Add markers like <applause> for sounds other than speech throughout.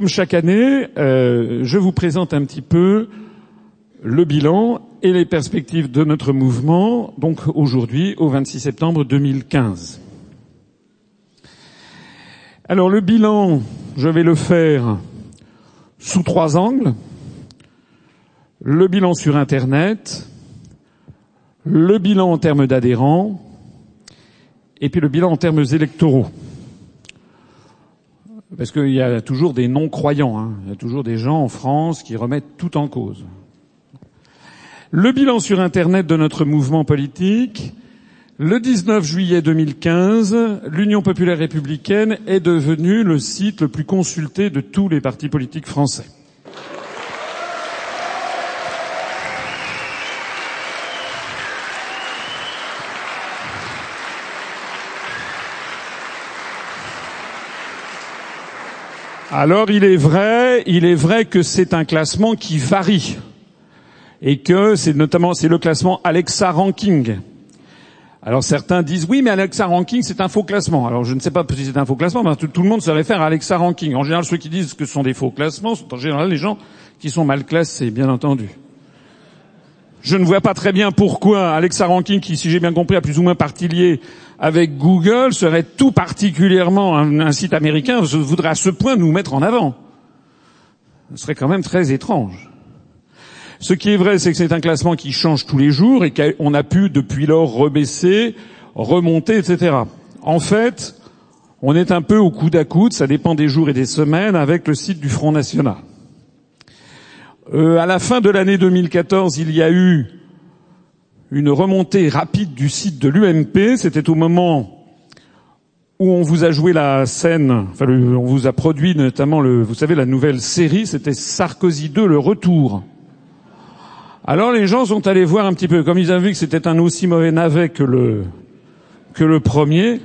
Comme chaque année, euh, je vous présente un petit peu le bilan et les perspectives de notre mouvement, donc aujourd'hui, au 26 septembre 2015. Alors, le bilan, je vais le faire sous trois angles. Le bilan sur Internet, le bilan en termes d'adhérents, et puis le bilan en termes électoraux. Parce qu'il y a toujours des non-croyants, hein. il y a toujours des gens en France qui remettent tout en cause. Le bilan sur Internet de notre mouvement politique. Le 19 juillet 2015, l'Union populaire républicaine est devenue le site le plus consulté de tous les partis politiques français. Alors il est vrai, il est vrai que c'est un classement qui varie et que c'est notamment c'est le classement Alexa Ranking. Alors certains disent oui, mais Alexa Ranking c'est un faux classement. Alors je ne sais pas si c'est un faux classement, mais tout, le monde se réfère à Alexa Ranking. En général, ceux qui disent que ce sont des faux classements sont en général les gens qui sont mal classés, bien entendu. Je ne vois pas très bien pourquoi Alexa Ranking, qui, si j'ai bien compris, a plus ou moins parti lié avec Google, serait tout particulièrement un, site américain, voudrait à ce point nous mettre en avant. Ce serait quand même très étrange. Ce qui est vrai, c'est que c'est un classement qui change tous les jours et qu'on a pu depuis lors rebaisser, remonter, etc. En fait, on est un peu au coude à coude, ça dépend des jours et des semaines, avec le site du Front National. Euh, à la fin de l'année 2014, il y a eu une remontée rapide du site de l'UMP. C'était au moment où on vous a joué la scène, enfin on vous a produit notamment le, vous savez, la nouvelle série, c'était Sarkozy 2, le retour. Alors les gens sont allés voir un petit peu, comme ils ont vu que c'était un aussi mauvais navet que le, que le premier,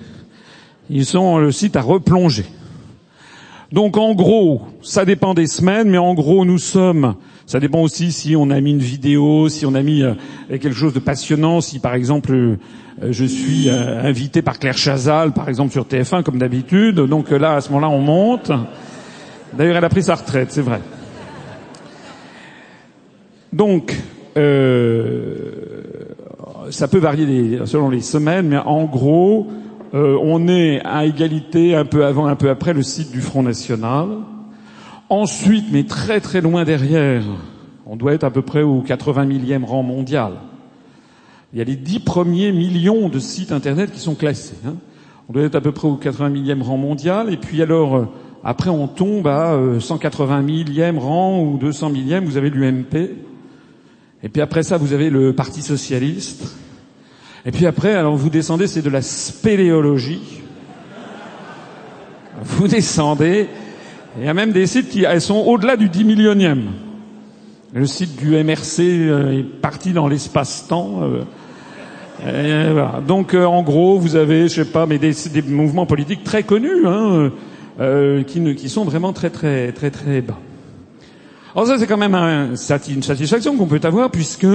ils sont le site à replonger. Donc en gros, ça dépend des semaines, mais en gros nous sommes ça dépend aussi si on a mis une vidéo, si on a mis euh, quelque chose de passionnant, si par exemple euh, je suis euh, invité par Claire Chazal, par exemple sur TF1 comme d'habitude. Donc là, à ce moment-là, on monte. D'ailleurs, elle a pris sa retraite, c'est vrai. Donc, ça peut varier selon les semaines, mais en gros, on est à égalité un peu avant, un peu après le site du Front National. Ensuite, mais très très loin derrière, on doit être à peu près au 80 millième rang mondial. Il y a les 10 premiers millions de sites internet qui sont classés. Hein. On doit être à peu près au 80 millième rang mondial. Et puis alors, euh, après on tombe à 180 euh, millième rang ou 200 millième, vous avez l'UMP. Et puis après ça, vous avez le Parti Socialiste. Et puis après, alors vous descendez, c'est de la spéléologie. Vous descendez, il y a même des sites qui elles sont au-delà du 10 millionième. Le site du MRC euh, est parti dans l'espace-temps. Euh, voilà. Donc euh, en gros, vous avez, je sais pas, mais des, mouvements politiques très connus, hein, qui, qui, sont vraiment très très très très bas. Alors ça, c'est quand même un, une satisfaction qu'on peut avoir, puisque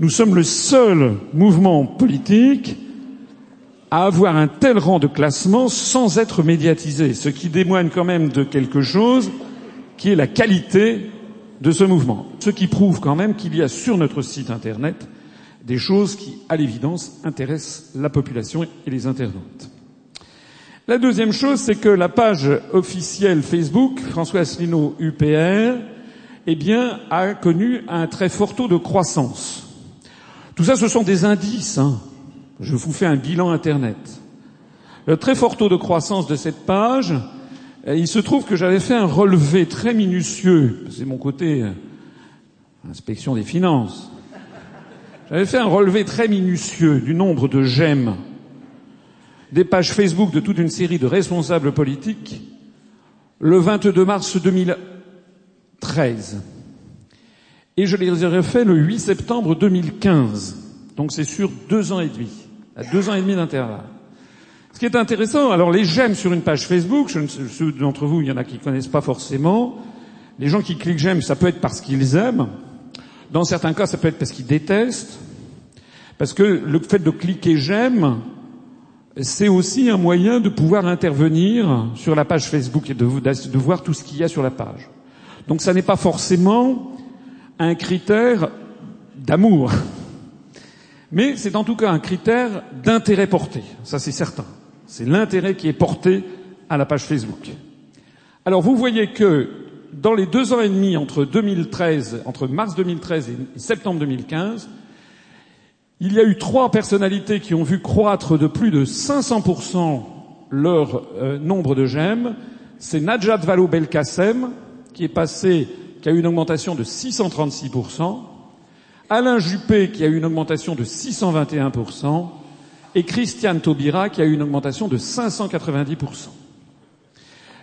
nous sommes le seul mouvement politique à avoir un tel rang de classement sans être médiatisé, ce qui témoigne quand même de quelque chose qui est la qualité de ce mouvement. Ce qui prouve quand même qu'il y a sur notre site internet des choses qui, à l'évidence, intéressent la population et les internautes. La deuxième chose, c'est que la page officielle Facebook, François Asselineau UPR, eh bien, a connu un très fort taux de croissance. Tout ça, ce sont des indices. Hein. Je vous fais un bilan Internet. Le très fort taux de croissance de cette page, euh, il se trouve que j'avais fait un relevé très minutieux, c'est mon côté euh, inspection des finances. J'avais fait un relevé très minutieux du nombre de j'aime des pages Facebook de toute une série de responsables politiques le 22 mars 2013. Et je les ai refait le 8 septembre 2015. Donc c'est sur deux ans et demi à deux ans et demi d'intervalle. Ce qui est intéressant, alors les j'aime sur une page Facebook, je, ceux d'entre vous, il y en a qui connaissent pas forcément. Les gens qui cliquent j'aime, ça peut être parce qu'ils aiment. Dans certains cas, ça peut être parce qu'ils détestent. Parce que le fait de cliquer j'aime, c'est aussi un moyen de pouvoir intervenir sur la page Facebook et de, de voir tout ce qu'il y a sur la page. Donc ça n'est pas forcément un critère d'amour, mais c'est en tout cas un critère d'intérêt porté, ça c'est certain. C'est l'intérêt qui est porté à la page Facebook. Alors vous voyez que dans les deux ans et demi entre 2013, entre mars 2013 et septembre 2015, il y a eu trois personnalités qui ont vu croître de plus de 500% leur euh, nombre de j'aime. C'est Najat Vallaud Belkacem, qui est passé, qui a eu une augmentation de 636%, Alain Juppé, qui a eu une augmentation de 621%, et Christiane Taubira, qui a eu une augmentation de 590%.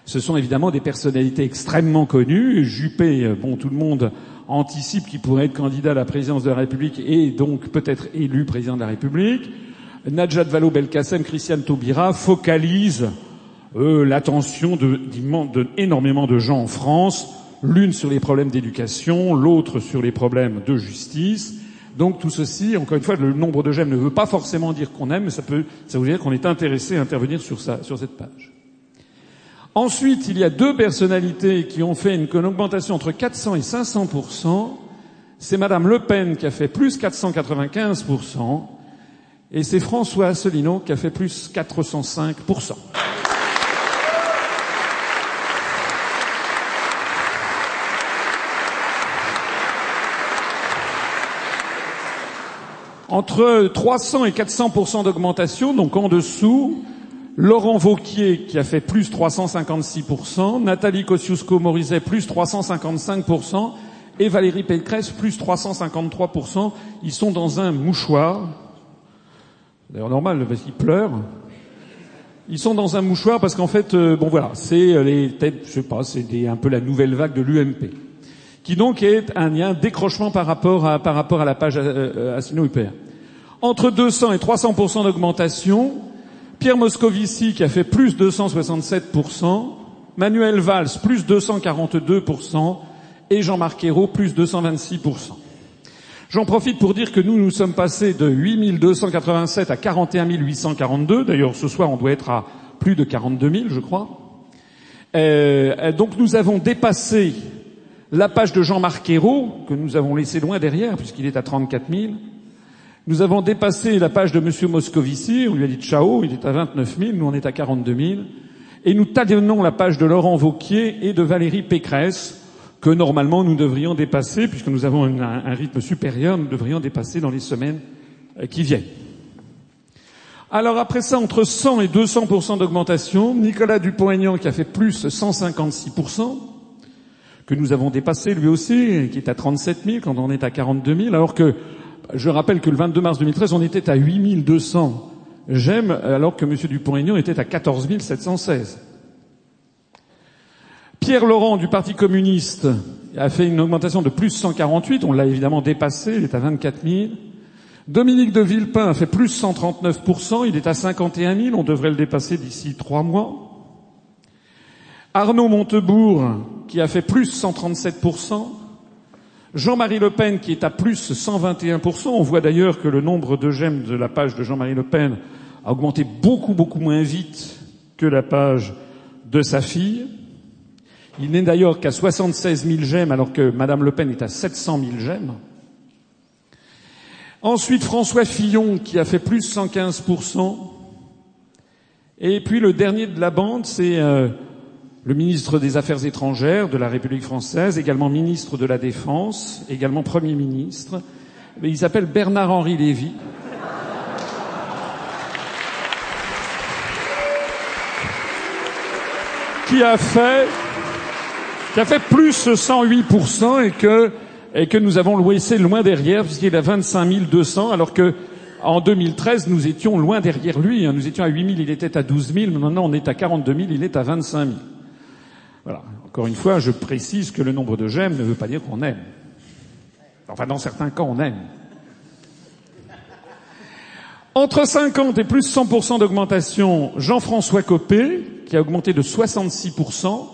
Ce sont évidemment des personnalités extrêmement connues. Juppé, euh, bon, tout le monde anticipe qu'il pourrait être candidat à la présidence de la République et donc peut-être élu président de la République. Najat Vallaud-Belkacem, Christiane Taubira focalisent euh, l'attention de, de, énormément de gens en France, l'une sur les problèmes d'éducation, l'autre sur les problèmes de justice. Donc tout ceci, encore une fois, le nombre de j'aime ne veut pas forcément dire qu'on aime, mais ça peut, ça veut dire qu'on est intéressé à intervenir sur ça, sur cette page. Ensuite, il y a deux personnalités qui ont fait une, augmentation entre 400 et 500 C'est Madame Le Pen qui a fait plus 495 et c'est François Asselineau qui a fait plus 405 Entre 300 et 400% d'augmentation, donc en dessous, Laurent Vauquier qui a fait plus 356%, Nathalie Kosciusko-Morizet plus 355% et Valérie Pécresse plus 353%. Ils sont dans un mouchoir. D'ailleurs normal parce qu'ils pleurent. Ils sont dans un mouchoir parce qu'en fait, euh, bon voilà, c'est euh, les têtes, je sais pas, c'est un peu la nouvelle vague de l'UMP, qui donc est un, un décrochement par rapport à par rapport à la page euh, Assino UPR. Entre 200 et 300% d'augmentation, Pierre Moscovici qui a fait plus 267%, Manuel Valls plus 242% et Jean-Marc Ayrault plus 226%. J'en profite pour dire que nous, nous sommes passés de 8287 à 41 842. D'ailleurs, ce soir, on doit être à plus de 42 000, je crois. Euh, donc, nous avons dépassé la page de Jean-Marc Ayrault, que nous avons laissé loin derrière, puisqu'il est à 34 000. Nous avons dépassé la page de M. Moscovici, on lui a dit ciao, il est à 29 000, nous on est à 42 000. Et nous talonnons la page de Laurent Vauquier et de Valérie Pécresse, que normalement nous devrions dépasser, puisque nous avons un, un rythme supérieur, nous devrions dépasser dans les semaines euh, qui viennent. Alors après ça, entre 100 et 200% d'augmentation, Nicolas Dupont-Aignan qui a fait plus 156 que nous avons dépassé lui aussi, qui est à 37 000 quand on est à 42 000, alors que je rappelle que le 22 mars 2013, on était à 8200 j'aime, alors que M. Dupont-Aignan était à 14 716. Pierre Laurent du Parti communiste a fait une augmentation de plus 148, on l'a évidemment dépassé, il est à 24 000. Dominique de Villepin a fait plus 139%, il est à 51 000, on devrait le dépasser d'ici trois mois. Arnaud Montebourg, qui a fait plus 137%, Jean-Marie Le Pen qui est à plus 121%. On voit d'ailleurs que le nombre de j'aime de la page de Jean-Marie Le Pen a augmenté beaucoup, beaucoup moins vite que la page de sa fille. Il n'est d'ailleurs qu'à 76 000 j'aime alors que Madame Le Pen est à 700 000 j'aime. Ensuite, François Fillon qui a fait plus 115%. Et puis le dernier de la bande, c'est euh, le ministre des Affaires étrangères de la République française, également ministre de la Défense, également Premier ministre. Il s'appelle Bernard-Henri Lévy. qui a fait qui a fait plus 108% et que et que nous avons laissé loin derrière puisqu'il est à 25 200 alors que en 2013 nous étions loin derrière lui. Hein. Nous étions à 8 000, il était à 12 000. Maintenant on est à 42 000, il est à 25 000. Voilà. Encore une fois, je précise que le nombre de j'aime ne veut pas dire qu'on aime. Enfin, dans certains cas, on aime. Entre 50 et plus 100% d'augmentation, Jean-François Copé, qui a augmenté de 66%,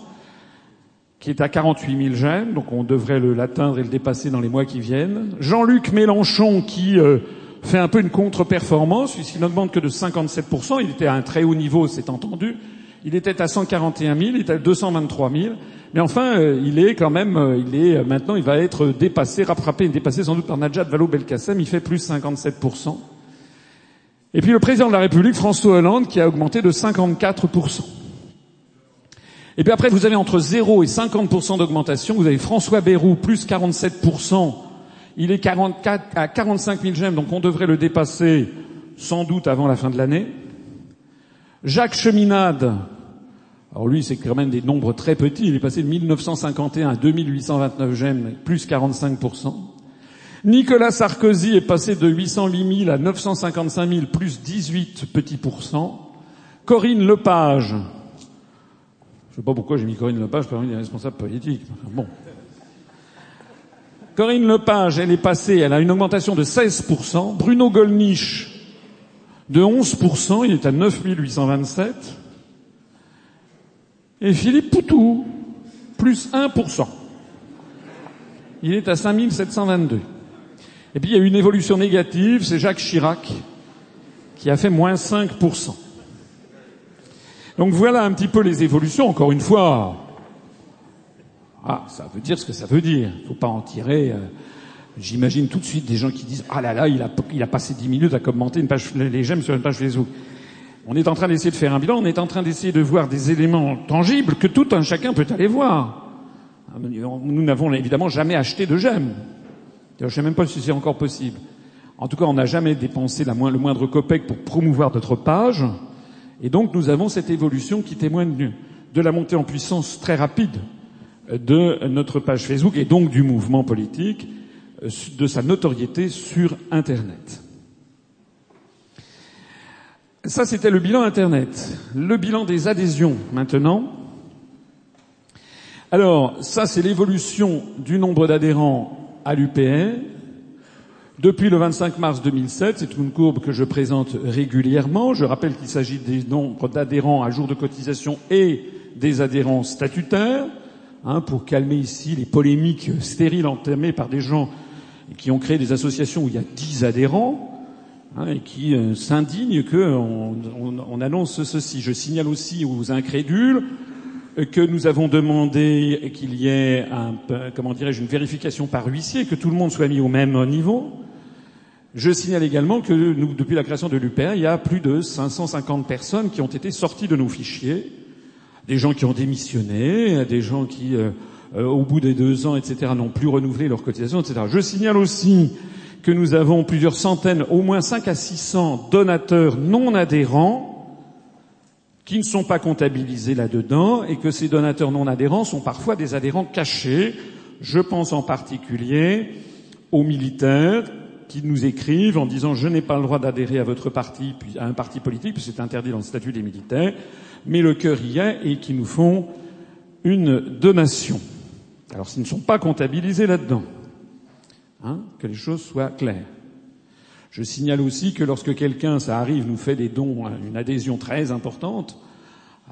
qui est à 48 000 j'aime, donc on devrait l'atteindre et le dépasser dans les mois qui viennent. Jean-Luc Mélenchon, qui, euh, fait un peu une contre-performance puisqu'il n'augmente que de 57%. Il était à un très haut niveau, c'est entendu. Il était à 141 000, il était à 223 000. Mais enfin, euh, il est quand même, euh, il est maintenant, il va être dépassé, rattrapé, dépassé sans doute par Najat Vallaud-Belkacem. Il fait plus 57% Et puis le président de la République, François Hollande, qui a augmenté de 54% Et puis après, vous avez entre 0 et 50% d'augmentation. Vous avez François Bayrou, plus 47% Il est 44 à 45 000 j'aime, donc on devrait le dépasser sans doute avant la fin de l'année. Jacques Cheminade, alors lui, c'est quand même des nombres très petits. Il est passé de 1951 à 2829 j'aime, plus 45%. Nicolas Sarkozy est passé de 808 000 à 955 000, plus 18 petits pourcents. Corinne Lepage, je sais pas pourquoi j'ai mis Corinne Lepage parmi les responsables politiques. Bon. Corinne Lepage, elle est passée, elle a une augmentation de 16%. Bruno Gollnisch, de 11%, il est à 9827. Et Philippe Poutou, plus 1%. Il est à 5722. Et puis il y a une évolution négative, c'est Jacques Chirac qui a fait moins 5%. Donc voilà un petit peu les évolutions. Encore une fois, ah, ça veut dire ce que ça veut dire. Il ne faut pas en tirer. Euh, j'imagine tout de suite des gens qui disent ah là là, il a, il a passé 10 minutes à commenter une page, les j'aime sur une page Facebook. On est en train d'essayer de faire un bilan, on est en train d'essayer de voir des éléments tangibles que tout un chacun peut aller voir. Nous n'avons évidemment jamais acheté de j'aime. Je ne sais même pas si c'est encore possible. En tout cas, on n'a jamais dépensé la le moindre copec pour promouvoir notre page. Et donc, nous avons cette évolution qui témoigne de la montée en puissance très rapide de notre page Facebook et donc du mouvement politique, de sa notoriété sur Internet. Ça, c'était le bilan Internet. Le bilan des adhésions, maintenant. Alors, ça, c'est l'évolution du nombre d'adhérents à l'UPR. Depuis le 25 mars 2007, c'est une courbe que je présente régulièrement. Je rappelle qu'il s'agit des nombres d'adhérents à jour de cotisation et des adhérents statutaires, hein, pour calmer ici les polémiques stériles entamées par des gens qui ont créé des associations où il y a 10 adhérents. Hein, et qui euh, s'indigne qu'on on, annonce ceci. Je signale aussi aux incrédules que nous avons demandé qu'il y ait un, comment dirais-je, une vérification par huissier, que tout le monde soit mis au même niveau. Je signale également que nous, depuis la création de l'UPR, il y a plus de 550 personnes qui ont été sorties de nos fichiers, des gens qui ont démissionné, des gens qui, euh, euh, au bout des deux ans, etc., n'ont plus renouvelé leur cotisation, etc. Je signale aussi que nous avons plusieurs centaines, au moins 5 à 600 donateurs non adhérents qui ne sont pas comptabilisés là-dedans et que ces donateurs non adhérents sont parfois des adhérents cachés. Je pense en particulier aux militaires qui nous écrivent en disant je n'ai pas le droit d'adhérer à votre parti, à un parti politique, puisque c'est interdit dans le statut des militaires, mais le cœur y est et qui nous font une donation. Alors s'ils ne sont pas comptabilisés là-dedans. Hein, que les choses soient claires. Je signale aussi que lorsque quelqu'un, ça arrive, nous fait des dons, hein, une adhésion très importante,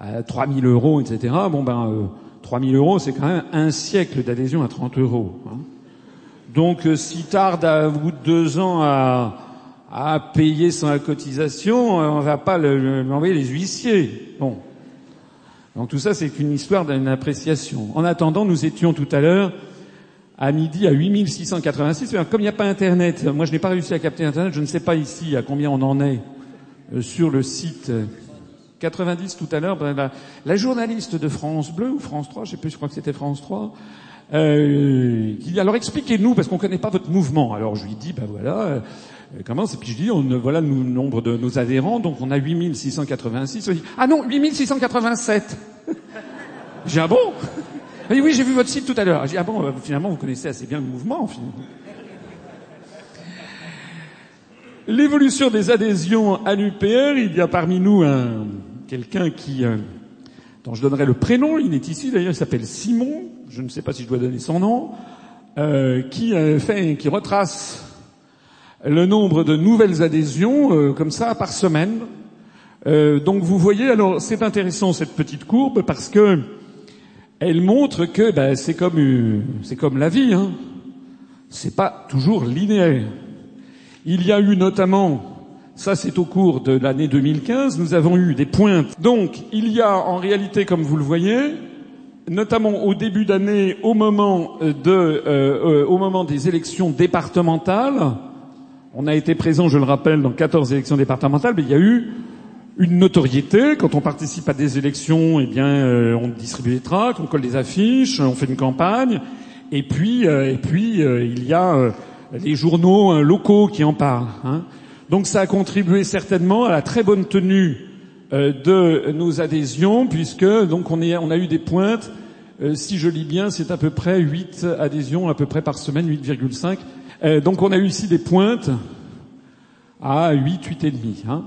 à 3000 euros, etc., bon ben, euh, 3000 euros, c'est quand même un siècle d'adhésion à 30 euros. Hein. Donc, euh, s'il tarde à bout de deux ans à, payer sa cotisation, euh, on va pas lui envoyer les huissiers. Bon. Donc tout ça, c'est une histoire d'une appréciation. En attendant, nous étions tout à l'heure à midi à 8686. Comme il n'y a pas Internet, moi je n'ai pas réussi à capter Internet, je ne sais pas ici à combien on en est euh, sur le site 90 tout à l'heure. Ben, la, journaliste de France Bleu ou France 3, je sais plus, je crois que c'était France 3, euh, qui dit alors expliquez-nous parce qu'on ne connaît pas votre mouvement. Alors je lui dis ben voilà. Euh, comment Et puis je dis, on, voilà le nombre de nos adhérents, donc on a 8686. ah non, 8687. <laughs> J'ai un bon? Oui, oui, j'ai vu votre site tout à l'heure. J'ai dit, ah bon, euh, finalement, vous connaissez assez bien le mouvement. L'évolution des adhésions à l'UPR, il y a parmi nous un, quelqu'un qui, euh, dont je donnerai le prénom, il est ici d'ailleurs, il s'appelle Simon, je ne sais pas si je dois donner son nom, euh, qui fait, qui retrace le nombre de nouvelles adhésions comme ça par semaine. donc vous voyez, alors c'est intéressant cette petite courbe parce que elle montre que ben, c'est comme c'est comme la vie, hein. C'est pas toujours linéaire. Il y a eu notamment, ça c'est au cours de l'année 2015, nous avons eu des pointes. Donc il y a en réalité, comme vous le voyez, notamment au début d'année, au moment de, euh, euh, au moment des élections départementales, on a été présent, je le rappelle, dans 14 élections départementales, mais il y a eu une notoriété. Quand on participe à des élections, eh bien, euh, on distribue des tracts, on colle des affiches, on fait une campagne, et puis, et puis il y a les journaux locaux qui en parlent. Hein. Donc ça a contribué certainement à la très bonne tenue euh, de nos adhésions, puisque donc on, on a eu des pointes. Euh, si je lis bien, c'est à peu près 8 adhésions à peu près par semaine, 8,5. Euh, donc on a eu ici des pointes à 8, 8 et demi. Hein.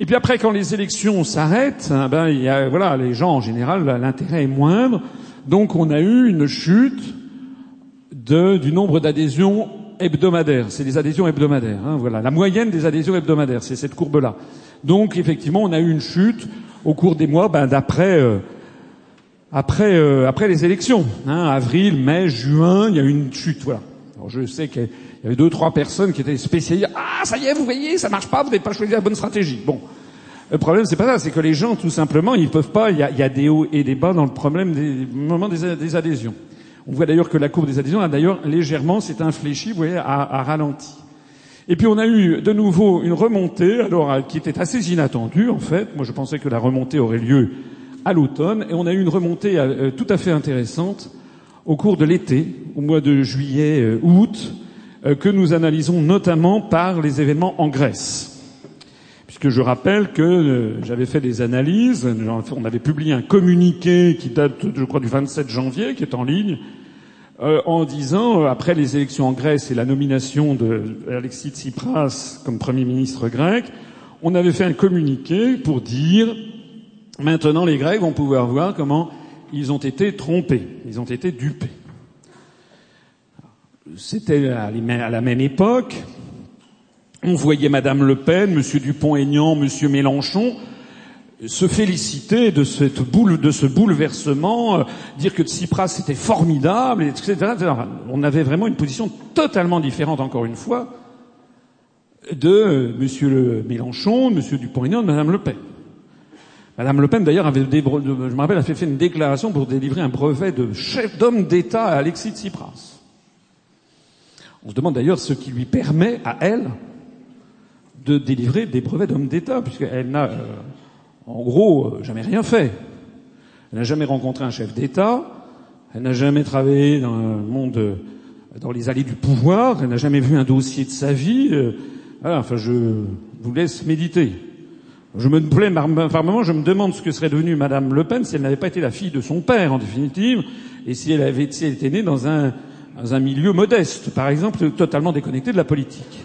Et puis après, quand les élections s'arrêtent, hein, ben il y a, voilà, les gens en général, l'intérêt est moindre. Donc on a eu une chute de, du nombre d'adhésions hebdomadaires. C'est des adhésions hebdomadaires. Hein, voilà, la moyenne des adhésions hebdomadaires, c'est cette courbe-là. Donc effectivement, on a eu une chute au cours des mois ben, d'après euh, après euh, après les élections. Hein, avril, mai, juin, il y a eu une chute. Voilà. Alors je sais qu'il y avait deux trois personnes qui étaient spécialisées. Ah, ça y est, vous voyez, ça marche pas, vous n'avez pas choisi la bonne stratégie. Bon. Le problème, c'est pas ça, c'est que les gens, tout simplement, ils peuvent pas. Il y a, des hauts et des bas dans le problème des moments des, adhésions. On voit d'ailleurs que la courbe des adhésions a d'ailleurs légèrement s'est infléchie, vous voyez, à, à ralenti. Et puis on a eu de nouveau une remontée, alors qui était assez inattendue en fait. Moi je pensais que la remontée aurait lieu à l'automne, et on a eu une remontée euh, tout à fait intéressante au cours de l'été, au mois de juillet, euh, août, que nous analysons notamment par les événements en Grèce. Puisque je rappelle que j'avais fait des analyses, on avait publié un communiqué qui date, je crois, du 27 janvier, qui est en ligne, euh, en disant, euh, après les élections en Grèce et la nomination d'Alexis Tsipras comme Premier ministre grec, on avait fait un communiqué pour dire maintenant les Grecs vont pouvoir voir comment ils ont été trompés, ils ont été dupés. C'était à la même époque. On voyait Madame Le Pen, Monsieur Dupont-Aignan, Monsieur Mélenchon se féliciter de ce bouleversement, euh, dire que Tsipras était formidable, etc., On avait vraiment une position totalement différente, encore une fois, de Monsieur le Mélenchon, Monsieur Dupont-Aignan, de Madame Le Pen. Madame Le Pen, d'ailleurs, avait, je me rappelle, avait fait une déclaration pour délivrer un brevet de chef d'homme d'État à Alexis Tsipras. On se demande d'ailleurs ce qui lui permet à elle de délivrer des brevets d'homme d'État, puisqu'elle n'a euh, en gros, euh, jamais rien fait. Elle n'a jamais rencontré un chef d'État. Elle n'a jamais travaillé dans le monde, euh, dans les allées du pouvoir. Elle n'a jamais vu un dossier de sa vie. Euh, enfin, je vous laisse méditer. Je me plais par moment, je me demande ce que serait devenue Madame Le Pen si elle n'avait pas été la fille de son père, en définitive, et si elle avait si elle était née dans un, dans un milieu modeste, par exemple, totalement déconnecté de la politique.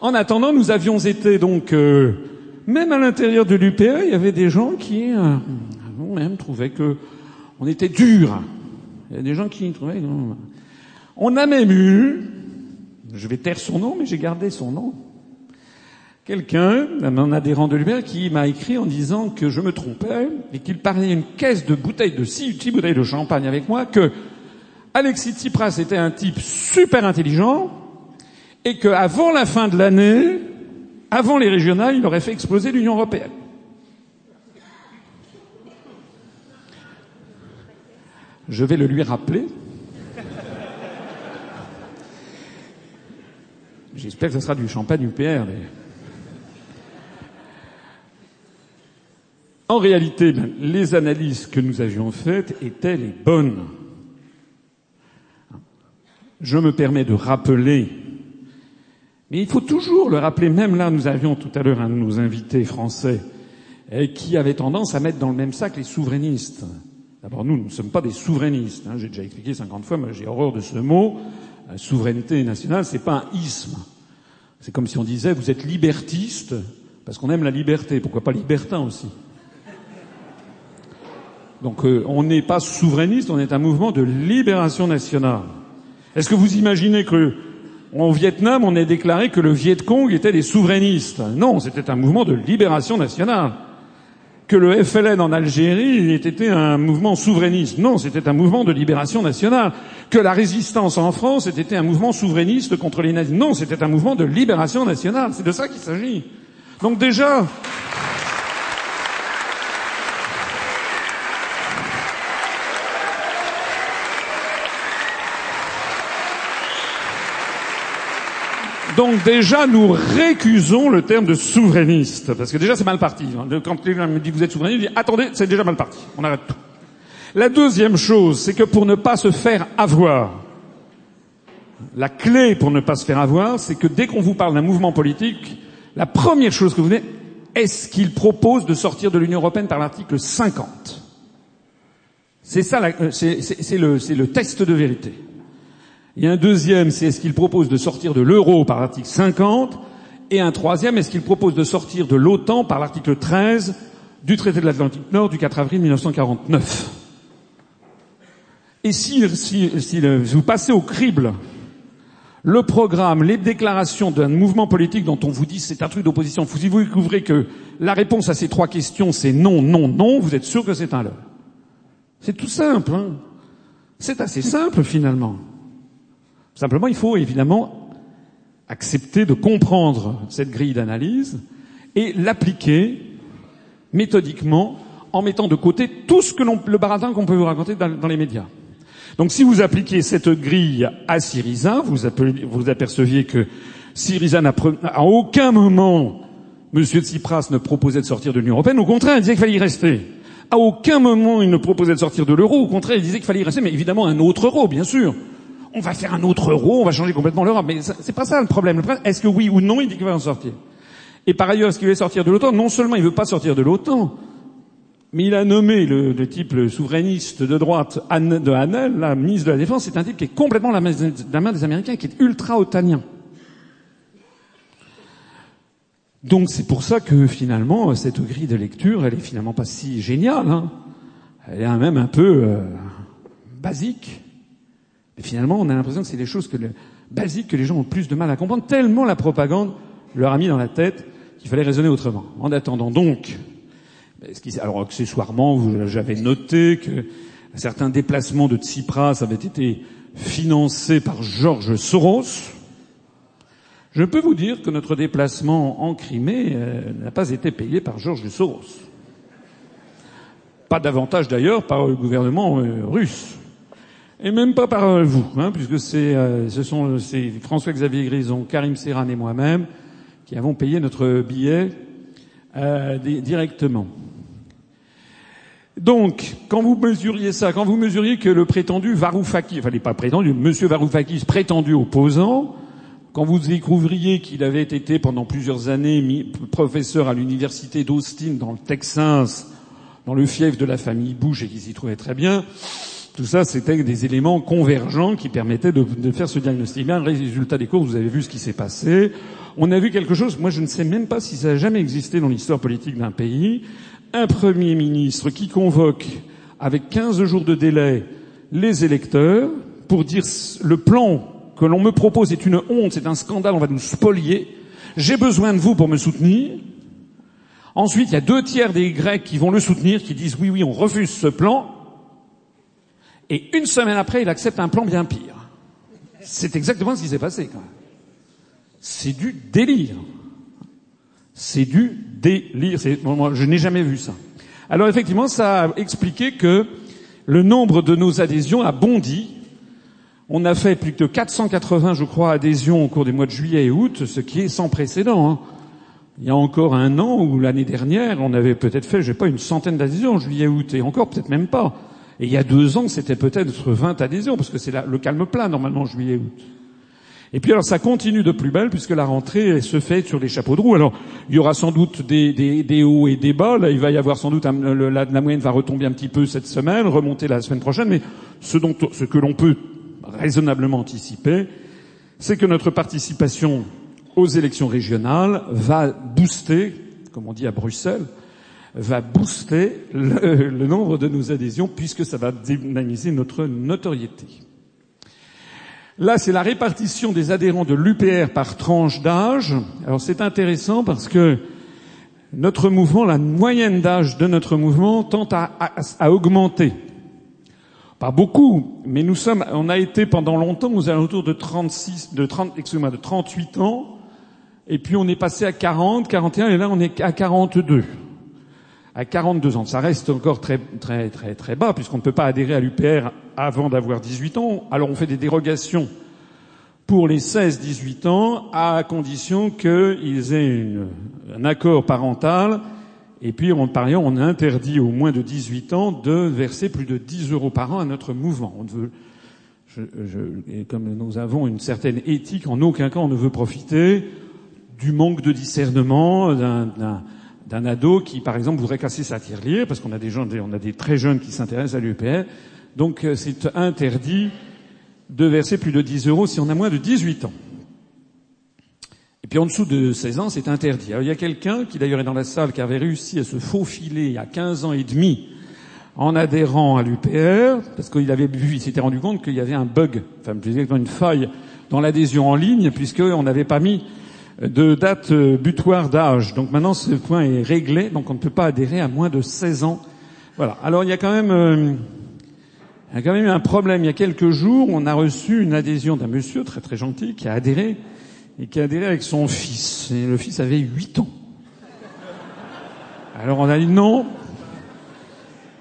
En attendant, nous avions été donc même à l'intérieur de l'UPA, il y avait des gens qui, euh, même trouvaient que on était dur. Il y a des gens qui trouvaient. On a même eu, je vais taire son nom, mais j'ai gardé son nom. Quelqu'un, un adhérent de l'UPA, qui m'a écrit en disant que je me trompais et qu'il parlait une caisse de bouteilles de six, bouteilles de champagne avec moi, que Alexis Tsipras était un type super intelligent et qu'avant la fin de l'année, avant les régionales, il aurait fait exploser l'Union européenne. Je vais le lui rappeler. J'espère que ce sera du champagne UPR. En réalité, les analyses que nous avions faites étaient les bonnes. Je me permets de rappeler mais il faut toujours le rappeler, même là, nous avions tout à l'heure un de nos invités français eh, qui avait tendance à mettre dans le même sac les souverainistes. D'abord, nous, nous ne sommes pas des souverainistes. Hein, j'ai déjà expliqué 50 fois, mais j'ai horreur de ce mot. La souveraineté nationale, c'est pas un isme. C'est comme si on disait, vous êtes libertiste, parce qu'on aime la liberté. Pourquoi pas libertin aussi? Donc, euh, on n'est pas souverainiste, on est un mouvement de libération nationale. Est-ce que vous imaginez que au Vietnam, on a déclaré que le Viet Cong était des souverainistes? Non, c'était un mouvement de libération nationale. que le FLN en Algérie était un mouvement souverainiste? Non, c'était un mouvement de libération nationale. Que la résistance en France était un mouvement souverainiste contre les nazis? Non, c'était un mouvement de libération nationale. C'est de ça qu'il s'agit. Donc déjà, Donc déjà, nous récusons le terme de souverainiste, parce que déjà c'est mal parti. Quand quelqu'un me dit que vous êtes souverainiste, je dis attendez, c'est déjà mal parti. On arrête tout. La deuxième chose, c'est que pour ne pas se faire avoir, la clé pour ne pas se faire avoir, c'est que dès qu'on vous parle d'un mouvement politique, la première chose que vous dites, est-ce qu'il propose de sortir de l'Union européenne par l'article 50 C'est ça, euh, c'est le test de vérité. A un deuxième, c'est est-ce qu'il propose de sortir de l'euro par l'article 50 Et un troisième, est-ce qu'il propose de sortir de l'OTAN par l'article 13 du traité de l'Atlantique Nord du 4 avril 1949 Et si, si, si vous passez au crible le programme, les déclarations d'un mouvement politique dont on vous dit c'est un truc d'opposition, si vous découvrez que la réponse à ces trois questions c'est non, non, non, vous êtes sûr que c'est un leurre. C'est tout simple. Hein c'est assez simple finalement. Simplement, il faut évidemment accepter de comprendre cette grille d'analyse et l'appliquer méthodiquement en mettant de côté tout ce que le baratin qu'on peut vous raconter dans, les médias. Donc si vous appliquez cette grille à Syriza, vous, vous aperceviez que Syriza n'a à aucun moment Monsieur Tsipras ne proposait de sortir de l'Union européenne. Au contraire, il disait qu'il fallait y rester. À aucun moment il ne proposait de sortir de l'euro. Au contraire, il disait qu'il fallait y rester, mais évidemment un autre euro, bien sûr on va faire un autre euro, on va changer complètement l'Europe. Mais c'est pas ça le problème. est-ce que oui ou non, il dit qu'il va en sortir? Et par ailleurs, est-ce qu'il veut sortir de l'OTAN? Non seulement il veut pas sortir de l'OTAN, mais il a nommé le, type souverainiste de droite de Hanel, la ministre de la Défense, c'est un type qui est complètement la main des Américains, qui est ultra-otanien. Donc c'est pour ça que finalement, cette grille de lecture, elle est finalement pas si géniale. Hein. Elle est même un peu euh, basique. Finalement, on a l'impression que c'est des choses que le, basiques que les gens ont plus de mal à comprendre, tellement la propagande leur a mis dans la tête qu'il fallait raisonner autrement. En attendant donc, alors accessoirement, j'avais noté que certains déplacements de Tsipras avaient été financés par Georges Soros. Je peux vous dire que notre déplacement en Crimée euh, n'a pas été payé par Georges Soros. Pas davantage d'ailleurs par le gouvernement euh, russe. Et même pas par vous, hein, puisque c'est, euh, ce sont c'est François-Xavier Grison, Karim Serran et moi-même qui avons payé notre billet euh, directement. Donc, quand vous mesuriez ça, quand vous mesuriez que le prétendu Varoufakis, enfin pas prétendu, Monsieur Varoufakis, prétendu opposant, quand vous découvriez qu'il avait été pendant plusieurs années professeur à l'université d'Austin dans le Texas, dans le fief de la famille Bush et qu'il s'y trouvait très bien, tout ça, c'était des éléments convergents qui permettaient de, faire ce diagnostic. Bien, résultat des courses, vous avez vu ce qui s'est passé. On a vu quelque chose, moi je ne sais même pas si ça a jamais existé dans l'histoire politique d'un pays, un Premier ministre qui convoque avec 15 jours de délai les électeurs pour dire le plan que l'on me propose est une honte, c'est un scandale, on va nous spolier, j'ai besoin de vous pour me soutenir. Ensuite, il y a deux tiers des Grecs qui vont le soutenir, qui disent oui, oui, on refuse ce plan. Et une semaine après, il accepte un plan bien pire. C'est exactement ce qui s'est passé. Quand. C'est du délire. C'est du délire. Moi, je n'ai jamais vu ça. Alors effectivement, ça a expliqué que le nombre de nos adhésions a bondi. On a fait plus de 480, je crois, adhésions au cours des mois de juillet et août, ce qui est sans précédent. Hein. Il y a encore un an ou l'année dernière, on avait peut-être fait, je sais pas, une centaine d'adhésions en juillet et août, et encore peut-être même pas. Et il y a deux ans, c'était peut-être 20 adhésions, parce que c'est le calme plat, normalement, juillet-août. Et puis alors ça continue de plus belle puisque la rentrée se fait sur les chapeaux de roue. Alors il y aura sans doute des, hauts et des bas. Là, il va y avoir sans doute la, moyenne va retomber un petit peu cette semaine, remonter la semaine prochaine. Mais ce que l'on peut raisonnablement anticiper, c'est que notre participation aux élections régionales va booster, comme on dit à Bruxelles, va booster le, nombre de nos adhésions puisque ça va dynamiser notre notoriété. Là, c'est la répartition des adhérents de l'UPR par tranche d'âge. Alors c'est intéressant parce que notre mouvement, la moyenne d'âge de notre mouvement tend à, à, augmenter. Pas beaucoup, mais nous sommes, on a été pendant longtemps aux alentours de 36, de 30, excusez-moi, de 38 ans, et puis on est passé à 40, 41, et là on est à 42. À 42 ans. Ça reste encore très, très, très, très bas, puisqu'on ne peut pas adhérer à l'UPR avant d'avoir 18 ans. Alors on fait des dérogations pour les 16-18 ans, à condition qu'ils aient un accord parental. Et puis, en pariant, on interdit aux moins de 18 ans de verser plus de 10 euros par an à notre mouvement. On veut, je, je, comme nous avons une certaine éthique, en aucun cas on ne veut profiter du manque de discernement d'un ado qui, par exemple, voudrait casser sa tirelire, parce qu'on a des gens, on a des très jeunes qui s'intéressent à l'UPR. Donc, euh, c'est interdit de verser plus de 10 euros si on a moins de 18 ans. Et puis en dessous de 16 ans, c'est interdit. Alors, il y a quelqu'un qui d'ailleurs est dans la salle qui avait réussi à se faufiler a 15 ans et demi en adhérant à l'UPR, parce qu'il avait vu, il s'était rendu compte qu'il y avait un bug, enfin une faille dans l'adhésion en ligne, puisqu'on n'avait pas mis de date butoir d'âge. Donc maintenant ce point est réglé, donc on ne peut pas adhérer à moins de 16 ans. Voilà. Alors il y a quand même euh, il y a quand même eu un problème. Il y a quelques jours, on a reçu une adhésion d'un monsieur très très gentil qui a adhéré et qui a adhéré avec son fils. Et le fils avait 8 ans. Alors on a dit non,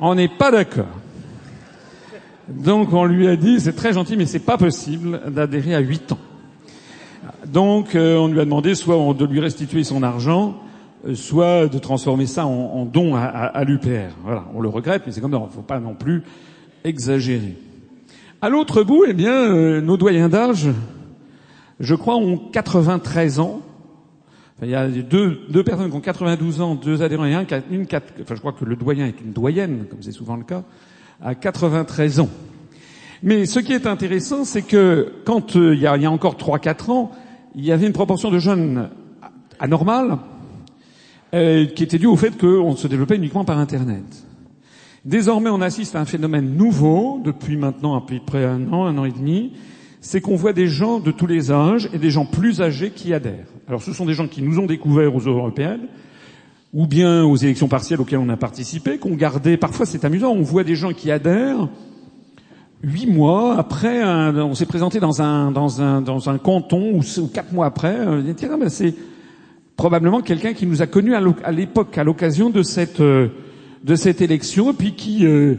on n'est pas d'accord. Donc on lui a dit c'est très gentil mais c'est pas possible d'adhérer à 8 ans. Donc euh, on lui a demandé soit de lui restituer son argent, euh, soit de transformer ça en, don à, l'UPR. Voilà, on le regrette mais c'est comme ça, il ne faut pas non plus exagéré. À l'autre bout, eh bien, euh, nos doyens d'âge, je crois, ont 93 ans. Il y a deux, deux, personnes qui ont 92 ans, deux adhérents et un, une, quatre, enfin, je crois que le doyen est une doyenne, comme c'est souvent le cas, à 93 ans. Mais ce qui est intéressant, c'est que quand euh, il, y a, encore 3-4 ans, il y avait une proportion de jeunes anormale euh, qui était due au fait qu'on se développait uniquement par Internet. Désormais, on assiste à un phénomène nouveau, depuis maintenant à peu près un an, un an et demi, c'est qu'on voit des gens de tous les âges et des gens plus âgés qui adhèrent. Alors ce sont des gens qui nous ont découverts aux européennes, ou bien aux élections partielles auxquelles on a participé, qu'on gardait, parfois c'est amusant, on voit des gens qui adhèrent, huit mois après, on s'est présenté dans un, canton, ou, quatre mois après, on dit, tiens, ben c'est probablement quelqu'un qui nous a connus à l'époque, à l'occasion de cette... Euh, de cette élection, et puis qui euh,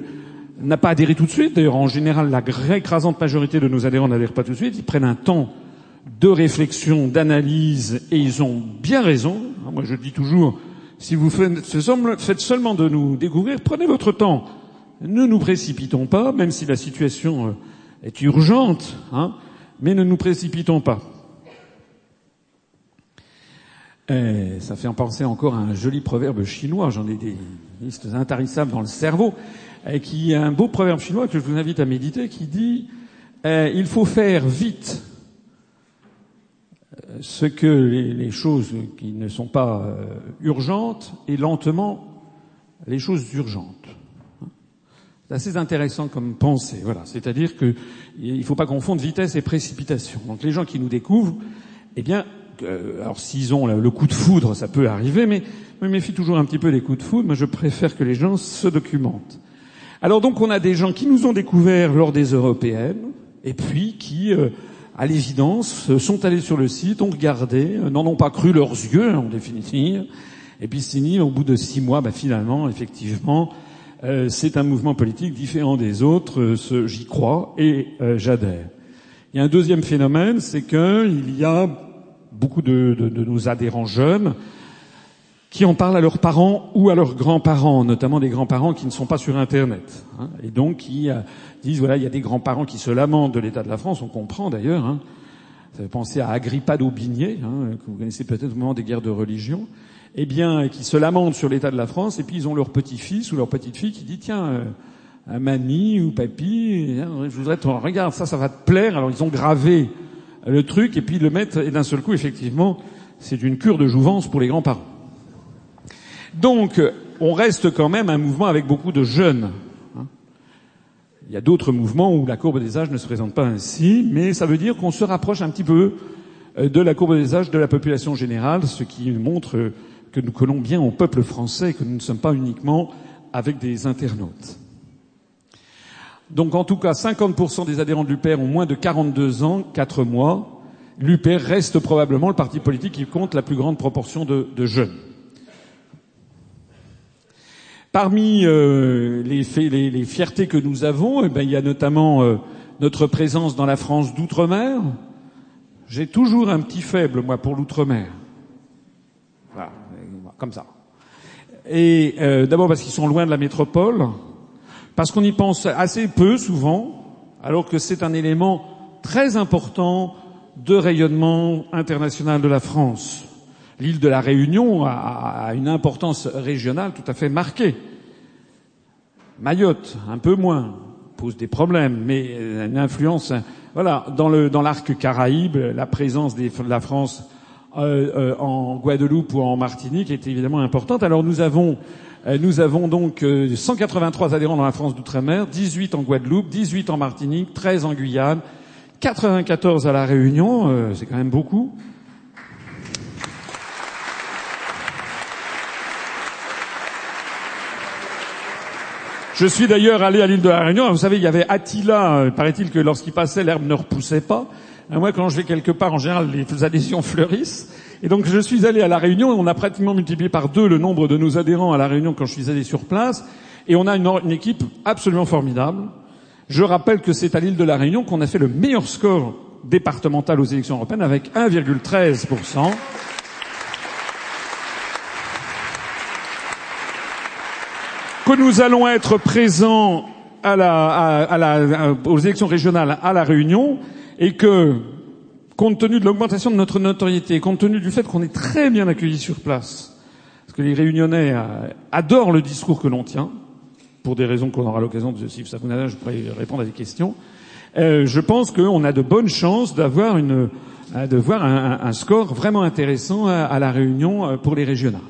n'a pas adhéré tout de suite. D'ailleurs, en général, la écrasante majorité de nos adhérents n'adhèrent pas tout de suite. Ils prennent un temps de réflexion, d'analyse, et ils ont bien raison. Moi, je dis toujours, si vous faites seulement de nous découvrir, prenez votre temps. Ne nous précipitons pas, même si la situation euh, est urgente, hein, mais ne nous précipitons pas. Et ça fait en penser encore à un joli proverbe chinois, j'en ai des listes intarissables dans le cerveau, et qui est un beau proverbe chinois que je vous invite à méditer, qui dit eh, il faut faire vite euh, ce que les, choses qui ne sont pas euh, urgentes et lentement les choses urgentes. C'est assez intéressant comme pensée, voilà. C'est-à-dire qu'il ne faut pas confondre vitesse et précipitation. Donc les gens qui nous découvrent, eh bien, euh, alors s'ils ont le coup de foudre, ça peut arriver, mais je méfie toujours un petit peu des coups de foudre. Moi, je préfère que les gens se documentent. Alors donc, on a des gens qui nous ont découverts lors des européennes, et puis qui, euh, à l'évidence, sont allés sur le site, ont regardé, euh, n'en ont pas cru leurs yeux, en définitive, et puis au bout de six mois, bah, finalement, effectivement, c'est un mouvement politique différent des autres. J'y crois et j'adhère. Il y a un deuxième phénomène, c'est qu'il y a beaucoup de, nos adhérents jeunes qui en parlent à leurs parents ou à leurs grands-parents, notamment des grands-parents qui ne sont pas sur Internet, hein, et donc qui euh, disent voilà, il y a des grands-parents qui se lamentent de l'état de la France, on comprend d'ailleurs. Hein, ça fait penser à Agrippa d'Aubigné, hein, que vous connaissez peut-être au moment des guerres de religion, eh bien, qui se lamentent sur l'état de la France, et puis ils ont leur petit-fils ou leur petite-fille qui dit tiens, euh, mamie ou papy, hein, je voudrais te regarde ça, ça va te plaire. Alors ils ont gravé le truc et puis le mettre, et d'un seul coup, effectivement, c'est une cure de jouvence pour les grands-parents. Donc, on reste quand même un mouvement avec beaucoup de jeunes. Hein. Il y a d'autres mouvements où la courbe des âges ne se présente pas ainsi, mais ça veut dire qu'on se rapproche un petit peu euh, de la courbe des âges de la population générale, ce qui montre que nous collons bien au peuple français et que nous ne sommes pas uniquement avec des internautes. Donc en tout cas, 50% des adhérents de l'UPR ont moins de 42 ans, 4 mois. L'UPR reste probablement le parti politique qui compte la plus grande proportion de, jeunes. Parmi euh, les, fiertés que nous avons, eh ben, il y a notamment euh, notre présence dans la France d'outre-mer. J'ai toujours un petit faible, moi, pour l'outre-mer. Comme ça. Et euh, d'abord parce qu'ils sont loin de la métropole, parce qu'on y pense assez peu souvent, alors que c'est un élément très important de rayonnement international de la France. L'île de la Réunion a, une importance régionale tout à fait marquée. Mayotte, un peu moins, pose des problèmes, mais une influence. Voilà, dans le dans l'arc Caraïbe, la présence de la France euh, euh, en Guadeloupe ou en Martinique est évidemment importante. Alors nous avons euh, nous avons donc 183 euh, adhérents dans la France d'outre-mer, 18 en Guadeloupe, 18 en Martinique, 13 en Guyane, 94 à la Réunion, euh, c'est quand même beaucoup. Je suis d'ailleurs allé à l'île de la Réunion. Vous savez, il y avait Attila. Paraît-il que lorsqu'il passait, l'herbe ne repoussait pas. Moi, quand je vais quelque part, en général, les adhésions fleurissent. Et donc je suis allé à la Réunion on a pratiquement multiplié par deux le nombre de nos adhérents à la Réunion quand je suis allé sur place. Et on a une, équipe absolument formidable. Je rappelle que c'est à l'île de la Réunion qu'on a fait le meilleur score départemental aux élections européennes avec 1,13%. que nous allons être présents à la, à la, aux élections régionales à la Réunion et que compte tenu de l'augmentation de notre notoriété, compte tenu du fait qu'on est très bien accueillis sur place, parce que les Réunionnais euh, adorent le discours que l'on tient, pour des raisons qu'on aura l'occasion de, si ça vous je pourrais répondre à des questions. Euh, je pense qu'on a de bonnes chances d'avoir euh, de voir un, score vraiment intéressant à, la Réunion pour les régionales.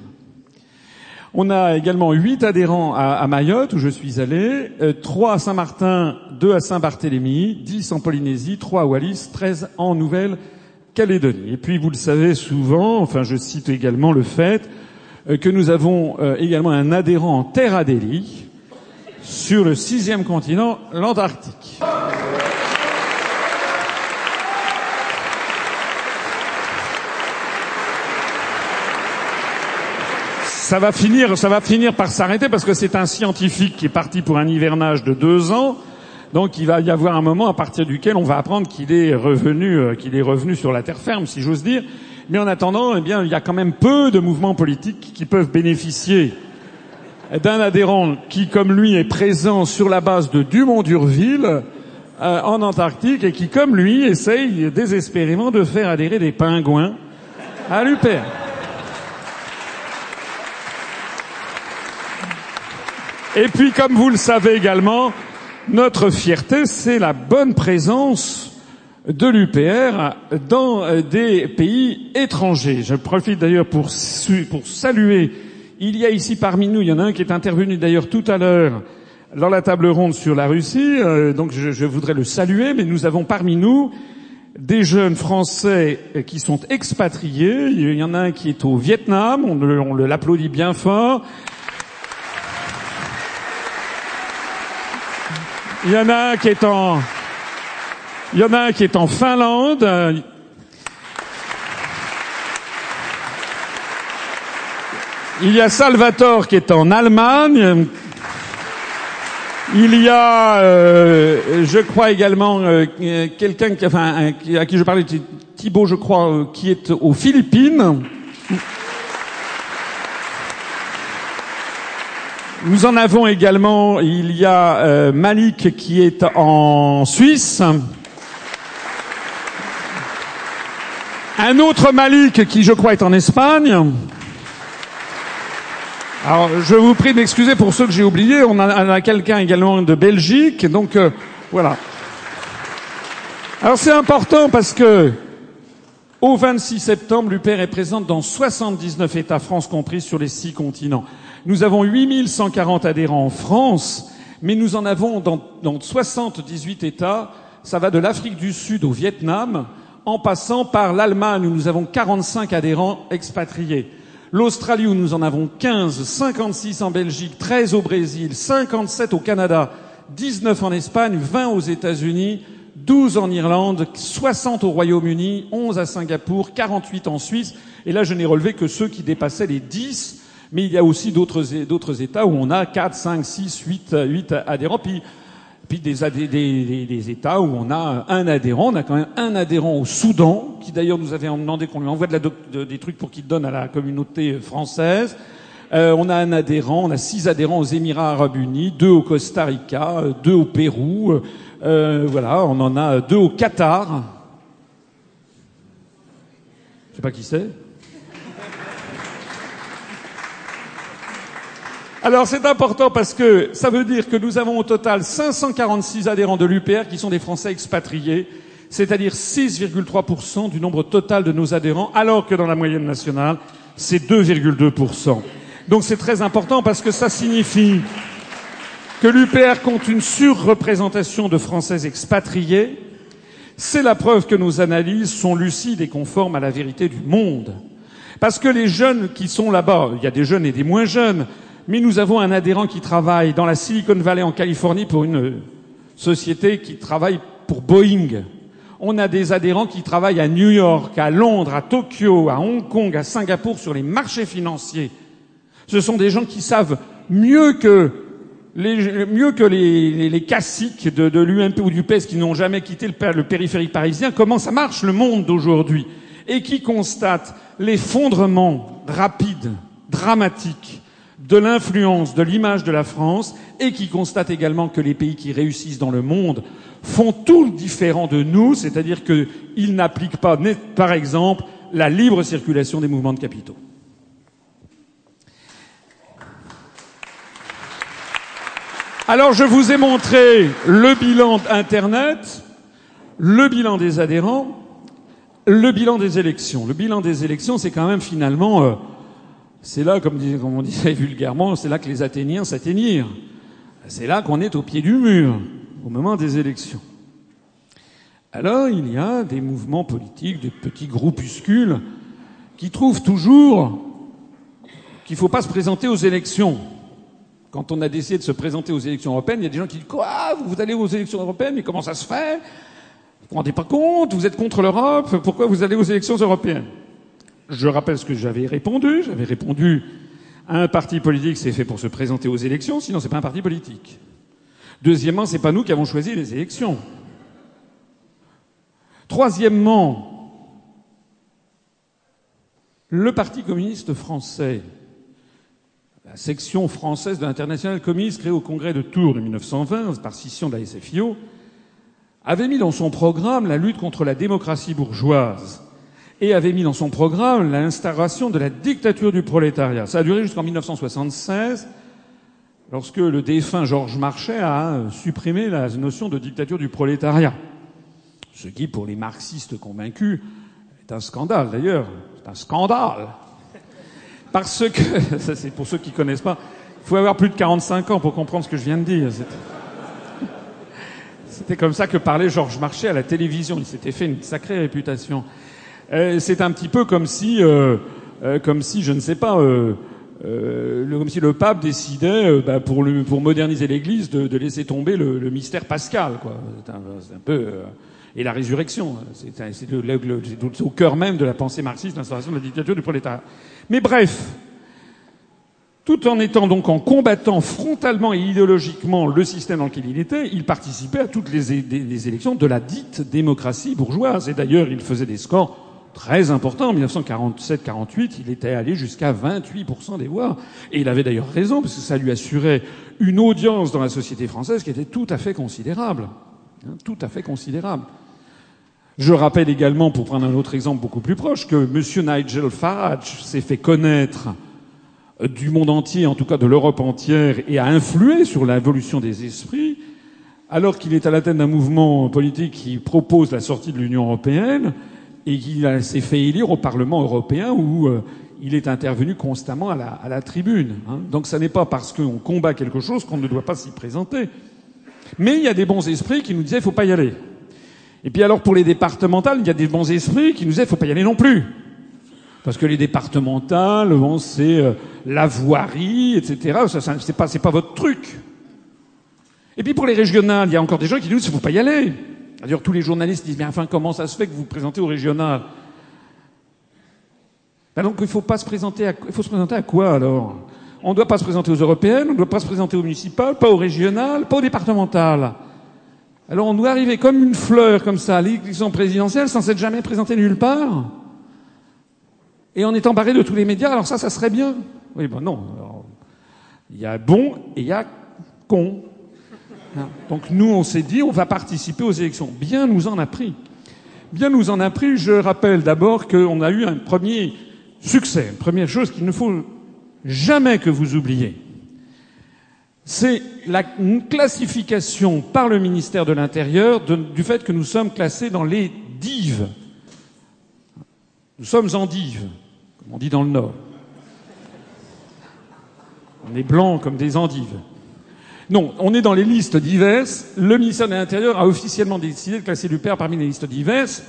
On a également huit adhérents à, Mayotte, où je suis allé, trois à Saint-Martin, deux à Saint-Barthélemy, dix en Polynésie, trois à Wallis, treize en Nouvelle-Calédonie. Et puis, vous le savez souvent, enfin, je cite également le fait euh, que nous avons euh, également un adhérent en Terre Adélie sur le sixième continent, l'Antarctique. Ça va finir, ça va finir par s'arrêter parce que c'est un scientifique qui est parti pour un hivernage de deux ans. Donc il va y avoir un moment à partir duquel on va apprendre qu'il est revenu, euh, qu'il est revenu sur la terre ferme, si j'ose dire. Mais en attendant, eh bien, il y a quand même peu de mouvements politiques qui peuvent bénéficier d'un adhérent qui, comme lui, est présent sur la base de Dumont-Durville euh, en Antarctique et qui, comme lui, essaye désespérément de faire adhérer des pingouins à l'UPR. Et puis, comme vous le savez également, notre fierté, c'est la bonne présence de l'UPR dans euh, des pays étrangers. Je profite d'ailleurs pour, saluer, il y a ici parmi nous, il y en a un qui est intervenu d'ailleurs tout à l'heure dans la table ronde sur la Russie, euh, donc je, voudrais le saluer, mais nous avons parmi nous des jeunes Français qui sont expatriés. Il y en a un qui est au Vietnam, on, on l'applaudit bien fort. Il y en a un qui est en, il y en a un qui est en Finlande. Il y a Salvatore qui est en Allemagne. Il y a, euh, je crois également, euh, quelqu'un qui, à qui je parlais, Thibault, je crois, euh, qui est aux Philippines. Nous en avons également, il y a euh, Malik qui est en Suisse. Un autre Malik qui, je crois, est en Espagne. Alors, je vous prie d'excuser pour ceux que j'ai oubliés. On a, quelqu'un également de Belgique. Donc, euh, voilà. Alors, c'est important parce que au 26 septembre, l'UPR est présente dans 79 États, France compris, sur les six continents. Nous avons 8140 adhérents en France, mais nous en avons dans, dans 78 États. Ça va de l'Afrique du Sud au Vietnam, en passant par l'Allemagne où nous avons 45 adhérents expatriés. L'Australie où nous en avons 15, 56 en Belgique, 13 au Brésil, 57 au Canada, 19 en Espagne, 20 aux États-Unis, 12 en Irlande, 60 au Royaume-Uni, 11 à Singapour, 48 en Suisse. Et là, je n'ai relevé que ceux qui dépassaient les 10. Mais il y a aussi d'autres États où on a 4, 5, 6, 8, 8 adhérents. Puis, puis des, des, des, États où on a un adhérent. On a quand même un adhérent au Soudan, qui d'ailleurs nous avait demandé qu'on lui envoie des trucs pour qu'il donne à la communauté française. Euh, on a un adhérent, on a six adhérents aux Émirats arabes unis, deux au Costa Rica, deux au Pérou, euh, voilà, on en a deux au Qatar. Je sais pas qui c'est. Alors c'est important parce que ça veut dire que nous avons au total 546 adhérents de l'UPR qui sont des Français expatriés, c'est-à-dire 6,3% du nombre total de nos adhérents, alors que dans la moyenne nationale, c'est 2,2%. Donc c'est très important parce que ça signifie que l'UPR compte une surreprésentation de Français expatriés. C'est la preuve que nos analyses sont lucides et conformes à la vérité du monde. Parce que les jeunes qui sont là-bas, il y a des jeunes et des moins jeunes, mais nous avons un adhérent qui travaille dans la Silicon Valley en Californie pour une société qui travaille pour Boeing. On a des adhérents qui travaillent à New York, à Londres, à Tokyo, à Hong Kong, à Singapour sur les marchés financiers. Ce sont des gens qui savent mieux que les, mieux que les, les, caciques de, l'UMP ou du PES qui n'ont jamais quitté le, le, périphérique parisien comment ça marche le monde d'aujourd'hui et qui constatent l'effondrement rapide, dramatique de l'influence de l'image de la France et qui constate également que les pays qui réussissent dans le monde font tout différent de nous, c'est-à-dire qu'ils n'appliquent pas, par exemple, la libre circulation des mouvements de capitaux. Alors je vous ai montré le bilan Internet, le bilan des adhérents, le bilan des élections. Le bilan des élections, c'est quand même finalement euh, c'est là, comme, on disait <laughs> vulgairement, c'est là que les Athéniens s'atteignirent. C'est là qu'on est au pied du mur, au moment des élections. Alors, il y a des mouvements politiques, des petits groupuscules, qui trouvent toujours qu'il ne faut pas se présenter aux élections. Quand on a décidé de se présenter aux élections européennes, il y a des gens qui disent Quoi Vous allez aux élections européennes Mais comment ça se fait? Vous ne vous rendez pas compte? Vous êtes contre l'Europe? Pourquoi vous allez aux élections européennes? Je rappelle ce que j'avais répondu. J'avais répondu un parti politique, c'est fait pour se présenter aux élections, sinon c'est pas un parti politique. Deuxièmement, c'est pas nous qui avons choisi les élections. Troisièmement, le Parti communiste français, la section française de l'international communiste créée au congrès de Tours de 1920 par scission de la SFIO, avait mis dans son programme la lutte contre la démocratie bourgeoise et avait mis dans son programme l'instauration de la dictature du prolétariat. Ça a duré jusqu'en 1976, lorsque le défunt Georges Marchais a supprimé la notion de dictature du prolétariat. Ce qui, pour les marxistes convaincus, est un scandale d'ailleurs. C'est un scandale. Parce que, <laughs> ça c'est pour ceux qui connaissent pas, il faut avoir plus de 45 ans pour comprendre ce que je viens de dire. <laughs> C'était comme ça que parlait Georges Marchais à la télévision. Il s'était fait une sacrée réputation. Euh, c'est un petit peu comme si, euh, euh, comme si, je ne sais pas, le, comme si le pape décidait, bah, pour, le, pour moderniser l'Église, de, de, laisser tomber le, le mystère pascal, quoi. C'est un, un, peu et la résurrection. C'est au cœur même de la pensée marxiste, l'instauration de la dictature du prolétariat. Mais bref, tout en étant donc en combattant frontalement et idéologiquement le système dans lequel il était, il participait à toutes les, les élections de la dite démocratie bourgeoise. Et d'ailleurs, il faisait des scores très important. En 1947-48, il était allé jusqu'à 28% des voix. Et il avait d'ailleurs raison, parce que ça lui assurait une audience dans la société française qui était tout à fait considérable. Hein, tout à fait considérable. Je rappelle également, pour prendre un autre exemple beaucoup plus proche, que M. Nigel Farage s'est fait connaître du monde entier, en tout cas de l'Europe entière, et a influé sur l'évolution des esprits, alors qu'il est à la tête d'un mouvement politique qui propose la sortie de l'Union européenne, et il s'est fait élire au Parlement européen où euh, il est intervenu constamment à la, à la tribune. Hein. Donc ce n'est pas parce qu'on combat quelque chose qu'on ne doit pas s'y présenter. Mais il y a des bons esprits qui nous disaient faut pas y aller. Et puis alors pour les départementales, il y a des bons esprits qui nous disaient faut pas y aller non plus. Parce que les départementales, bon, c'est euh, la voirie, etc. Ça, ça c'est pas, pas votre truc. Et puis pour les régionales, il y a encore des gens qui disent, il faut pas y aller. D'ailleurs, tous les journalistes disent, mais enfin, comment ça se fait que vous vous présentez au régional? Ben donc, il faut pas se présenter à, il faut se présenter à quoi alors? On ne doit pas se présenter aux européennes, on ne doit pas se présenter aux municipales, pas aux régionales, pas aux départementales. Alors on doit arriver comme une fleur comme ça à l'élection présidentielle sans s'être jamais présenté nulle part et en étant barré de tous les médias. Alors ça, ça serait bien. Oui, ben non. il y a bon et il y a con. Hein. Donc nous, on s'est dit, on va participer aux élections. Bien nous en a pris. Bien nous en a pris. Je rappelle d'abord qu'on a eu un premier succès. Première chose qu'il ne faut jamais que vous oubliez. C'est la classification par le ministère de l'Intérieur du fait que nous sommes classés dans les dives. Nous sommes en dives, comme on dit dans le Nord. On est blancs comme des endives. Non, on est dans les listes diverses. Le ministère de l'Intérieur a officiellement décidé de classer l'UPR parmi les listes diverses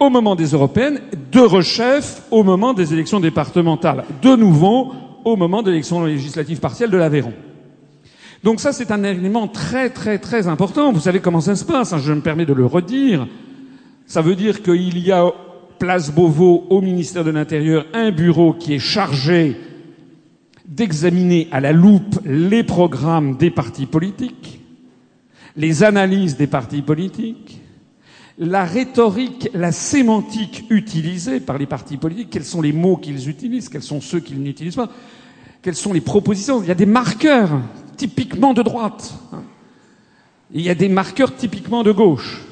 au moment des européennes, de rechef au moment des élections départementales, de nouveau au moment des élections législatives partielles de l'Aveyron. Donc ça, c'est un élément très très très important. Vous savez comment ça se passe, hein, je me permets de le redire. Ça veut dire qu'il y a place Beauvau au ministère de l'Intérieur un bureau qui est chargé d'examiner à la loupe les programmes des partis politiques, les analyses des partis politiques, la rhétorique, la sémantique utilisée par les partis politiques, quels sont les mots qu'ils utilisent, quels sont ceux qu'ils n'utilisent pas, quelles sont les propositions. Il y a des marqueurs typiquement de droite. il y a des marqueurs typiquement de gauche.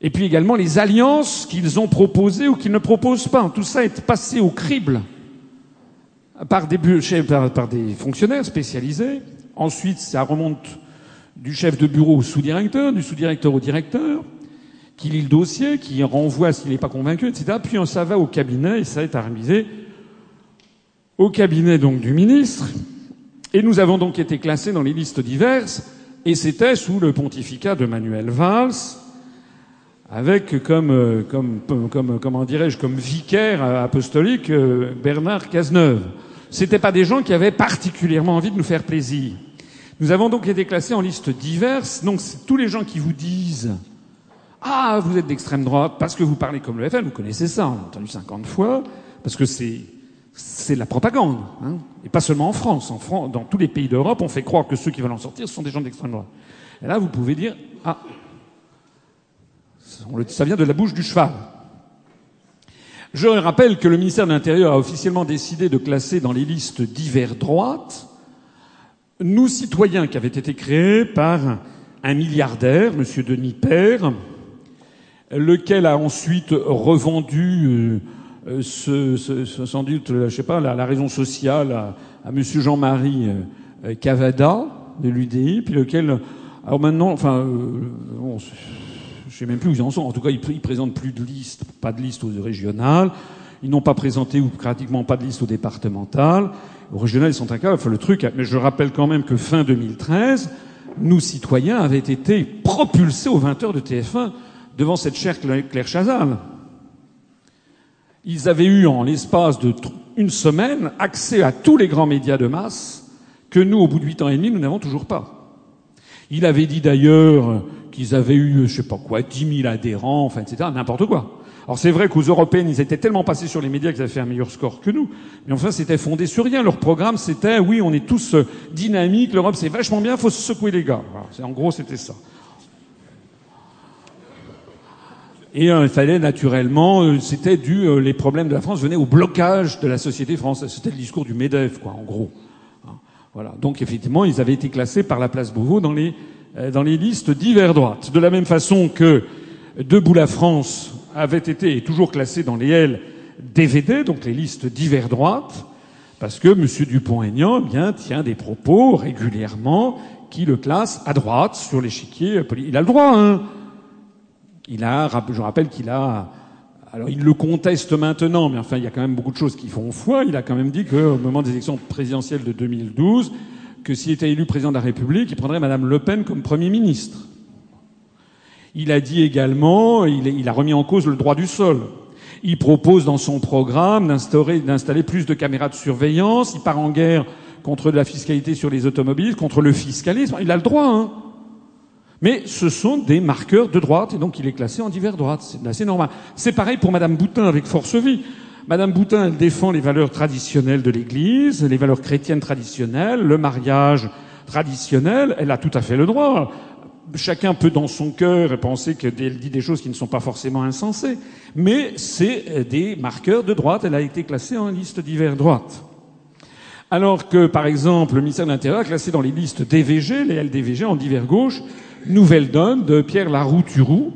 Et puis également les alliances qu'ils ont proposées ou qu'ils ne proposent pas. Tout ça est passé au crible par des, par des fonctionnaires spécialisés. Ensuite, ça remonte du chef de bureau au sous-directeur, du sous-directeur au directeur, qui lit le dossier, qui renvoie s'il n'est pas convaincu, etc. Puis ça va au cabinet et ça est arrivé au cabinet donc du ministre. Et nous avons donc été classés dans les listes diverses et c'était sous le pontificat de Manuel Valls, avec comme, comme, comme comment dirais-je, comme vicaire apostolique euh, Bernard Cazeneuve. C'était pas des gens qui avaient particulièrement envie de nous faire plaisir. Nous avons donc été classés en liste diverses. Donc tous les gens qui vous disent ah vous êtes d'extrême droite parce que vous parlez comme le FN, vous connaissez ça, on l'a entendu 50 fois, parce que c'est c'est la propagande, hein. et pas seulement en France. En France, dans tous les pays d'Europe, on fait croire que ceux qui veulent en sortir sont des gens d'extrême droite. Et là, vous pouvez dire ah ça vient de la bouche du cheval. Je rappelle que le ministère de l'Intérieur a officiellement décidé de classer dans les listes divers droites nous citoyens qui avaient été créés par un milliardaire, M. Denis Père, lequel a ensuite revendu euh, ce, ce, sans doute, je sais pas, la, raison sociale à, M. Jean-Marie euh, Cavada de l'UDI, puis lequel, alors maintenant, enfin, euh, je sais même plus où ils en sont. En tout cas, ils, ils présentent plus de liste, pas de liste aux régionales. Ils n'ont pas présenté ou pratiquement pas de liste au départemental. Au régional, ils sont incapables de le truc. Mais je rappelle quand même que fin 2013, nous, citoyens, avaient été propulsés aux 20 heures de TF1 devant cette chère Claire Chazal. Ils avaient eu, en l'espace de une semaine, accès à tous les grands médias de masse que nous, au bout de huit ans et demi, nous n'avons toujours pas. Il avait dit d'ailleurs qu'ils avaient eu, je sais pas quoi, 10 000 adhérents, enfin, etc., n'importe quoi. Alors c'est vrai qu'aux européennes, ils étaient tellement passés sur les médias qu'ils avaient fait un meilleur score que nous. Mais enfin, c'était fondé sur rien. Leur programme, c'était, oui, on est tous euh, dynamiques, l'Europe, c'est vachement bien, faut se secouer les gars. en gros, c'était ça. Et euh, il fallait naturellement, euh, c'était dû, les problèmes de la France venaient au blocage de la société française. C'était le discours du Medef, quoi, en gros. Hein. Voilà. Donc effectivement, ils avaient été classés par la place Beauvau dans les dans les listes d'hiver droite. De la même façon que Debout la France avait été et toujours classé dans les L DVD, donc les listes divers droite, parce que M. Dupont-Aignan eh bien tient des propos régulièrement qui le classent à droite sur l'échiquier politique. Il a le droit, hein. Il a, je rappelle qu'il a, alors il le conteste maintenant, mais enfin il y a quand même beaucoup de choses qui font foi. Il a quand même dit qu'au moment des élections présidentielles de 2012, que s'il était élu président de la République, il prendrait Mme Le Pen comme Premier ministre. Il a dit également, il, a remis en cause le droit du sol. Il propose dans son programme d'installer plus de caméras de surveillance. Il part en guerre contre la fiscalité sur les automobiles, contre le fiscalisme. Il a le droit, hein. Mais ce sont des marqueurs de droite, et donc il est classé en divers droite. C'est assez normal. C'est pareil pour Madame Boutin avec Force Vie. Madame Boutin, elle défend les valeurs traditionnelles de l'Église, les valeurs chrétiennes traditionnelles, le mariage traditionnel. Elle a tout à fait le droit. Chacun peut, dans son cœur, penser qu'elle dit des choses qui ne sont pas forcément insensées. Mais c'est des marqueurs de droite. Elle a été classée en liste divers droite. Alors que, par exemple, le ministère de l'Intérieur a classé dans les listes DVG, les LDVG en divers gauche, Nouvelle Donne de Pierre Laroux-Turou,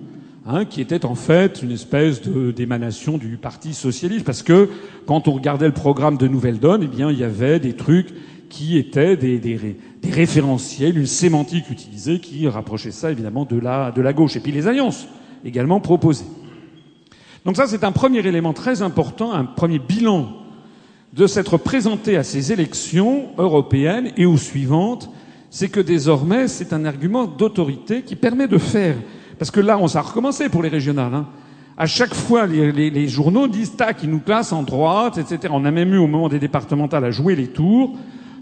hein, qui était en fait une espèce d'émanation du Parti socialiste, parce que quand on regardait le programme de Nouvelle Donne, eh bien, il y avait des trucs qui étaient des, référentiels, une sémantique utilisée qui rapprochait ça évidemment de la, de la gauche. Et puis les alliances également proposées. Donc ça, c'est un premier élément très important, un premier bilan de s'être présenté à ces élections européennes et aux suivantes c'est que désormais, c'est un argument d'autorité qui permet de faire. Parce que là, on s'est recommencé pour les régionales. Hein. À chaque fois, les, journaux disent tac, ils nous classent en droite, etc. On a même eu au moment des départementales à jouer les tours.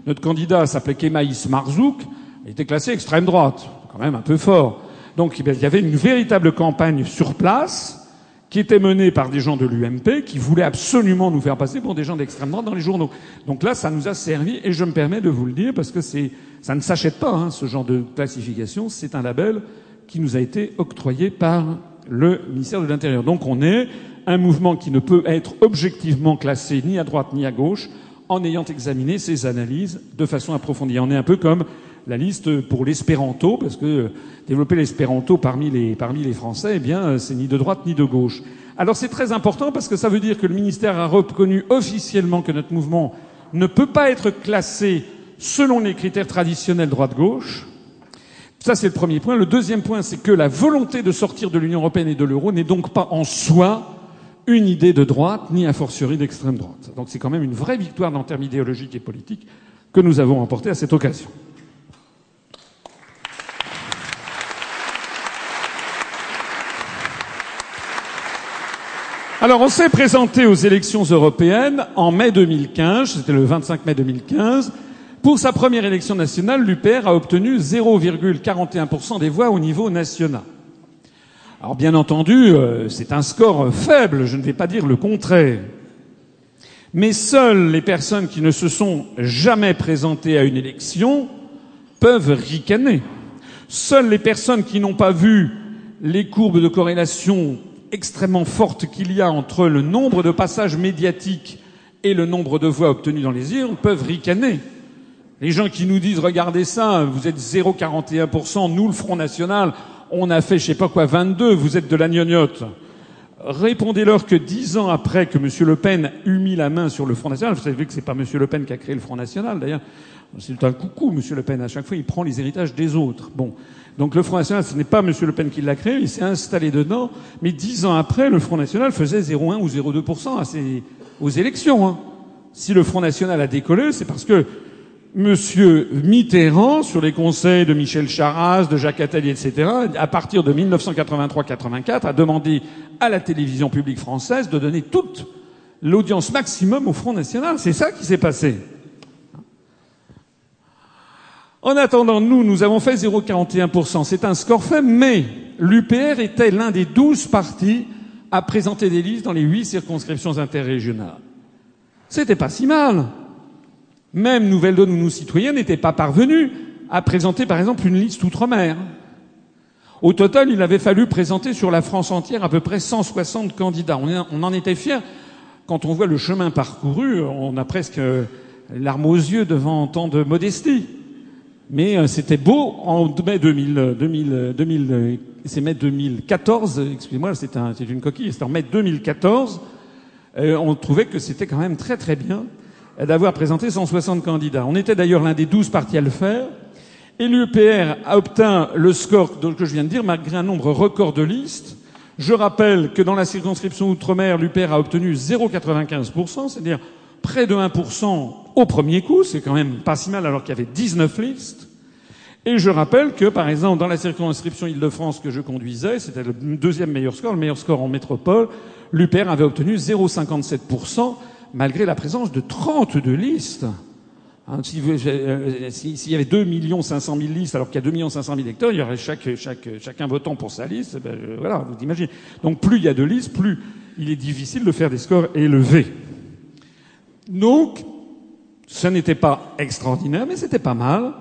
Notre candidat s'appelait Kemaïs Marzouk. Il était classé extrême droite, quand même un peu fort. Donc il y avait une véritable campagne sur place qui était menée par des gens de l'UMP qui voulaient absolument nous faire passer pour des gens d'extrême droite dans les journaux. Donc là, ça nous a servi, et je me permets de vous le dire parce que ça ne s'achète pas, hein, ce genre de classification. C'est un label qui nous a été octroyé par le ministère de l'Intérieur. Donc on est un mouvement qui ne peut être objectivement classé ni à droite ni à gauche en ayant examiné ces analyses de façon approfondie. On est un peu comme la liste pour l'espéranto, parce que développer l'espéranto parmi les, parmi les Français, eh bien, c'est ni de droite ni de gauche. Alors c'est très important parce que ça veut dire que le ministère a reconnu officiellement que notre mouvement ne peut pas être classé selon les critères traditionnels droite-gauche. Ça, c'est le premier point. Le deuxième point, c'est que la volonté de sortir de l'Union européenne et de l'euro n'est donc pas en soi une idée de droite, ni a fortiori d'extrême droite. Donc c'est quand même une vraie victoire en termes idéologiques et politiques que nous avons remportée à cette occasion. Alors on s'est présenté aux élections européennes en mai 2015, c'était le 25 mai 2015, pour sa première élection nationale, l'UPR a obtenu 0,41% des voix au niveau national. Alors bien entendu, euh, c'est un score faible, je ne vais pas dire le contraire. Mais seules les personnes qui ne se sont jamais présentées à une élection peuvent ricaner. Seules les personnes qui n'ont pas vu les courbes de corrélation extrêmement fortes qu'il y a entre le nombre de passages médiatiques et le nombre de voix obtenues dans les urnes peuvent ricaner. Les gens qui nous disent regardez ça, vous êtes 0,41%, nous le Front National, on a fait je sais pas quoi 22, vous êtes de la gnognotte. Répondez-leur que dix ans après que M. Le Pen eut mis la main sur le Front National, vous savez que c'est pas M. Le Pen qui a créé le Front National d'ailleurs, c'est un coucou M. Le Pen, à chaque fois il prend les héritages des autres. Bon. Donc le Front National, ce n'est pas M. Le Pen qui l'a créé, il s'est installé dedans, mais dix ans après, le Front National faisait 0,1 ou 0,2% aux élections. Hein. Si le Front National a décollé, c'est parce que Monsieur Mitterrand, sur les conseils de Michel Charras, de Jacques Attali, etc., à partir de 1983-84, a demandé à la télévision publique française de donner toute l'audience maximum au Front National. C'est ça qui s'est passé. En attendant, nous, nous avons fait 0,41%. C'est un score faible, mais l'UPR était l'un des douze partis à présenter des listes dans les huit circonscriptions interrégionales. C'était pas si mal. Même Nouvelle Donne ou nous citoyens n'étaient pas parvenus à présenter, par exemple, une liste outre-mer. Au total, il avait fallu présenter sur la France entière à peu près 160 candidats. On en était fiers. Quand on voit le chemin parcouru, on a presque l'arme aux yeux devant tant de modestie. Mais euh, c'était beau en mai 2000, 2000, 2000 c'est mai 2014, excusez-moi, c'est un, une coquille, c'était en mai 2014, euh, on trouvait que c'était quand même très très bien d'avoir présenté 160 candidats. On était d'ailleurs l'un des 12 partis à le faire. Et l'UPR a obtenu le score que je viens de dire, malgré un nombre record de listes. Je rappelle que dans la circonscription Outre-mer, l'UPR a obtenu 0,95%, c'est-à-dire près de 1% au premier coup. C'est quand même pas si mal alors qu'il y avait 19 listes. Et je rappelle que, par exemple, dans la circonscription Île-de-France que je conduisais, c'était le deuxième meilleur score, le meilleur score en métropole, l'UPR avait obtenu 0,57% malgré la présence de 32 listes. Hein, euh, S'il y avait 2 500 000 listes, alors qu'il y a 2 500 000 électeurs, il y aurait chaque, chaque, chacun votant pour sa liste. Eh ben, euh, voilà, vous imaginez. Donc plus il y a de listes, plus il est difficile de faire des scores élevés. Donc, ce n'était pas extraordinaire, mais c'était pas mal.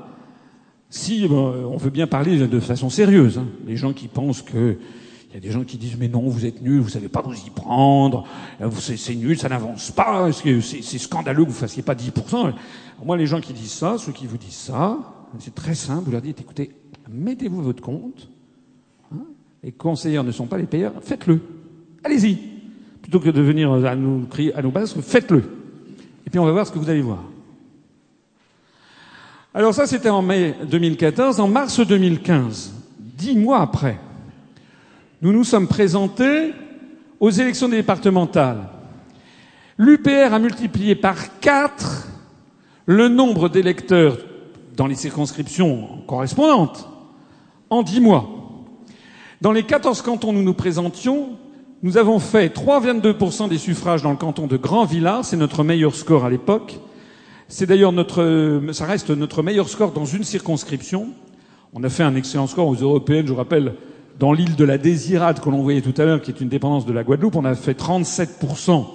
Si on veut bien parler de façon sérieuse, hein. les gens qui pensent que il y a des gens qui disent mais non, vous êtes nuls, vous savez pas vous y prendre, euh, c'est nul, ça n'avance pas, c'est scandaleux que vous fassiez pas 10%. Moi, les gens qui disent ça, ceux qui vous disent ça, c'est très simple, vous leur dites écoutez, mettez-vous votre compte, hein, les conseillers ne sont pas les payeurs, faites-le. Allez-y. Plutôt que de venir à nous crier à nos bases, faites-le. Et puis on va voir ce que vous allez voir. Alors ça, c'était en mai 2014. En mars 2015, dix mois après, nous nous sommes présentés aux élections départementales. L'UPR a multiplié par quatre le nombre d'électeurs dans les circonscriptions correspondantes en dix mois. Dans les 14 cantons où nous nous présentions, nous avons fait 3,22% des suffrages dans le canton de Grand Villard, c'est notre meilleur score à l'époque, c'est d'ailleurs notre, ça reste notre meilleur score dans une circonscription. On a fait un excellent score aux européennes, je vous rappelle, dans l'île de la Désirade que l'on voyait tout à l'heure, qui est une dépendance de la Guadeloupe, on a fait 37%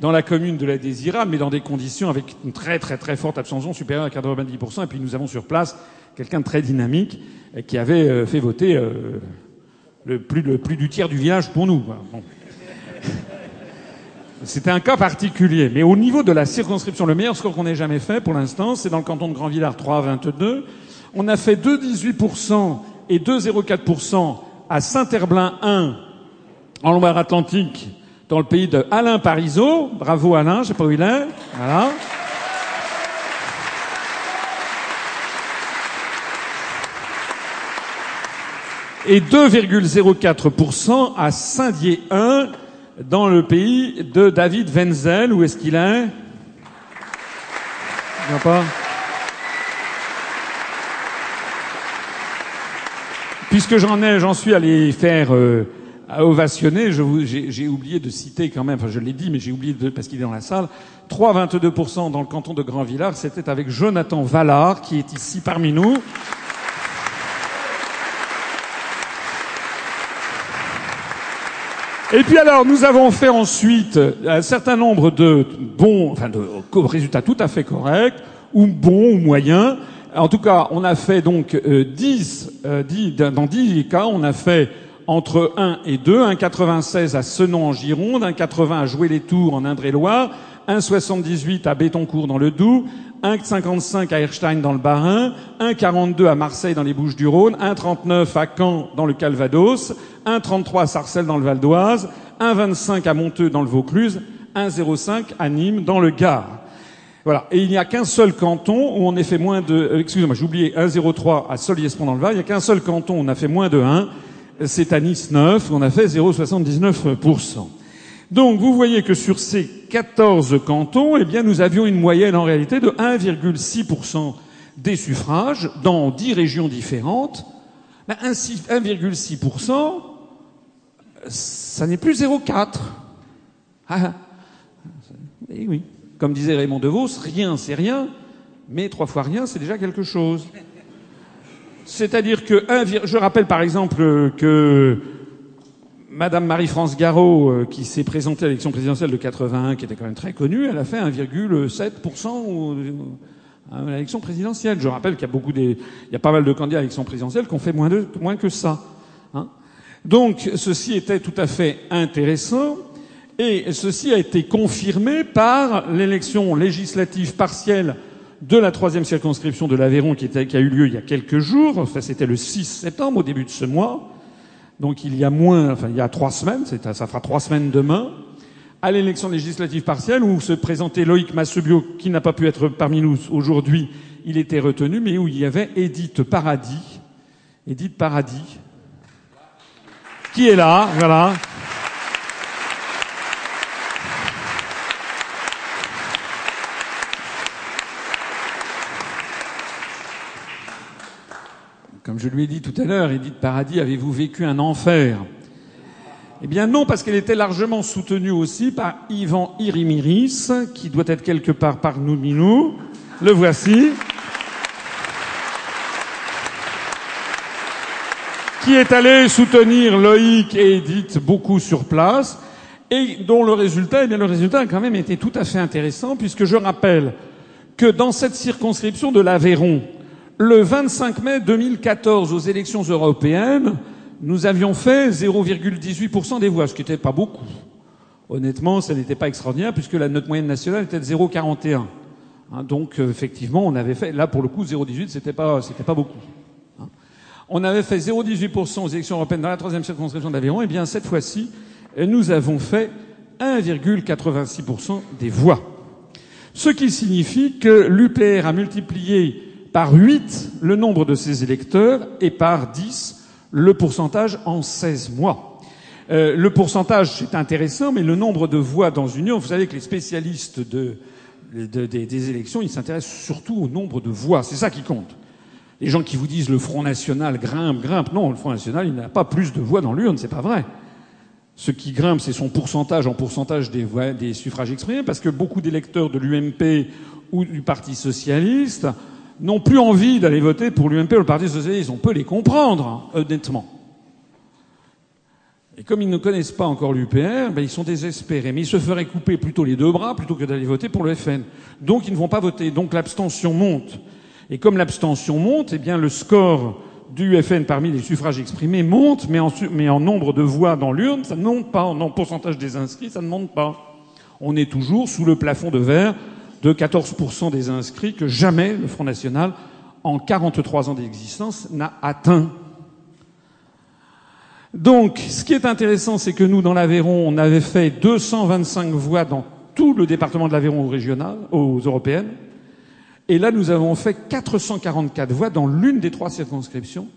dans la commune de la Désirade, mais dans des conditions avec une très très très forte abstention supérieure à 90%. Et puis nous avons sur place quelqu'un de très dynamique qui avait euh, fait voter euh, le, plus, le plus du tiers du village pour nous. <laughs> C'était un cas particulier. Mais au niveau de la circonscription, le meilleur score qu'on ait jamais fait pour l'instant, c'est dans le canton de Grand-Villard, 3,22. On a fait 2,18% et 2,04% à Saint-Herblain 1, en Loire-Atlantique, dans le pays de Alain Parisot. Bravo Alain, je sais pas où il est. Voilà. Et 2,04% à Saint-Dié 1, dans le pays de David Wenzel. Où est-ce qu'il est, Il pas? Puisque j'en ai, j'en suis allé faire euh, ovationner, j'ai oublié de citer quand même, enfin je l'ai dit, mais j'ai oublié de, parce qu'il est dans la salle, 3,22% dans le canton de Grand-Villard, c'était avec Jonathan Vallard, qui est ici parmi nous. Et puis alors, nous avons fait ensuite un certain nombre de bons, enfin de résultats tout à fait corrects, ou bons ou moyens. En tout cas, on a fait donc 10, euh, 10 euh, dans 10 cas, on a fait entre 1 et 2, 1,96 à Senon en Gironde, 1,80 à Jouer-les-Tours en Indre-et-Loire, 1,78 à Bétoncourt dans le Doubs, 1,55 à Erstein dans le Bas-Rhin, 1,42 à Marseille dans les Bouches-du-Rhône, 1,39 à Caen dans le Calvados, 1,33 à Sarcelles dans le Val d'Oise, 1,25 à Monteux dans le Vaucluse, 1,05 à Nîmes dans le Gard. Voilà. Et il n'y a qu'un seul canton où on a fait moins de, excusez-moi, j'ai oublié 1,03 à Soliespont dans le Var. Il n'y a qu'un seul canton où on a fait moins de 1. C'est à Nice 9 où on a fait 0,79%. Donc vous voyez que sur ces 14 cantons, eh bien nous avions une moyenne en réalité de 1,6% des suffrages dans 10 régions différentes. Ben, 1,6%, ça n'est plus 0,4. Ah, eh oui. Comme disait Raymond DeVos, rien c'est rien, mais trois fois rien c'est déjà quelque chose. C'est-à-dire que, je rappelle par exemple que Madame Marie-France Garot, euh, qui s'est présentée à l'élection présidentielle de 81, qui était quand même très connue, elle a fait 1,7% à l'élection présidentielle. Je rappelle qu'il y a beaucoup des, il y a pas mal de candidats à l'élection présidentielle qui ont fait moins que ça. Hein. Donc, ceci était tout à fait intéressant. Et ceci a été confirmé par l'élection législative partielle de la troisième circonscription de l'Aveyron qui, a eu lieu il y a quelques jours. Enfin, c'était le 6 septembre, au début de ce mois. Donc il y a moins, enfin il y a trois semaines, ça fera trois semaines demain, à l'élection législative partielle où se présentait Loïc Massebio, qui n'a pas pu être parmi nous aujourd'hui, il était retenu, mais où il y avait Edith Paradis, Edith Paradis, qui est là, voilà. Comme je lui ai dit tout à l'heure, Edith Paradis, avez-vous vécu un enfer? Eh bien non, parce qu'elle était largement soutenue aussi par Ivan Irimiris, qui doit être quelque part parmi nous. Le voici. qui est allé soutenir Loïc et Edith beaucoup sur place et dont le résultat, eh bien, le résultat a quand même été tout à fait intéressant puisque je rappelle que dans cette circonscription de l'Aveyron, le 25 mai 2014 aux élections européennes, nous avions fait 0,18% des voix, ce qui n'était pas beaucoup. Honnêtement, ça n'était pas extraordinaire puisque la note moyenne nationale était de 0,41. Hein, donc, euh, effectivement, on avait fait, là, pour le coup, 0,18, c'était pas, c'était pas beaucoup. On avait fait 0,18% aux élections européennes dans la troisième circonscription d'Aveyron. Eh bien, cette fois-ci, nous avons fait 1,86% des voix. Ce qui signifie que l'UPR a multiplié par 8 le nombre de ses électeurs et par 10 le pourcentage en 16 mois. Euh, le pourcentage, c'est intéressant, mais le nombre de voix dans une union, vous savez que les spécialistes de, des élections, ils s'intéressent surtout au nombre de voix. C'est ça qui compte. Les gens qui vous disent le Front National grimpe, grimpe. Non, le Front National, il n'a pas plus de voix dans l'urne, c'est pas vrai. Ce qui grimpe, c'est son pourcentage en pourcentage des, voix, des suffrages exprimés, parce que beaucoup d'électeurs de l'UMP ou du Parti Socialiste n'ont plus envie d'aller voter pour l'UMP ou le Parti Socialiste. On peut les comprendre, hein, honnêtement. Et comme ils ne connaissent pas encore l'UPR, ben ils sont désespérés. Mais ils se feraient couper plutôt les deux bras plutôt que d'aller voter pour le FN. Donc ils ne vont pas voter. Donc l'abstention monte. Et comme l'abstention monte, eh bien le score du FN parmi les suffrages exprimés monte, mais en, mais en nombre de voix dans l'urne, ça ne monte pas. En pourcentage des inscrits, ça ne monte pas. On est toujours sous le plafond de verre de 14% des inscrits que jamais le Front National, en 43 ans d'existence, n'a atteint. Donc, ce qui est intéressant, c'est que nous, dans l'Aveyron, on avait fait 225 voix dans tout le département de l'Aveyron régional, aux européennes. Et là, nous avons fait 444 voix dans l'une des trois circonscriptions.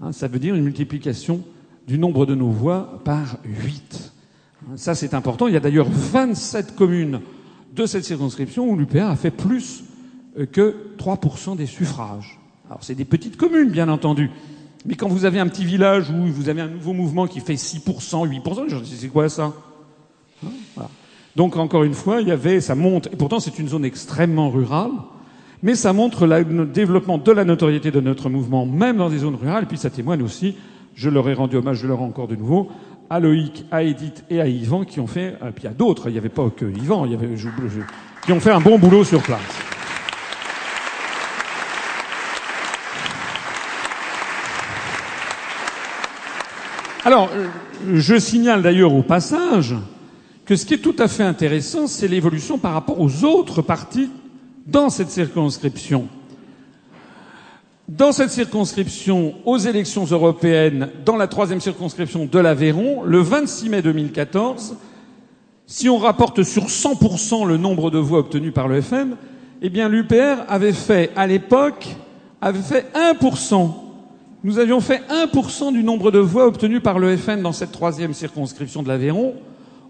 Hein, ça veut dire une multiplication du nombre de nos voix par 8. Ça, c'est important. Il y a d'ailleurs 27 communes de cette circonscription où l'UPA a fait plus euh, que 3% des suffrages. Alors, c'est des petites communes, bien entendu. Mais quand vous avez un petit village où vous avez un nouveau mouvement qui fait 6%, 8%, je dis, c'est quoi ça? Hein? Donc, encore une fois, il y avait, ça monte. Et pourtant, c'est une zone extrêmement rurale mais ça montre le développement de la notoriété de notre mouvement, même dans des zones rurales, et puis ça témoigne aussi, je leur ai rendu hommage, je leur rends encore de nouveau, à Loïc, à Edith et à Yvan qui ont fait, et puis d'autres, il n'y avait pas que Yvan, il qui ont fait un bon boulot sur place. Alors, euh, je signale d'ailleurs au passage que ce qui est tout à fait intéressant, c'est l'évolution par rapport aux autres partis dans cette circonscription. Dans cette circonscription, aux élections européennes, dans la troisième circonscription de l'Aveyron, le 26 mai 2014, si on rapporte sur 100% le nombre de voix obtenues par le FN, eh bien l'UPR avait fait, à l'époque, avait fait 1%. Nous avions fait 1% du nombre de voix obtenues par le FN dans cette troisième circonscription de l'Aveyron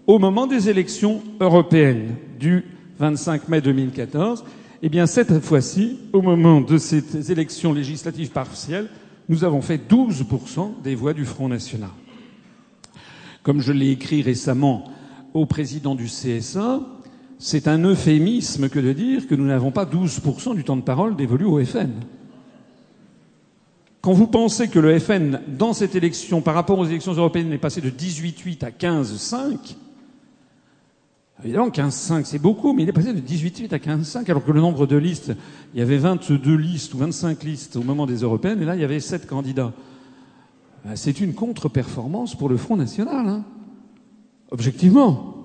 au moment des élections européennes du 25 mai 2014. Eh bien, cette fois-ci, au moment de ces élections législatives partielles, nous avons fait 12% des voix du Front National. Comme je l'ai écrit récemment au président du CSA, c'est un euphémisme que de dire que nous n'avons pas 12% du temps de parole dévolu au FN. Quand vous pensez que le FN, dans cette élection, par rapport aux élections européennes, est passé de 18,8 à 15,5, Évidemment, 15,5 c'est beaucoup, mais il est passé de 18,8 à 15,5 alors que le nombre de listes, il y avait 22 listes ou 25 listes au moment des européennes, et là il y avait 7 candidats. Ben, c'est une contre-performance pour le Front National, hein. objectivement.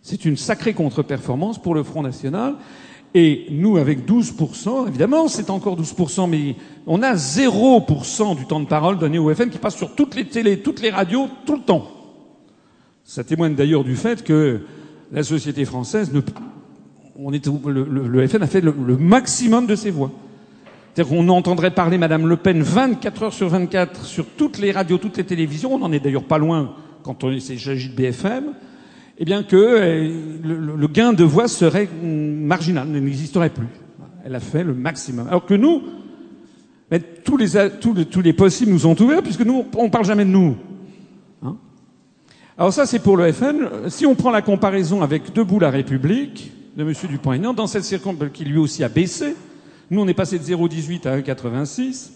C'est une sacrée contre-performance pour le Front National. Et nous, avec 12%, évidemment, c'est encore 12%, mais on a 0% du temps de parole donné au FN qui passe sur toutes les télés, toutes les radios, tout le temps. Ça témoigne d'ailleurs du fait que la société française, ne, on est, le, FN a fait le, maximum de ses voix. C'est-à-dire qu'on entendrait parler Madame Le Pen 24 heures sur 24 sur toutes les radios, toutes les télévisions. On n'en est d'ailleurs pas loin quand il s'agit de BFM. Eh bien que euh, le, gain de voix serait marginal, n'existerait plus. Elle a fait le maximum. Alors que nous, Mais tous les, possibles nous sont ouverts puisque nous, on parle jamais de nous. Alors ça, c'est pour le FN. Si on prend la comparaison avec Debout la République de M. Dupont-Aignan, dans cette circonstance, qui lui aussi a baissé, nous on est passé de 0,18 à 1,86,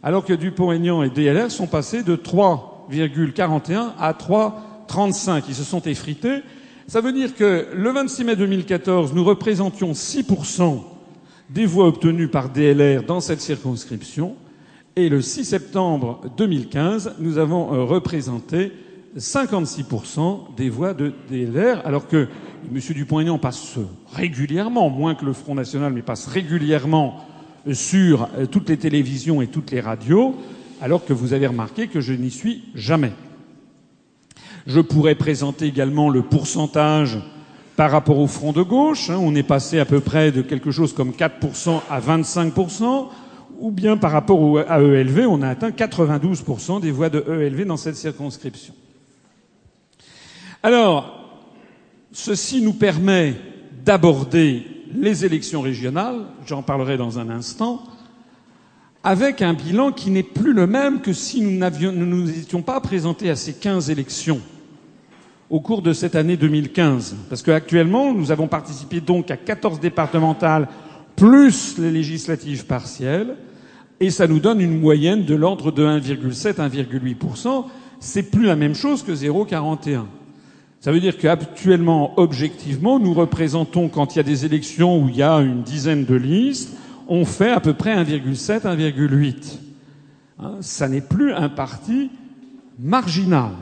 alors que Dupont-Aignan et DLR sont passés de 3,41 à 3,35. Ils se sont effrités. Ça veut dire que le 26 mai 2014, nous représentions 6% des voix obtenues par DLR dans cette circonscription. Et le 6 septembre 2015, nous avons euh, représenté 56% des voix de DLR, alors que M. Dupont-Aignan passe régulièrement, moins que le Front National, mais passe régulièrement sur euh, toutes les télévisions et toutes les radios, alors que vous avez remarqué que je n'y suis jamais. Je pourrais présenter également le pourcentage par rapport au front de gauche. Hein. on est passé à peu près de quelque chose comme 4% à 25%, ou bien par rapport à ELV, on a atteint 92% des voix de ELV dans cette circonscription. Alors, ceci nous permet d'aborder les élections régionales, j'en parlerai dans un instant, avec un bilan qui n'est plus le même que si nous ne nous étions pas présentés à ces 15 élections au cours de cette année 2015. Parce qu'actuellement, nous avons participé donc à 14 départementales plus les législatives partielles, et ça nous donne une moyenne de l'ordre de 1,7-1,8%. C'est plus la même chose que 0,41. Ça veut dire qu'actuellement, objectivement, nous représentons, quand il y a des élections où il y a une dizaine de listes, on fait à peu près 1,7, 1,8. Hein, ça n'est plus un parti marginal.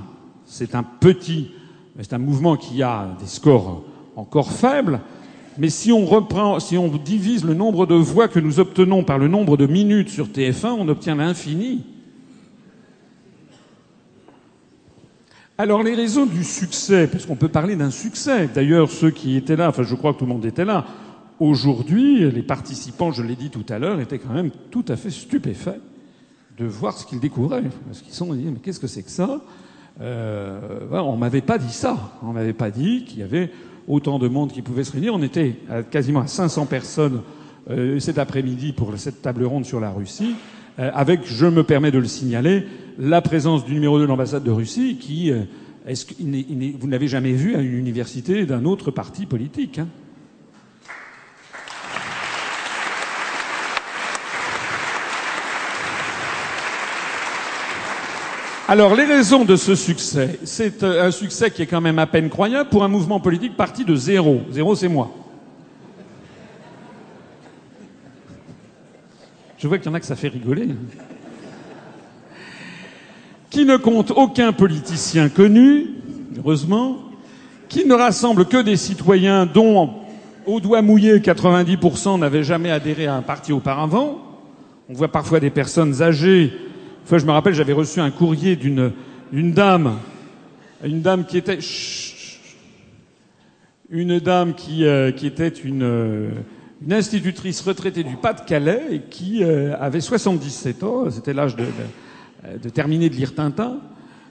C'est un petit, c'est un mouvement qui a des scores encore faibles, mais si on reprend, si on divise le nombre de voix que nous obtenons par le nombre de minutes sur TF1, on obtient l'infini. Alors les raisons du succès, parce qu'on peut parler d'un succès. D'ailleurs, ceux qui étaient là, enfin je crois que tout le monde était là, aujourd'hui, les participants, je l'ai dit tout à l'heure, étaient quand même tout à fait stupéfaits de voir ce qu'ils découvraient. Parce qu'ils sont dit, mais qu'est-ce que c'est que ça? Euh, On m'avait pas dit ça. On m'avait pas dit qu'il y avait autant de monde qui pouvait se réunir. On était quasiment à 500 personnes euh, cet après-midi pour cette table ronde sur la Russie. Euh, avec, je me permets de le signaler, la présence du numéro 2 de l'ambassade de Russie, qui, euh, qu'il vous n'avez jamais vu à une université d'un autre parti politique. Hein Alors, les raisons de ce succès, c'est euh, un succès qui est quand même à peine croyable pour un mouvement politique parti de zéro. Zéro, c'est moi. Je vois qu'il y en a que ça fait rigoler. Qui ne compte aucun politicien connu, heureusement, qui ne rassemble que des citoyens dont, au doigt mouillé, 90% n'avaient jamais adhéré à un parti auparavant. On voit parfois des personnes âgées. Enfin, je me rappelle, j'avais reçu un courrier d'une dame, une dame qui était une dame qui, euh, qui était une euh, une institutrice retraitée du Pas-de-Calais qui euh, avait 77 ans, c'était l'âge de, de, terminer de lire Tintin.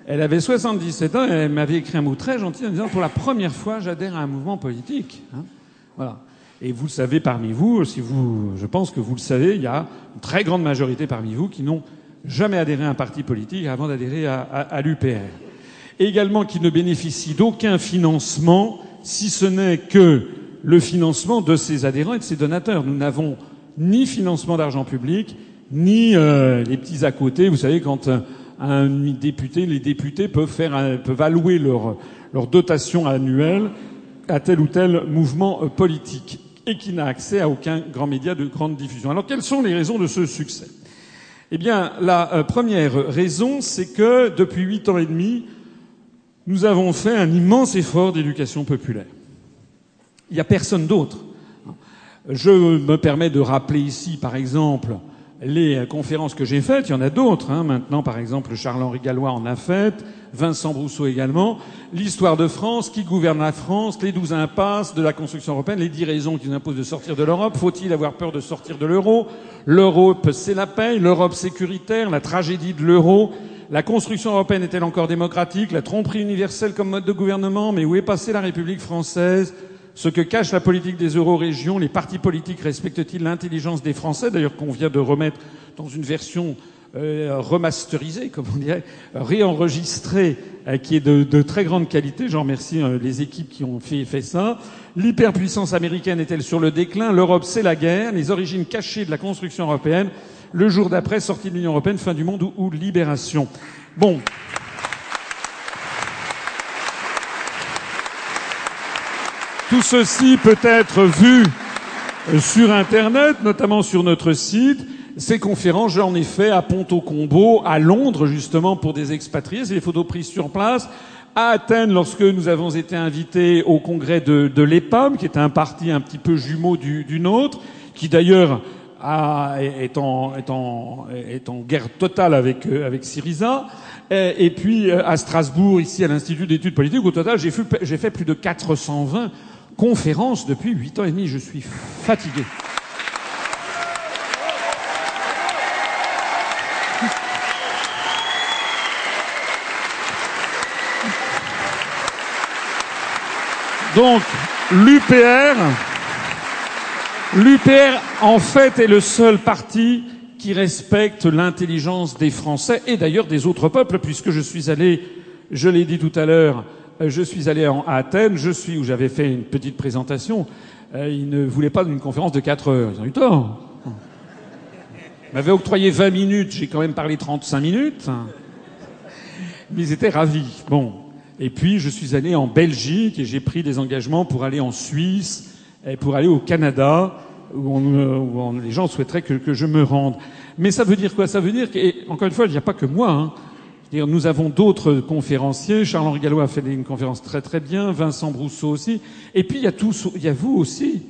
Elle avait 77 ans et elle m'avait écrit un mot très gentil en disant pour la première fois j'adhère à un mouvement politique. Hein. voilà. Et vous le savez parmi vous, si vous, je pense que vous le savez, il y a une très grande majorité parmi vous qui n'ont jamais adhéré à un parti politique avant d'adhérer à, à, à l'UPR. également qui ne bénéficient d'aucun financement, si ce n'est que le financement de ses adhérents et de ses donateurs. Nous n'avons ni financement d'argent public, ni euh, les petits à côté. Vous savez, quand un, député, les députés peuvent faire, peuvent allouer leur, leur dotation annuelle à tel ou tel mouvement euh, politique et qui n'a accès à aucun grand média de grande diffusion. Alors, quelles sont les raisons de ce succès? Eh bien, la euh, première raison, c'est que depuis huit ans et demi, nous avons fait un immense effort d'éducation populaire. Il n'y a personne d'autre. Je me permets de rappeler ici, par exemple, les conférences que j'ai faites. Il y en a d'autres. Hein. Maintenant, par exemple, Charles-Henri Gallois en a fait, Vincent Brousseau également. L'histoire de France, qui gouverne la France, les douze impasses de la construction européenne, les dix raisons qui nous imposent de sortir de l'Europe. Faut-il avoir peur de sortir de l'euro? L'Europe, c'est la paix. L'Europe sécuritaire, la tragédie de l'euro. La construction européenne est-elle encore démocratique? La tromperie universelle comme mode de gouvernement? Mais où est passée la République française? Ce que cache la politique des euro-régions, les partis politiques respectent-ils l'intelligence des Français? D'ailleurs, qu'on vient de remettre dans une version euh, remasterisée, comme on dirait, réenregistrée, euh, qui est de, très grande qualité. J'en remercie euh, les équipes qui ont fait, fait ça. L'hyperpuissance américaine est-elle sur le déclin? L'Europe, c'est la guerre. Les origines cachées de la construction européenne. Le jour d'après, sortie de l'Union européenne, fin du monde ou, ou libération. Bon. Tout ceci peut être vu sur Internet, notamment sur notre site. Ces conférences, j'en ai fait à Ponto-Combo, à Londres, justement, pour des expatriés. C'est des photos prises sur place. À Athènes, lorsque nous avons été invités au congrès de, de l'EPAM, qui est un parti un petit peu jumeau du, du nôtre, qui d'ailleurs est, en, est, en, est en guerre totale avec, euh, avec Syriza. Et, et puis euh, à Strasbourg, ici à l'Institut d'études politiques, au total, j'ai fait plus de 420 conférence depuis huit ans et demi. Je suis fatigué. Donc, l'UPR, l'UPR, en fait, est le seul parti qui respecte l'intelligence des Français et d'ailleurs des autres peuples, puisque je suis allé, je l'ai dit tout à l'heure, je suis allé à Athènes, je suis où j'avais fait une petite présentation. Euh, ils ne voulaient pas d'une conférence de 4 heures. Ils ont eu tort. Ils m'avaient octroyé 20 minutes, j'ai quand même parlé 35 minutes. Mais ils étaient ravis. Bon. Et puis, je suis allé en Belgique et j'ai pris des engagements pour aller en Suisse et pour aller au Canada, où, on, où les gens souhaiteraient que, je me rende. Mais ça veut dire quoi? Ça veut dire que, encore une fois, il n'y a pas que moi. Hein. Nous avons d'autres conférenciers. Charles-Henri Gallois a fait une conférence très très bien. Vincent Brousseau aussi. Et puis il y a tous, il y a vous aussi.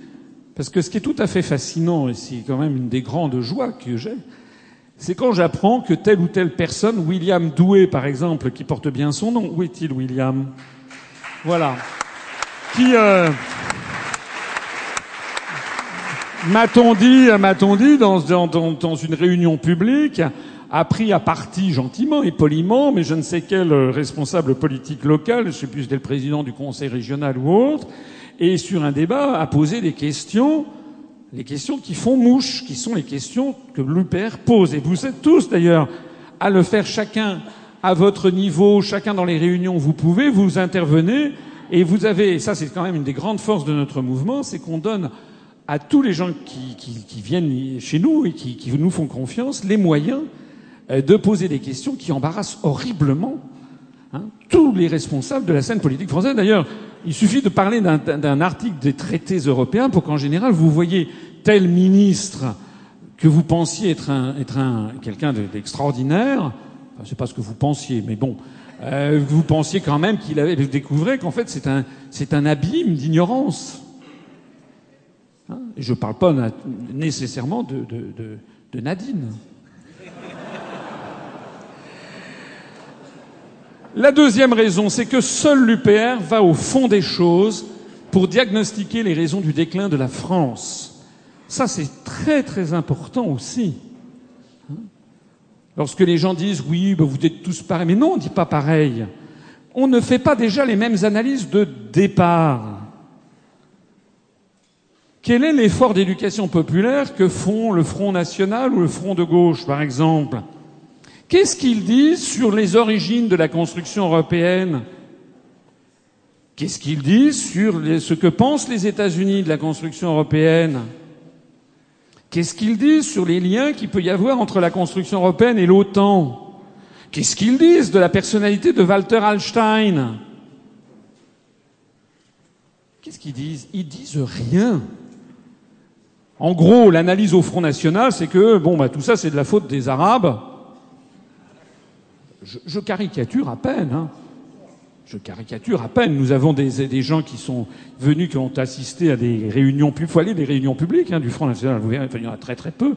Parce que ce qui est tout à fait fascinant, et c'est quand même une des grandes joies que j'ai, c'est quand j'apprends que telle ou telle personne, William Doué par exemple, qui porte bien son nom, où est-il William? Voilà. Qui, euh, m'a-t-on dit, m'a-t-on dit dans, dans, dans une réunion publique, a pris à partie gentiment et poliment, mais je ne sais quel euh, responsable politique local, je ne sais plus c'était le président du conseil régional ou autre, et sur un débat a posé des questions, les questions qui font mouche, qui sont les questions que l'UPR pose. Et vous êtes tous d'ailleurs à le faire chacun à votre niveau, chacun dans les réunions, vous pouvez, vous intervenez, et vous avez, et ça c'est quand même une des grandes forces de notre mouvement, c'est qu'on donne à tous les gens qui, qui, qui, viennent chez nous et qui, qui nous font confiance les moyens de poser des questions qui embarrassent horriblement hein, tous les responsables de la scène politique française. D'ailleurs, il suffit de parler d'un article des traités européens pour qu'en général vous voyez tel ministre que vous pensiez être un, quelqu'un d'extraordinaire. Enfin, c'est pas ce que vous pensiez, mais bon, euh, vous pensiez quand même qu'il avait découvert qu'en fait c'est un un abîme d'ignorance. Hein je parle pas nécessairement de Nadine. La deuxième raison, c'est que seul l'UPR va au fond des choses pour diagnostiquer les raisons du déclin de la France. Ça, c'est très très important aussi. Lorsque les gens disent oui, ben vous êtes tous pareils, mais non, on ne dit pas pareil. On ne fait pas déjà les mêmes analyses de départ. Quel est l'effort d'éducation populaire que font le Front national ou le Front de gauche, par exemple? Qu'est-ce qu'ils disent sur les origines de la construction européenne? Qu'est-ce qu'ils disent sur ce que pensent les États-Unis de la construction européenne? Qu'est-ce qu'ils disent sur les liens qu'il peut y avoir entre la construction européenne et l'OTAN? Qu'est-ce qu'ils disent de la personnalité de Walter Hallstein? Qu'est-ce qu'ils disent? Ils disent rien. En gros, l'analyse au Front National, c'est que bon, bah, tout ça, c'est de la faute des Arabes je, caricature à peine. Hein. Je caricature à peine. Nous avons des, gens qui sont venus, qui ont assisté à des réunions, il faut aller des réunions publiques hein, du Front National. Vous verrez, il y en a très très peu.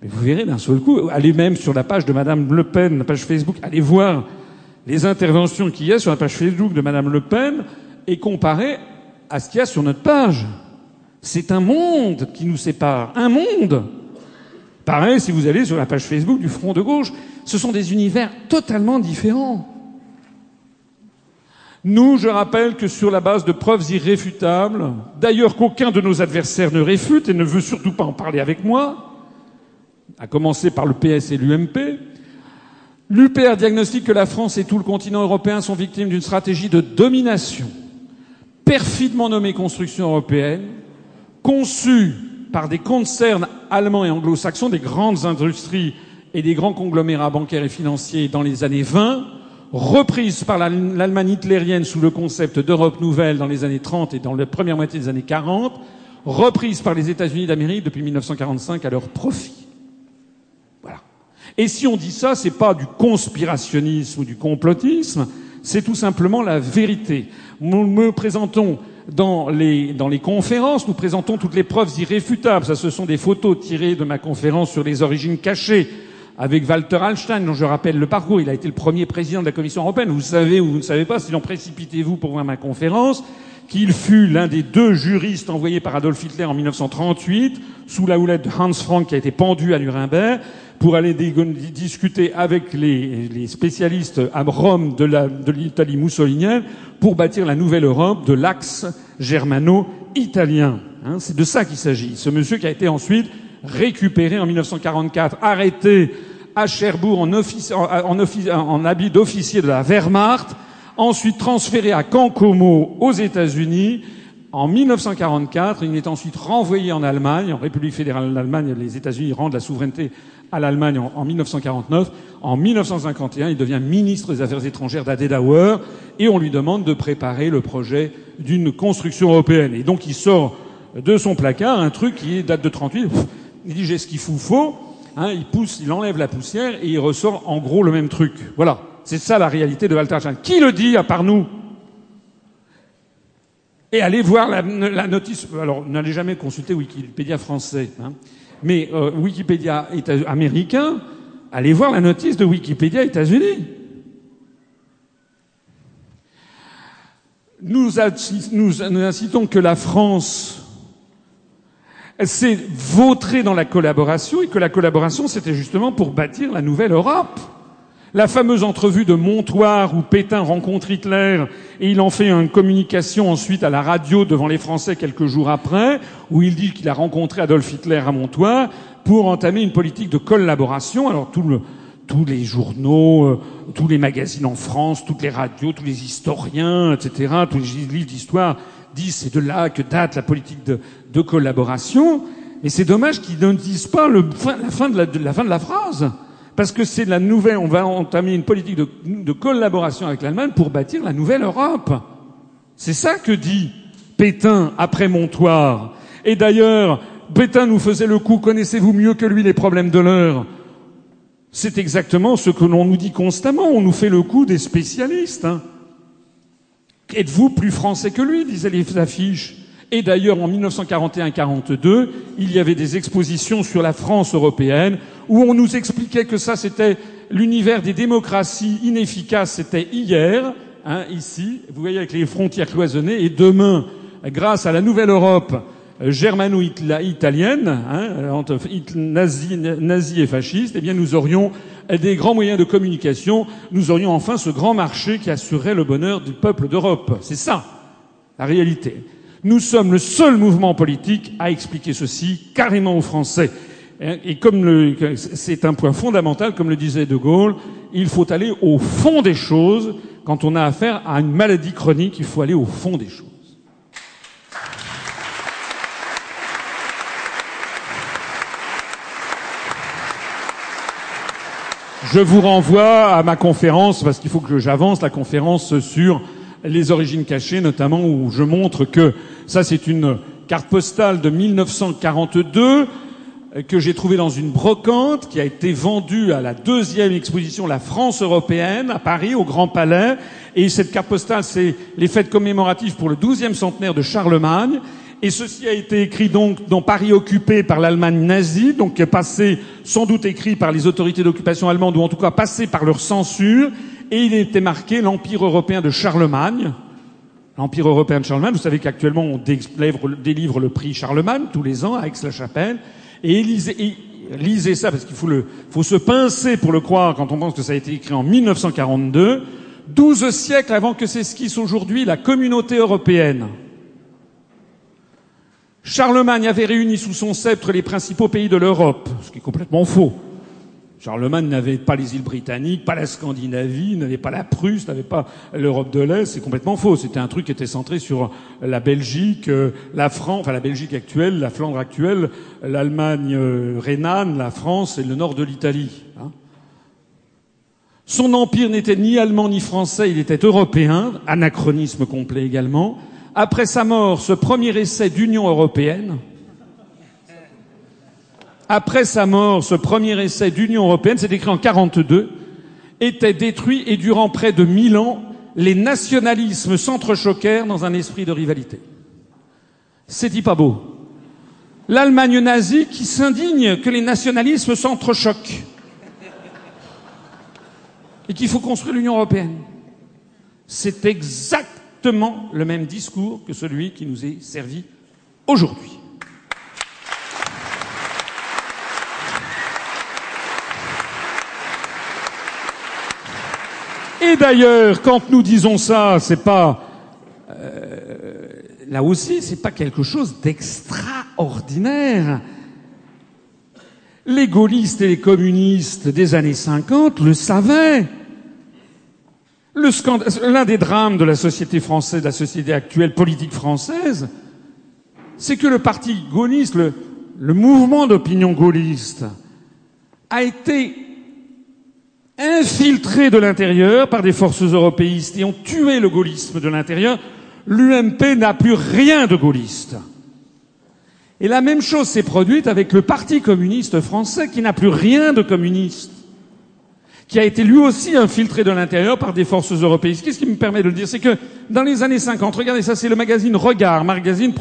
Mais vous verrez d'un seul coup, allez même sur la page de Madame Le Pen, la page Facebook, allez voir les interventions qu'il y a sur la page Facebook de Madame Le Pen et comparez à ce qu'il y a sur notre page. C'est un monde qui nous sépare. Un monde. Pareil, si vous allez sur la page Facebook du Front de gauche, ce sont des univers totalement différents. Nous, je rappelle que sur la base de preuves irréfutables, d'ailleurs qu'aucun de nos adversaires ne réfute et ne veut surtout pas en parler avec moi, à commencer par le PS et l'UMP, l'UPR diagnostique que la France et tout le continent européen sont victimes d'une stratégie de domination, perfidement nommée construction européenne, conçue par des concerns allemands et anglo-saxons, des grandes industries et des grands conglomérats bancaires et financiers dans les années 20, reprise par l'Allemagne hitlérienne sous le concept d'Europe nouvelle dans les années 30 et dans la première moitié des années 40, reprise par les États-Unis d'Amérique depuis 1945 à leur profit. Voilà. Et si on dit ça, c'est pas du conspirationnisme ou du complotisme, c'est tout simplement la vérité. Nous me présentons dans les, conférences, nous présentons toutes les preuves irréfutables. Ça, ce sont des photos tirées de ma conférence sur les origines cachées avec Walter Hallstein, dont je rappelle le parcours. Il a été le premier président de la Commission européenne. Vous savez ou vous ne savez pas, sinon précipitez-vous pour voir ma conférence, qu'il fut l'un des deux juristes envoyés par Adolf Hitler en 1938, sous la houlette de Hans Frank, qui a été pendu à Nuremberg, pour aller discuter avec les, spécialistes à Rome de l'Italie mussolinienne pour bâtir la nouvelle Europe de l'axe germano-italien. Hein, c'est de ça qu'il s'agit. Ce monsieur qui a été ensuite récupéré en 1944, arrêté à Cherbourg en habit d'officier de la Wehrmacht, ensuite transféré à Cancomo aux États-Unis. En 1944, il est ensuite renvoyé en Allemagne, en République fédérale d'Allemagne. Les États-Unis rendent la souveraineté à l'Allemagne en, 1949. En 1951, il devient ministre des Affaires étrangères d'Adenauer et on lui demande de préparer le projet d'une construction européenne. Et donc il sort de son placard un truc qui date de 38. Il dit j'ai ce qu'il faut, faut. Hein, il pousse, il enlève la poussière et il ressort en gros le même truc. Voilà. C'est ça la réalité de Walter. Qui le dit à part nous? Et allez voir la, notice. Alors, n'allez jamais consulter Wikipédia français, hein, mais euh, Wikipédia américain. Allez voir la notice de Wikipédia États-Unis. Nous, nous, nous incitons que la France s'est vautrée dans la collaboration et que la collaboration, c'était justement pour bâtir la nouvelle Europe. La fameuse entrevue de Montoire où Pétain rencontre Hitler et il en fait une communication ensuite à la radio devant les Français quelques jours après, où il dit qu'il a rencontré Adolf Hitler à Montoire pour entamer une politique de collaboration. Alors tous les journaux, euh, tous les magazines en France, toutes les radios, tous les historiens, etc., tous les livres d'histoire disent c'est de là que date la politique de, collaboration. Et c'est dommage qu'ils ne disent pas la fin de la phrase. Parce que c'est la nouvelle, on va entamer une politique de, collaboration avec l'Allemagne pour bâtir la nouvelle Europe. C'est ça que dit Pétain après Montoire. Et d'ailleurs, Pétain nous faisait le coup, connaissez-vous mieux que lui les problèmes de l'heure? C'est exactement ce que l'on nous dit constamment, on nous fait le coup des spécialistes. Hein. Êtes-vous plus français que lui? disaient les affiches. Et d'ailleurs, en 1941-42, il y avait des expositions sur la France européenne où on nous expliquait que ça, c'était l'univers des démocraties inefficaces, c'était hier, hein, ici, vous voyez, avec les frontières cloisonnées, et demain, grâce à la nouvelle Europe euh, germano-italienne, hein, entre nazi, et fasciste, eh bien, nous aurions des grands moyens de communication, nous aurions enfin ce grand marché qui assurerait le bonheur du peuple d'Europe. C'est ça, la réalité. Nous sommes le seul mouvement politique à expliquer ceci carrément aux Français. Et comme c'est un point fondamental, comme le disait De Gaulle, il faut aller au fond des choses. Quand on a affaire à une maladie chronique, il faut aller au fond des choses. Je vous renvoie à ma conférence, parce qu'il faut que j'avance, la conférence sur les origines cachées, notamment où je montre que ça c'est une carte postale de 1942 que j'ai trouvée dans une brocante qui a été vendue à la deuxième exposition La France européenne à Paris au Grand Palais. Et cette carte postale c'est les fêtes commémoratives pour le douzième centenaire de Charlemagne. Et ceci a été écrit donc dans Paris occupé par l'Allemagne nazie, donc passé sans doute écrit par les autorités d'occupation allemandes ou en tout cas passé par leur censure et il était marqué l'Empire européen de Charlemagne. L'Empire européen de Charlemagne, vous savez qu'actuellement on délivre le prix Charlemagne tous les ans à Aix-la-Chapelle. Et lisez, ça parce qu'il faut, faut se pincer pour le croire quand on pense que ça a été écrit en 1942. Douze siècles avant que s'esquisse aujourd'hui la communauté européenne. Charlemagne avait réuni sous son sceptre les principaux pays de l'Europe, ce qui est complètement faux. Charlemagne n'avait pas les îles britanniques, pas la Scandinavie, n'avait pas la Prusse, n'avait pas l'Europe de l'Est. C'est complètement faux. C'était un truc qui était centré sur la Belgique, euh, la France, enfin la Belgique actuelle, la Flandre actuelle, l'Allemagne euh, rhénane, la France et le nord de l'Italie. Hein. Son empire n'était ni allemand ni français, il était européen, anachronisme complet également. Après sa mort, ce premier essai d'Union européenne, après sa mort, ce premier essai d'Union européenne, c'est écrit en 42, était détruit et durant près de mille ans, les nationalismes s'entrechoquèrent dans un esprit de rivalité. C'est dit pas beau. L'Allemagne nazie qui s'indigne que les nationalismes s'entrechoquent et qu'il faut construire l'Union européenne. C'est exactement le même discours que celui qui nous est servi aujourd'hui. Et d'ailleurs, quand nous disons ça, c'est pas euh, là aussi, c'est pas quelque chose d'extraordinaire. Les gaullistes et les communistes des années 50 le savaient. L'un des drames de la société française, de la société actuelle politique française, c'est que le parti gaulliste, le, le mouvement d'opinion gaulliste, a été infiltrés de l'intérieur par des forces européistes et ont tué le gaullisme de l'intérieur, l'UMP n'a plus rien de gaulliste. Et la même chose s'est produite avec le Parti communiste français qui n'a plus rien de communiste, qui a été lui aussi infiltré de l'intérieur par des forces européistes. Qu'est-ce qui me permet de le dire? C'est que dans les années 50, regardez ça, c'est le magazine Regard, magazine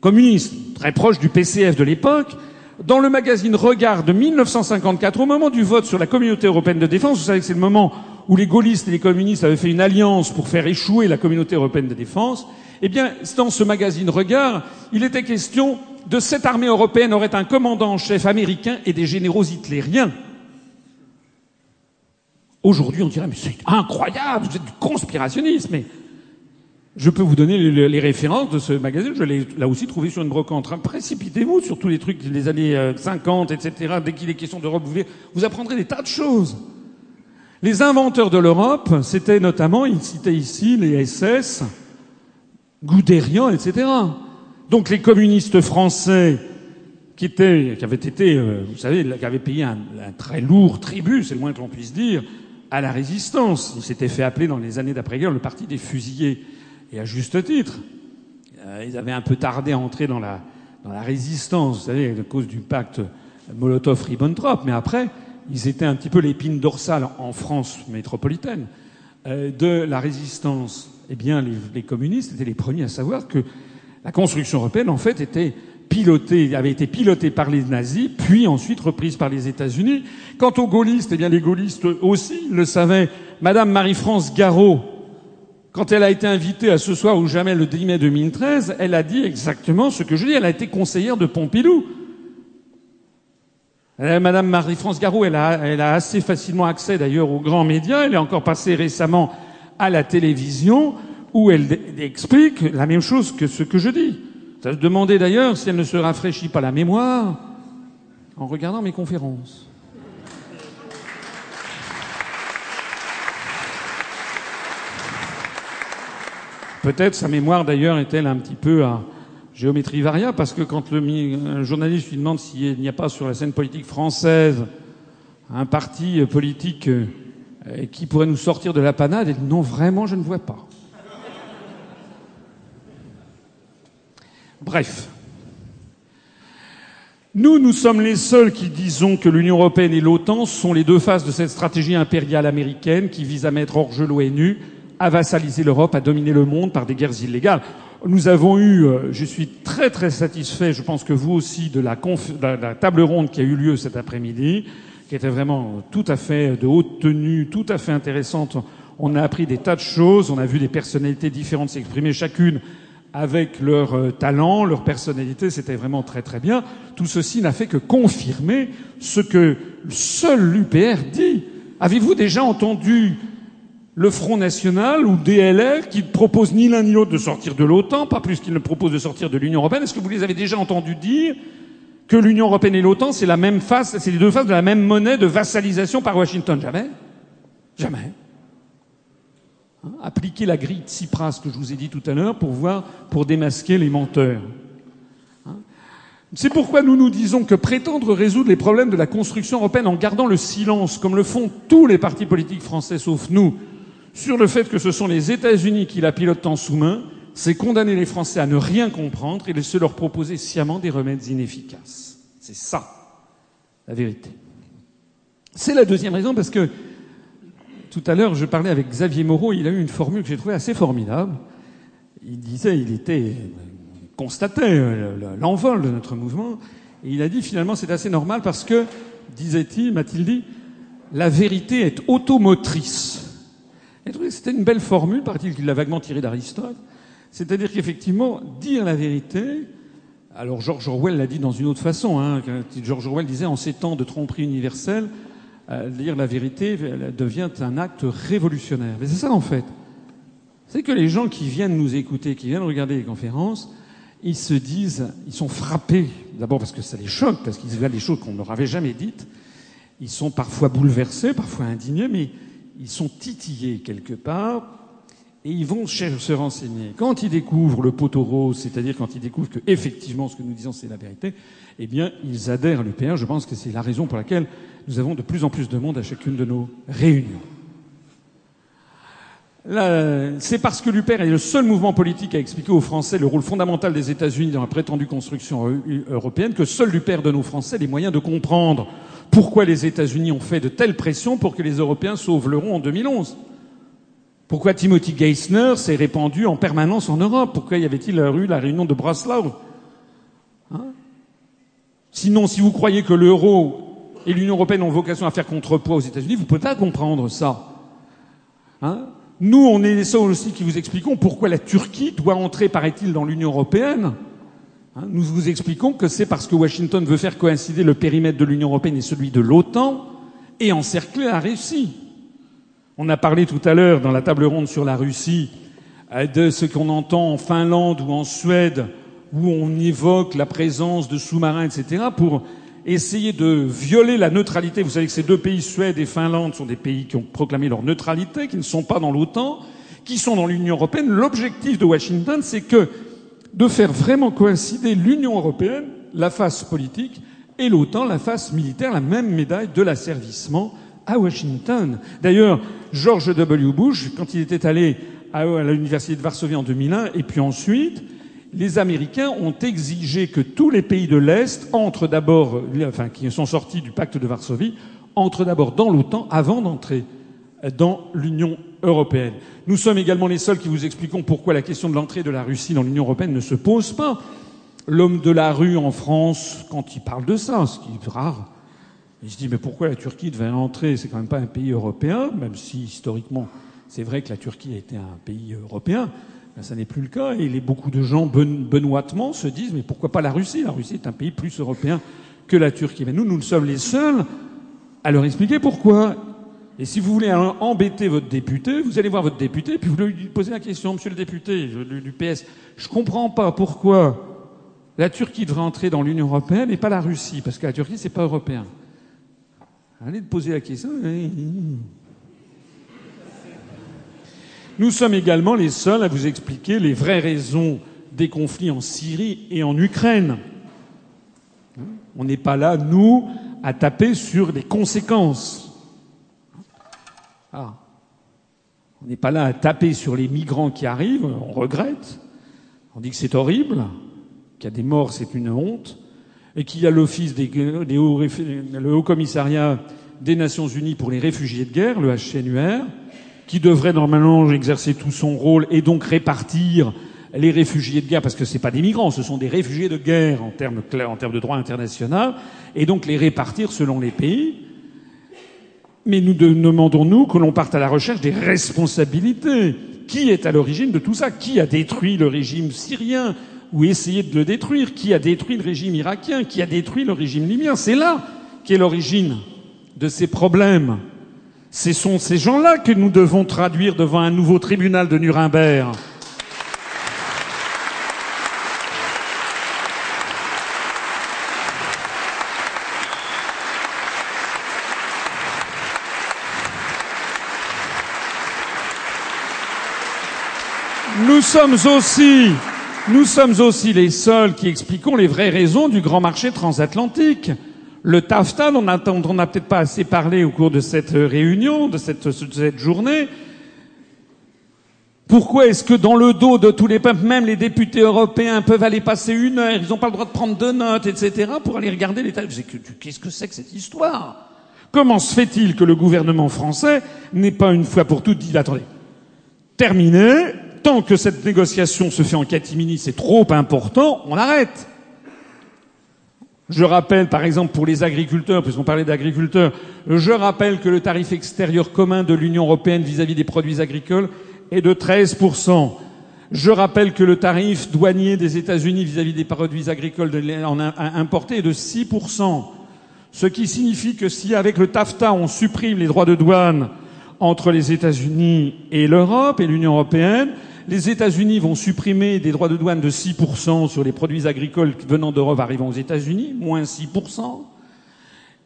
communiste, très proche du PCF de l'époque, dans le magazine Regard de 1954, au moment du vote sur la communauté européenne de défense, vous savez que c'est le moment où les gaullistes et les communistes avaient fait une alliance pour faire échouer la communauté européenne de défense, eh bien, dans ce magazine Regard, il était question de cette armée européenne aurait un commandant en chef américain et des généraux hitlériens. Aujourd'hui, on dirait, mais c'est incroyable, vous êtes du conspirationnisme, mais je peux vous donner les, références de ce magazine. Je l'ai là aussi trouvé sur une brocante. Précipitez-vous sur tous les trucs des années 50, euh, etc. Dès qu'il est question d'Europe, vous, vous apprendrez des tas de choses. Les inventeurs de l'Europe, c'était notamment, il citait ici les SS, Guderian, etc. Donc les communistes français qui étaient, qui avaient été, euh, vous savez, qui avaient payé un, très lourd tribut, c'est le moins que l'on puisse dire, à la résistance. Ils s'étaient fait appeler dans les années d'après-guerre le parti des fusillés et à juste titre. Euh, ils avaient un peu tardé à entrer dans la, dans la résistance, vous à cause du pacte Molotov-Ribbentrop, mais après, ils étaient un petit peu l'épine dorsale en France métropolitaine euh, de la résistance. Eh bien, les, les, communistes étaient les premiers à savoir que la construction européenne, en fait, était pilotée, avait été pilotée par les nazis, puis ensuite reprise par les États-Unis. Quant aux gaullistes, eh bien, les gaullistes aussi le savaient. Madame Marie-France Garot, quand elle a été invitée à ce soir ou jamais le 10 mai 2013, elle a dit exactement ce que je dis. Elle a été conseillère de Pompidou. Madame Marie-France Garou, elle a, elle a assez facilement accès d'ailleurs aux grands médias. Elle est encore passée récemment à la télévision où elle explique la même chose que ce que je dis. Ça se demandait d'ailleurs si elle ne se rafraîchit pas la mémoire en regardant mes conférences. Peut-être sa mémoire d'ailleurs est-elle un petit peu à géométrie variable, parce que quand le, un journaliste lui demande s'il n'y a pas sur la scène politique française un parti politique euh, qui pourrait nous sortir de la panade, elle dit non, vraiment, je ne vois pas. Bref. Nous, nous sommes les seuls qui disons que l'Union européenne et l'OTAN sont les deux faces de cette stratégie impériale américaine qui vise à mettre hors jeu l'ONU à vassaliser l'Europe, à dominer le monde par des guerres illégales. Nous avons eu, euh, je suis très très satisfait, je pense que vous aussi, de la, la table ronde qui a eu lieu cet après-midi, qui était vraiment tout à fait de haute tenue, tout à fait intéressante. On a appris des tas de choses, on a vu des personnalités différentes s'exprimer, chacune avec leur euh, talent, leur personnalité, c'était vraiment très très bien. Tout ceci n'a fait que confirmer ce que seul l'UPR dit. Avez-vous déjà entendu le Front National ou DLR qui ne proposent ni l'un ni l'autre de sortir de l'OTAN, pas plus qu'ils ne proposent de sortir de l'Union européenne. Est-ce que vous les avez déjà entendus dire que l'Union européenne et l'OTAN, c'est la même face, c'est les deux faces de la même monnaie de vassalisation par Washington? Jamais. Jamais. Hein, appliquer la grille de Tsipras que je vous ai dit tout à l'heure pour voir, pour démasquer les menteurs. Hein. c'est pourquoi nous nous disons que prétendre résoudre les problèmes de la construction européenne en gardant le silence, comme le font tous les partis politiques français sauf nous, sur le fait que ce sont les États-Unis qui la pilotent en sous-main, c'est condamner les Français à ne rien comprendre et se leur proposer sciemment des remèdes inefficaces. C'est ça, la vérité. C'est la deuxième raison parce que tout à l'heure, je parlais avec Xavier Moreau, il a eu une formule que j'ai trouvée assez formidable. Il disait, il était, constatait l'envol de notre mouvement, et il a dit finalement c'est assez normal parce que, disait-il, m'a-t-il dit, la vérité est automotrice. C'était une belle formule, paraît-il qu'il l'a vaguement tirée d'Aristote. C'est-à-dire qu'effectivement, dire la vérité, alors George Orwell l'a dit dans une autre façon, hein, George Orwell disait en ces temps de tromperie universelle, euh, dire la vérité devient un acte révolutionnaire. Mais c'est ça en fait. C'est que les gens qui viennent nous écouter, qui viennent regarder les conférences, ils se disent, ils sont frappés, d'abord parce que ça les choque, parce qu'ils voient des choses qu'on ne leur avait jamais dites, ils sont parfois bouleversés, parfois indignés, mais ils sont titillés quelque part et ils vont se renseigner. Quand ils découvrent le poteau rose, c'est-à-dire quand ils découvrent que effectivement ce que nous disons c'est la vérité, eh bien ils adhèrent à l'UPR. Je pense que c'est la raison pour laquelle nous avons de plus en plus de monde à chacune de nos réunions. C'est parce que l'UPR est le seul mouvement politique à expliquer aux Français le rôle fondamental des États-Unis dans la prétendue construction européenne que seul l'UPR donne aux Français les moyens de comprendre pourquoi les États-Unis ont fait de telles pressions pour que les Européens sauvent l'euro en 2011 Pourquoi Timothy Geithner s'est répandu en permanence en Europe? Pourquoi y avait-il eu la réunion de Breslau? Hein? Sinon, si vous croyez que l'euro et l'Union européenne ont vocation à faire contrepoids aux États-Unis, vous ne pouvez pas comprendre ça. Hein? Nous, on est les seuls aussi qui vous expliquons pourquoi la Turquie doit entrer, paraît-il, dans l'Union européenne nous vous expliquons que c'est parce que Washington veut faire coïncider le périmètre de l'Union européenne et celui de l'OTAN et encercler la Russie. On a parlé tout à l'heure dans la table ronde sur la Russie euh, de ce qu'on entend en Finlande ou en Suède où on évoque la présence de sous-marins, etc., pour essayer de violer la neutralité. Vous savez que ces deux pays, Suède et Finlande, sont des pays qui ont proclamé leur neutralité, qui ne sont pas dans l'OTAN, qui sont dans l'Union européenne. L'objectif de Washington, c'est que de faire vraiment coïncider l'Union européenne, la face politique, et l'OTAN, la face militaire, la même médaille de l'asservissement à Washington. D'ailleurs, George W. Bush, quand il était allé à l'université de Varsovie en 2001, et puis ensuite, les Américains ont exigé que tous les pays de l'Est entrent d'abord, enfin, qui sont sortis du pacte de Varsovie, entrent d'abord dans l'OTAN avant d'entrer dans l'Union européenne. Nous sommes également les seuls qui vous expliquons pourquoi la question de l'entrée de la Russie dans l'Union européenne ne se pose pas. L'homme de la rue en France, quand il parle de ça, ce qui est rare, il se dit mais pourquoi la Turquie devait entrer? C'est quand même pas un pays européen, même si historiquement c'est vrai que la Turquie a été un pays européen. Ben, ça n'est plus le cas et beaucoup de gens benoîtement se disent mais pourquoi pas la Russie? La Russie est un pays plus européen que la Turquie. Mais nous, nous sommes les seuls à leur expliquer pourquoi. Et si vous voulez embêter votre député, vous allez voir votre député, puis vous lui posez la question, monsieur le député du PS, je comprends pas pourquoi la Turquie devrait entrer dans l'Union européenne et pas la Russie, parce que la Turquie, c'est pas européen. Allez poser la question. Nous sommes également les seuls à vous expliquer les vraies raisons des conflits en Syrie et en Ukraine. On n'est pas là, nous, à taper sur les conséquences. Ah. On n'est pas là à taper sur les migrants qui arrivent, on regrette, on dit que c'est horrible, qu'il y a des morts, c'est une honte, et qu'il y a l'office des, hauts, le Haut Commissariat des Nations Unies pour les réfugiés de guerre, le HCNUR, qui devrait normalement exercer tout son rôle et donc répartir les réfugiés de guerre, parce que ce pas des migrants, ce sont des réfugiés de guerre en termes, en termes de droit international, et donc les répartir selon les pays. Mais nous demandons-nous que l'on parte à la recherche des responsabilités. Qui est à l'origine de tout ça? Qui a détruit le régime syrien ou essayé de le détruire? Qui a détruit le régime irakien? Qui a détruit le régime libyen? C'est là qu'est l'origine de ces problèmes. Ce sont ces gens-là que nous devons traduire devant un nouveau tribunal de Nuremberg. Nous sommes aussi, nous sommes aussi les seuls qui expliquons les vraies raisons du grand marché transatlantique. Le TAFTA, on n'a peut-être pas assez parlé au cours de cette réunion, de cette, de cette journée. Pourquoi est-ce que dans le dos de tous les peuples, même les députés européens peuvent aller passer une heure, ils n'ont pas le droit de prendre de notes, etc., pour aller regarder les Qu'est-ce que c'est que cette histoire? Comment se fait-il que le gouvernement français n'ait pas une fois pour toutes dit, attendez, terminé, tant que cette négociation se fait en catimini, c'est trop important, on arrête. Je rappelle, par exemple, pour les agriculteurs, puisqu'on parlait d'agriculteurs, je rappelle que le tarif extérieur commun de l'Union européenne vis-à-vis des produits agricoles est de 13%. Je rappelle que le tarif douanier des États-Unis vis-à-vis des produits agricoles importés est de 6%. Ce qui signifie que si avec le TAFTA on supprime les droits de douane entre les États-Unis et l'Europe et l'Union européenne, les États-Unis vont supprimer des droits de douane de 6% sur les produits agricoles venant d'Europe arrivant aux États-Unis, moins 6%.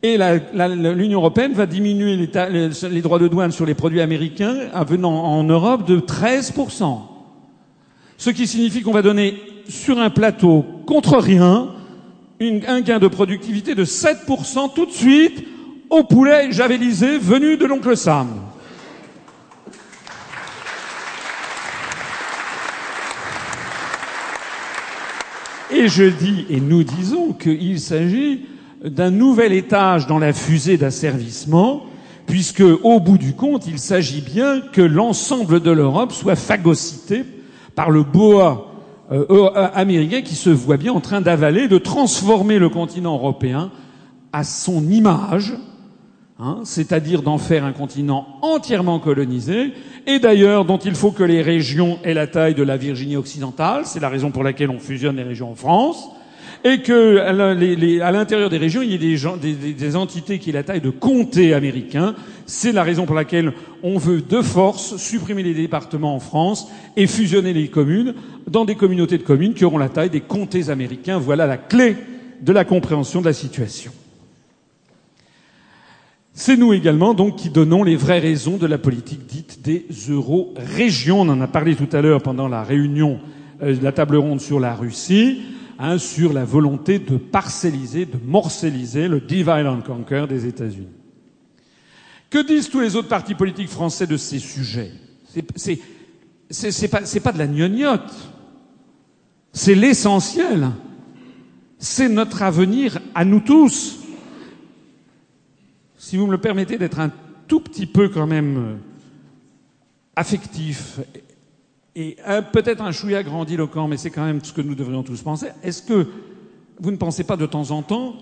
Et l'Union européenne va diminuer les, droits de douane sur les produits américains venant en Europe de 13%. Ce qui signifie qu'on va donner sur un plateau contre rien un gain de productivité de 7% tout de suite au poulet javelisé venu de l'oncle Sam. Et je dis, et nous disons qu'il s'agit d'un nouvel étage dans la fusée d'asservissement, puisque, au bout du compte, il s'agit bien que l'ensemble de l'Europe soit phagocyté par le boa euh, euh, américain qui se voit bien en train d'avaler, de transformer le continent européen à son image, Hein, c'est-à-dire d'en faire un continent entièrement colonisé, et d'ailleurs dont il faut que les régions aient la taille de la Virginie occidentale, c'est la raison pour laquelle on fusionne les régions en France, et que à l'intérieur des régions, il y ait des, des, entités qui aient la taille de comtés américains. C'est la raison pour laquelle on veut de force supprimer les départements en France et fusionner les communes dans des communautés de communes qui auront la taille des comtés américains. Voilà la clé de la compréhension de la situation. C'est nous également donc qui donnons les vraies raisons de la politique dite des euro-régions. On en a parlé tout à l'heure pendant la réunion euh, de la table ronde sur la Russie, hein, sur la volonté de parcelliser, de morcelliser le divide and conquer des États-Unis. Que disent tous les autres partis politiques français de ces sujets? C'est pas, pas de la gnognotte. C'est l'essentiel. C'est notre avenir à nous tous si vous me le permettez, d'être un tout petit peu quand même euh, affectif et peut-être un chouïa grandiloquent, mais c'est quand même ce que nous devrions tous penser. Est-ce que vous ne pensez pas de temps en temps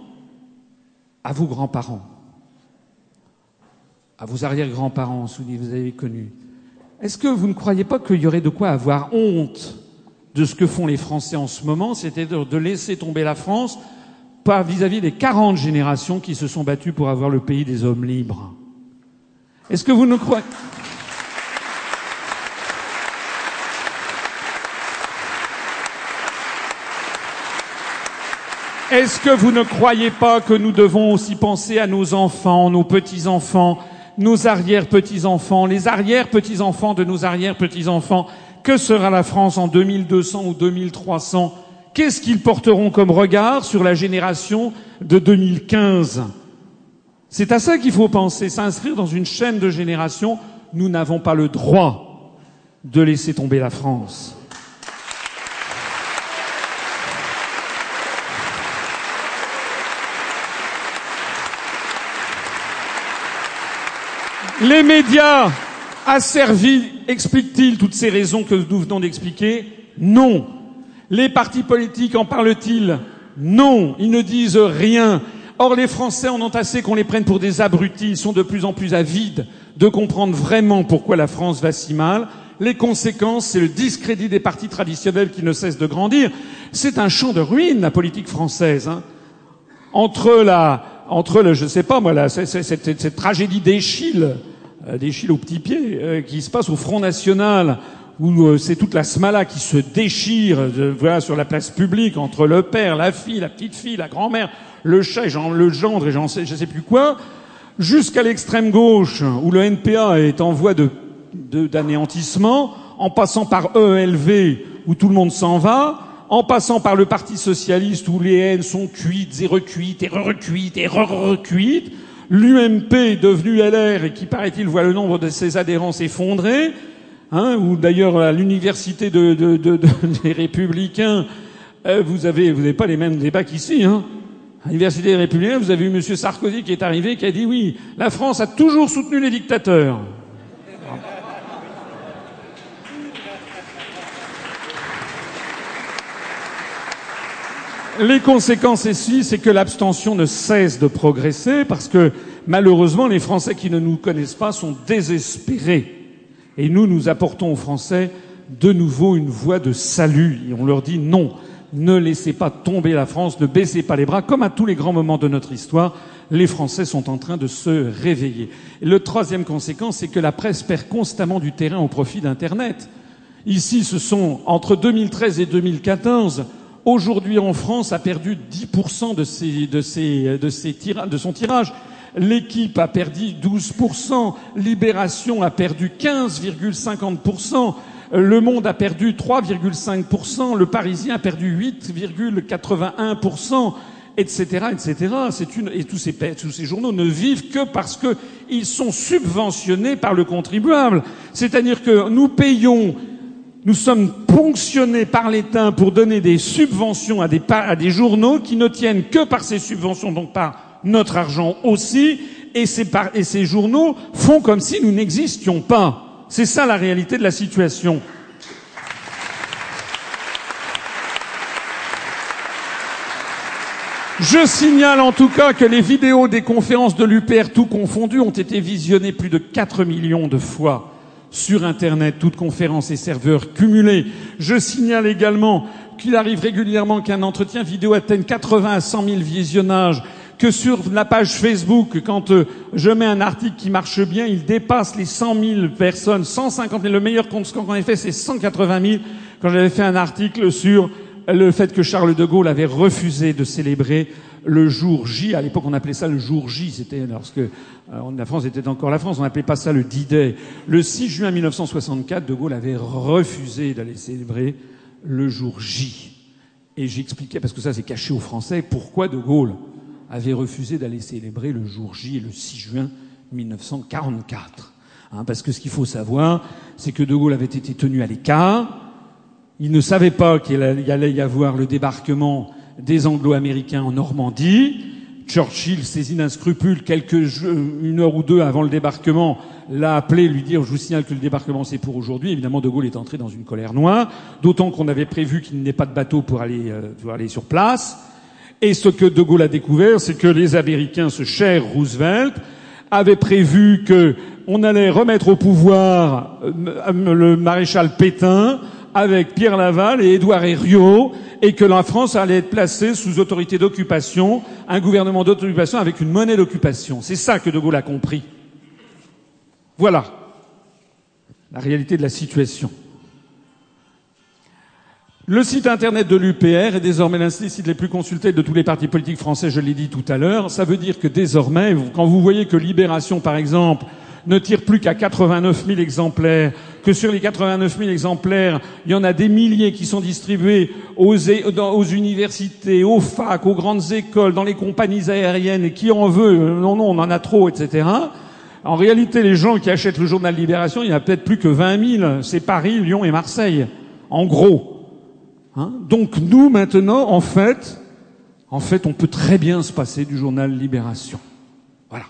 à vos grands-parents, à vos arrière-grands-parents, ceux que vous avez connus Est-ce que vous ne croyez pas qu'il y aurait de quoi avoir honte de ce que font les Français en ce moment, c'est-à-dire de laisser tomber la France vis-à-vis des 40 générations qui se sont battues pour avoir le pays des hommes libres. Est-ce que vous ne croyez? Est-ce que vous ne croyez pas que nous devons aussi penser à nos enfants, nos petits-enfants, nos arrière-petits-enfants, les arrière-petits-enfants de nos arrière-petits-enfants? Que sera la France en 2200 ou 2300 Qu'est-ce qu'ils porteront comme regard sur la génération de 2015 C'est à ça qu'il faut penser, s'inscrire dans une chaîne de générations. Nous n'avons pas le droit de laisser tomber la France. Les médias asservis expliquent-ils toutes ces raisons que nous venons d'expliquer? Non. Les partis politiques en parlent-ils? Non, ils ne disent rien. Or, les Français en ont assez qu'on les prenne pour des abrutis. Ils sont de plus en plus avides de comprendre vraiment pourquoi la France va si mal. Les conséquences, c'est le discrédit des partis traditionnels qui ne cessent de grandir. C'est un champ de ruine, la politique française. Hein. Entre la, entre le, je sais pas moi, cette, cette, tragédie d'Échille, d'Echille au petit pied, qui se passe au Front National, où c'est toute la smala qui se déchire voilà, sur la place publique entre le père, la fille, la petite fille, la grand-mère, le chat, le gendre et j'en sais, je sais plus quoi, jusqu'à l'extrême gauche où le NPA est en voie de d'anéantissement, en passant par ELV où tout le monde s'en va, en passant par le Parti socialiste où les haines sont cuites et recuites et recuites et re-recuites, l'UMP devenu LR et qui paraît-il voit le nombre de ses adhérents s'effondrer, hein, ou d'ailleurs à l'université de, de, de, <laughs> des Républicains, euh, vous avez vous n'avez pas les mêmes débats qu'ici, hein. À l'université des Républicains, vous avez eu M. Sarkozy qui est arrivé, qui a dit oui, la France a toujours soutenu les dictateurs. Les conséquences ici, c'est que l'abstention ne cesse de progresser parce que malheureusement, les Français qui ne nous connaissent pas sont désespérés. Et nous, nous apportons aux Français de nouveau une voie de salut. Et on leur dit non, ne laissez pas tomber la France, ne baissez pas les bras. Comme à tous les grands moments de notre histoire, les Français sont en train de se réveiller. Et le troisième conséquence, c'est que la presse perd constamment du terrain au profit d'Internet. Ici, ce sont entre 2013 et 2014 aujourd'hui en France a perdu 10% de, son tirage. L'équipe a perdu 12%, Libération a perdu 15,50%, Le Monde a perdu 3,5%, Le Parisien a perdu 8,81%, etc., etc. C'est une, et tous ces, journaux ne vivent que parce qu'ils sont subventionnés par le contribuable. C'est-à-dire que nous payons nous sommes ponctionnés par l'État pour donner des subventions à des, à des, journaux qui ne tiennent que par ces subventions, donc par notre argent aussi, et ces, par, et ces journaux font comme si nous n'existions pas. C'est ça la réalité de la situation. Je signale en tout cas que les vidéos des conférences de l'UPR tout confondues ont été visionnées plus de 4 millions de fois sur Internet, toutes conférences et serveurs cumulés. Je signale également qu'il arrive régulièrement qu'un entretien vidéo atteigne 80 à 100 000 visionnages, que sur la page Facebook, quand euh, je mets un article qui marche bien, il dépasse les 100 000 personnes, 150 000. Le meilleur compte qu'on ait fait, c'est 180 000 quand j'avais fait un article sur le fait que Charles de Gaulle avait refusé de célébrer le jour J. À l'époque, on appelait ça le jour J. C'était lorsque euh, la France était encore la France. On n'appelait pas ça le D-Day. Le 6 juin 1964, De Gaulle avait refusé d'aller célébrer le jour J. Et j'expliquais, parce que ça c'est caché aux Français, pourquoi De Gaulle? Avait refusé d'aller célébrer le jour J le 6 juin 1944. Hein, parce que ce qu'il faut savoir, c'est que De Gaulle avait été tenu à l'écart. Il ne savait pas qu'il allait y avoir le débarquement des Anglo-Américains en Normandie. Churchill, saisi d'un scrupule, quelques une heure ou deux avant le débarquement, l'a appelé, lui dire, je vous signale que le débarquement c'est pour aujourd'hui. Évidemment, De Gaulle est entré dans une colère noire, d'autant qu'on avait prévu qu'il n'y ait pas de bateau pour aller, euh, pour aller sur place. Et ce que De Gaulle a découvert, c'est que les Américains, ce cher Roosevelt, avaient prévu qu'on allait remettre au pouvoir euh, le maréchal Pétain, avec Pierre Laval et Édouard Herriot et que la France allait être placée sous autorité d'occupation, un gouvernement d'occupation avec une monnaie d'occupation. C'est ça que De Gaulle a compris. Voilà la réalité de la situation. Le site internet de l'UPR est désormais l'un des sites les plus consultés de tous les partis politiques français, je l'ai dit tout à l'heure. Ça veut dire que désormais, quand vous voyez que Libération, par exemple, ne tire plus qu'à 89 000 exemplaires, que sur les 89 000 exemplaires, il y en a des milliers qui sont distribués aux, universités, aux facs, aux grandes écoles, dans les compagnies aériennes, et qui en veut, euh, non, non, on en a trop, etc. En réalité, les gens qui achètent le journal Libération, il y en a peut-être plus que 20 000. C'est Paris, Lyon et Marseille, en gros. Hein? Donc nous, maintenant, en fait, en fait, on peut très bien se passer du journal Libération. Voilà.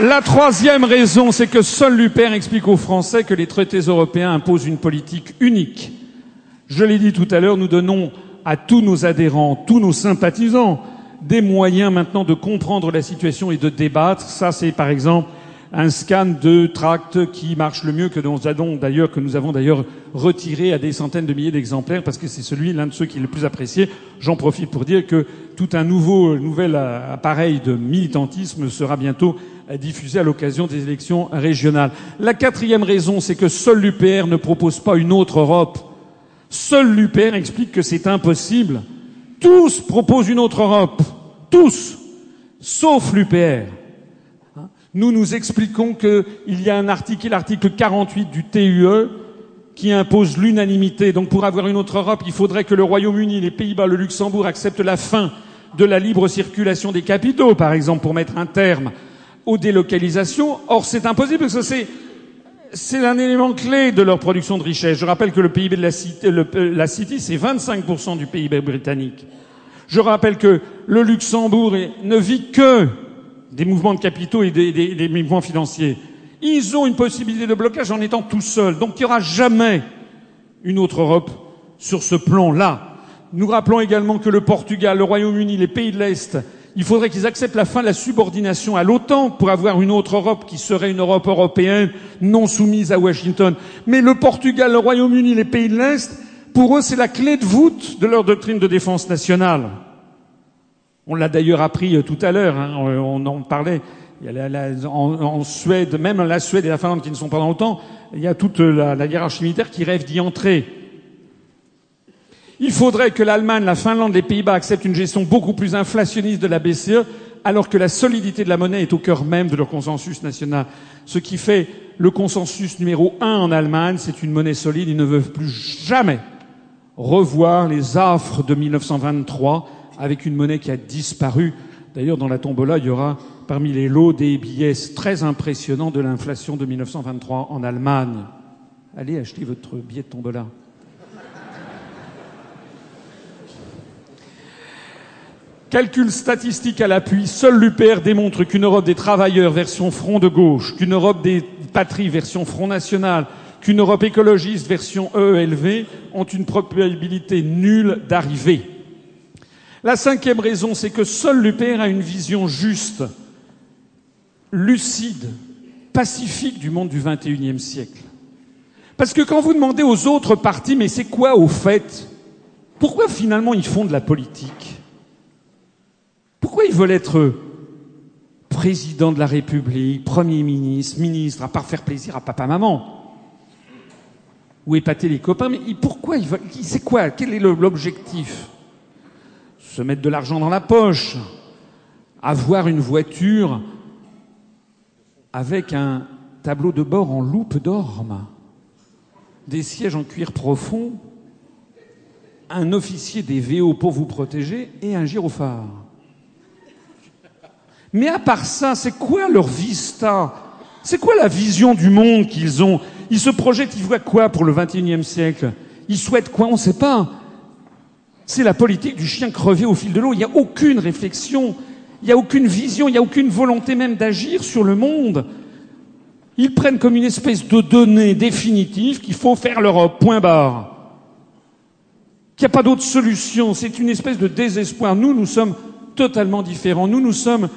La troisième raison, c'est que seul l'UPR explique aux Français que les traités européens imposent une politique unique. Je l'ai dit tout à l'heure, nous donnons à tous nos adhérents, tous nos sympathisants, des moyens maintenant de comprendre la situation et de débattre. Ça, c'est par exemple un scan de tracts qui marche le mieux que nous avons d'ailleurs que nous avons d'ailleurs retiré à des centaines de milliers d'exemplaires parce que c'est celui l'un de ceux qui est le plus apprécié. J'en profite pour dire que tout un nouveau nouvel appareil de militantisme sera bientôt diffusé à l'occasion des élections régionales. La quatrième raison, c'est que seul l'UPR ne propose pas une autre Europe. Seul l'UPR explique que c'est impossible. Tous proposent une autre Europe. Tous. Sauf l'UPR. Nous nous expliquons qu'il y a un article, l'article 48 du TUE, qui impose l'unanimité. Donc pour avoir une autre Europe, il faudrait que le Royaume-Uni, les Pays-Bas, le Luxembourg acceptent la fin de la libre circulation des capitaux, par exemple, pour mettre un terme aux délocalisations. Or, c'est impossible parce que c'est c'est un élément clé de leur production de richesse. Je rappelle que le PIB de la City, City c'est 25% du PIB britannique. Je rappelle que le Luxembourg ne vit que des mouvements de capitaux et des, mouvements financiers. Ils ont une possibilité de blocage en étant tout seuls. Donc il n'y aura jamais une autre Europe sur ce plan-là. Nous rappelons également que le Portugal, le Royaume-Uni, les pays de l'Est, il faudrait qu'ils acceptent la fin de la subordination à l'OTAN pour avoir une autre Europe qui serait une Europe européenne non soumise à Washington. Mais le Portugal, le Royaume-Uni, les pays de l'Est, pour eux, c'est la clé de voûte de leur doctrine de défense nationale. On l'a d'ailleurs appris euh, tout à l'heure, hein, on en parlait. en, Suède, même la Suède et la Finlande qui ne sont pas dans l'OTAN, il y a toute la, la hiérarchie militaire qui rêve d'y entrer. Il faudrait que l'Allemagne, la Finlande, les Pays-Bas acceptent une gestion beaucoup plus inflationniste de la BCE, alors que la solidité de la monnaie est au cœur même de leur consensus national. Ce qui fait le consensus numéro un en Allemagne, c'est une monnaie solide. Ils ne veulent plus jamais revoir les affres de 1923 avec une monnaie qui a disparu. D'ailleurs, dans la tombola, il y aura parmi les lots des billets très impressionnants de l'inflation de 1923 en Allemagne. Allez acheter votre billet de tombola. Calcul statistique à l'appui, seul l'UPR démontre qu'une Europe des travailleurs version front de gauche, qu'une Europe des patries version front national, qu'une Europe écologiste version EELV ont une probabilité nulle d'arriver. La cinquième raison, c'est que seul l'UPR a une vision juste, lucide, pacifique du monde du XXIe siècle. Parce que quand vous demandez aux autres partis, mais c'est quoi au fait? Pourquoi finalement ils font de la politique? Pourquoi ils veulent être président de la République, Premier ministre, ministre, à part faire plaisir à papa-maman Ou épater les copains Mais pourquoi ils veulent C'est quoi? Quel est l'objectif? Se mettre de l'argent dans la poche, avoir une voiture avec un tableau de bord en loupe d'orme, des sièges en cuir profond, un officier des VO pour vous protéger et un gyrophare. Mais à part ça, c'est quoi leur vista? C'est quoi la vision du monde qu'ils ont? Ils se projettent, ils voient quoi pour le XXIe siècle? Ils souhaitent quoi? On ne sait pas. C'est la politique du chien crevé au fil de l'eau. Il n'y a aucune réflexion, il n'y a aucune vision, il n'y a aucune volonté même d'agir sur le monde. Ils prennent comme une espèce de donnée définitive qu'il faut faire l'Europe, point barre. Qu'il n'y a pas d'autre solution. C'est une espèce de désespoir. Nous, nous sommes totalement différents. Nous, nous sommes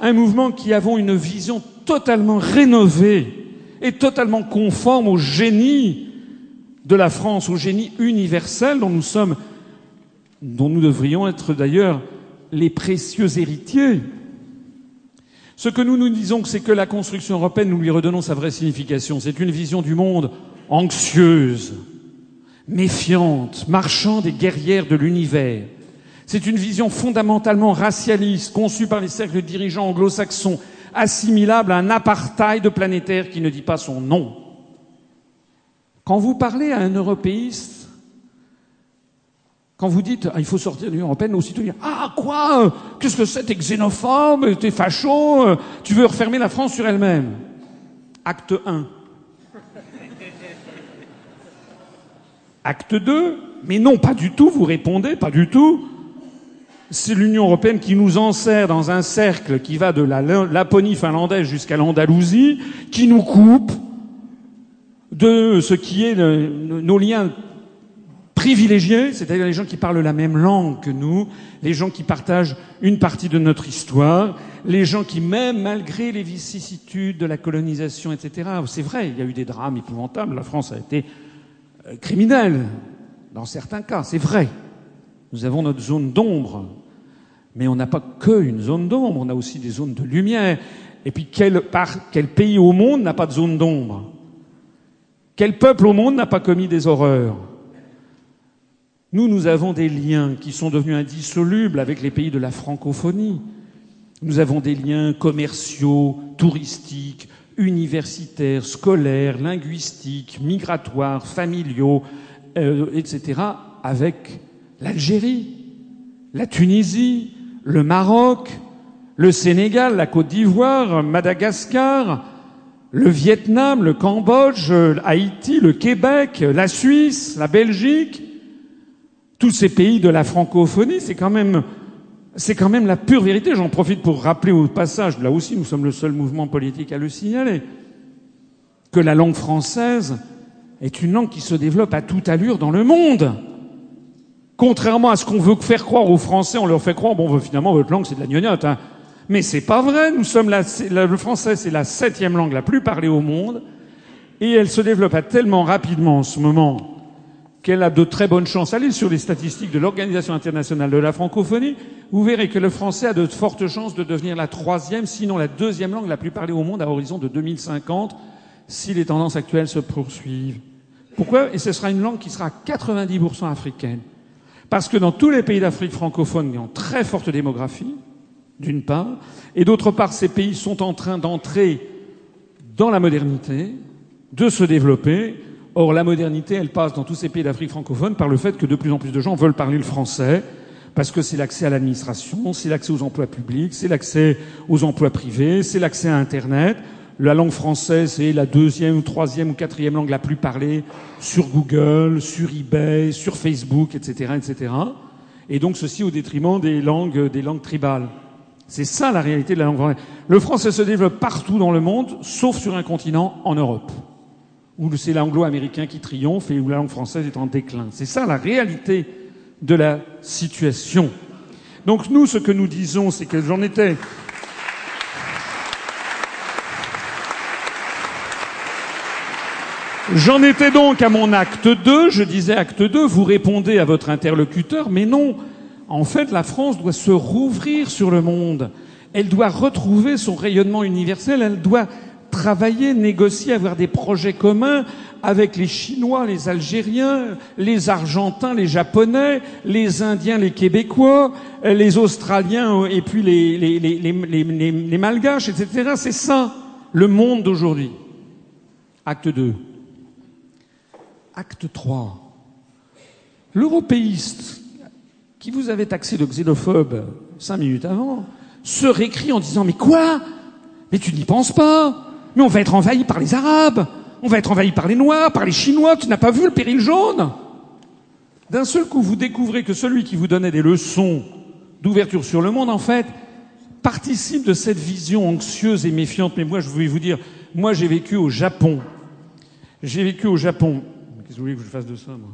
un mouvement qui avons une vision totalement rénovée et totalement conforme au génie de la France, au génie universel dont nous sommes dont nous devrions être d'ailleurs les précieux héritiers. Ce que nous nous disons, c'est que la construction européenne, nous lui redonnons sa vraie signification. C'est une vision du monde anxieuse, méfiante, marchande et guerrière de l'univers. C'est une vision fondamentalement racialiste, conçue par les cercles dirigeants anglo-saxons, assimilable à un apartheid planétaire qui ne dit pas son nom. Quand vous parlez à un européiste, quand vous dites ah, il faut sortir de l'Union européenne, aussitôt dire ah quoi Qu'est-ce que c'est T'es xénophobe, t'es facho, tu veux refermer la France sur elle-même? Acte 1. Acte 2, mais non, pas du tout, vous répondez, pas du tout. C'est l'Union européenne qui nous enserre dans un cercle qui va de la Laponie finlandaise jusqu'à l'Andalousie, qui nous coupe de ce qui est nos liens privilégiés, c'est-à-dire les gens qui parlent la même langue que nous, les gens qui partagent une partie de notre histoire, les gens qui, même malgré les vicissitudes de la colonisation, etc., c'est vrai, il y a eu des drames épouvantables, la France a été euh, criminelle dans certains cas, c'est vrai. Nous avons notre zone d'ombre, mais on n'a pas que une zone d'ombre, on a aussi des zones de lumière. Et puis quel, pays au monde n'a pas de zone d'ombre? Quel peuple au monde n'a pas commis des horreurs? Nous, nous avons des liens qui sont devenus indissolubles avec les pays de la francophonie. Nous avons des liens commerciaux, touristiques, universitaires, scolaires, linguistiques, migratoires, familiaux, euh, etc., avec l'Algérie, la Tunisie, le Maroc, le Sénégal, la Côte d'Ivoire, Madagascar, le Vietnam, le Cambodge, Haïti, le Québec, la Suisse, la Belgique, tous ces pays de la francophonie, c'est quand même, c'est quand même la pure vérité. J'en profite pour rappeler au passage, là aussi nous sommes le seul mouvement politique à le signaler, que la langue française est une langue qui se développe à toute allure dans le monde. Contrairement à ce qu'on veut faire croire aux Français, on leur fait croire, bon, finalement, votre langue, c'est de la gnognotte. Hein. Mais c'est pas vrai. Nous sommes la, le français, c'est la septième langue la plus parlée au monde. Et elle se développe tellement rapidement en ce moment qu'elle a de très bonnes chances. Allez sur les statistiques de l'Organisation internationale de la francophonie, vous verrez que le français a de fortes chances de devenir la troisième, sinon la deuxième langue la plus parlée au monde à horizon de 2050, si les tendances actuelles se poursuivent. Pourquoi? Et ce sera une langue qui sera 90% africaine. Parce que dans tous les pays d'Afrique francophone, a une très forte démographie, d'une part, et d'autre part, ces pays sont en train d'entrer dans la modernité, de se développer. Or, la modernité, elle passe dans tous ces pays d'Afrique francophone par le fait que de plus en plus de gens veulent parler le français, parce que c'est l'accès à l'administration, c'est l'accès aux emplois publics, c'est l'accès aux emplois privés, c'est l'accès à Internet. La langue française est la deuxième troisième ou quatrième langue la plus parlée sur Google, sur eBay, sur Facebook, etc., etc. Et donc ceci au détriment des langues, des langues tribales. C'est ça la réalité de la langue française. Le français se développe partout dans le monde, sauf sur un continent en Europe, où c'est l'anglo-américain qui triomphe et où la langue française est en déclin. C'est ça la réalité de la situation. Donc nous, ce que nous disons, c'est que j'en étais J'en étais donc à mon acte 2, je disais acte 2, vous répondez à votre interlocuteur, mais non, en fait la France doit se rouvrir sur le monde, elle doit retrouver son rayonnement universel, elle doit travailler, négocier, avoir des projets communs avec les Chinois, les Algériens, les Argentins, les Japonais, les Indiens, les Québécois, les Australiens et puis les Malgaches, etc. C'est ça le monde d'aujourd'hui. Acte 2. Acte 3. L'européiste qui vous avait taxé de xénophobe cinq minutes avant se récrit en disant Mais quoi? Mais tu n'y penses pas? Mais on va être envahi par les Arabes On va être envahi par les Noirs, par les Chinois Tu n'as pas vu le péril jaune D'un seul coup, vous découvrez que celui qui vous donnait des leçons d'ouverture sur le monde, en fait, participe de cette vision anxieuse et méfiante. Mais moi, je voulais vous dire, moi, j'ai vécu au Japon. J'ai vécu au Japon. Qu'est-ce que vous voulez que je fasse de ça, moi?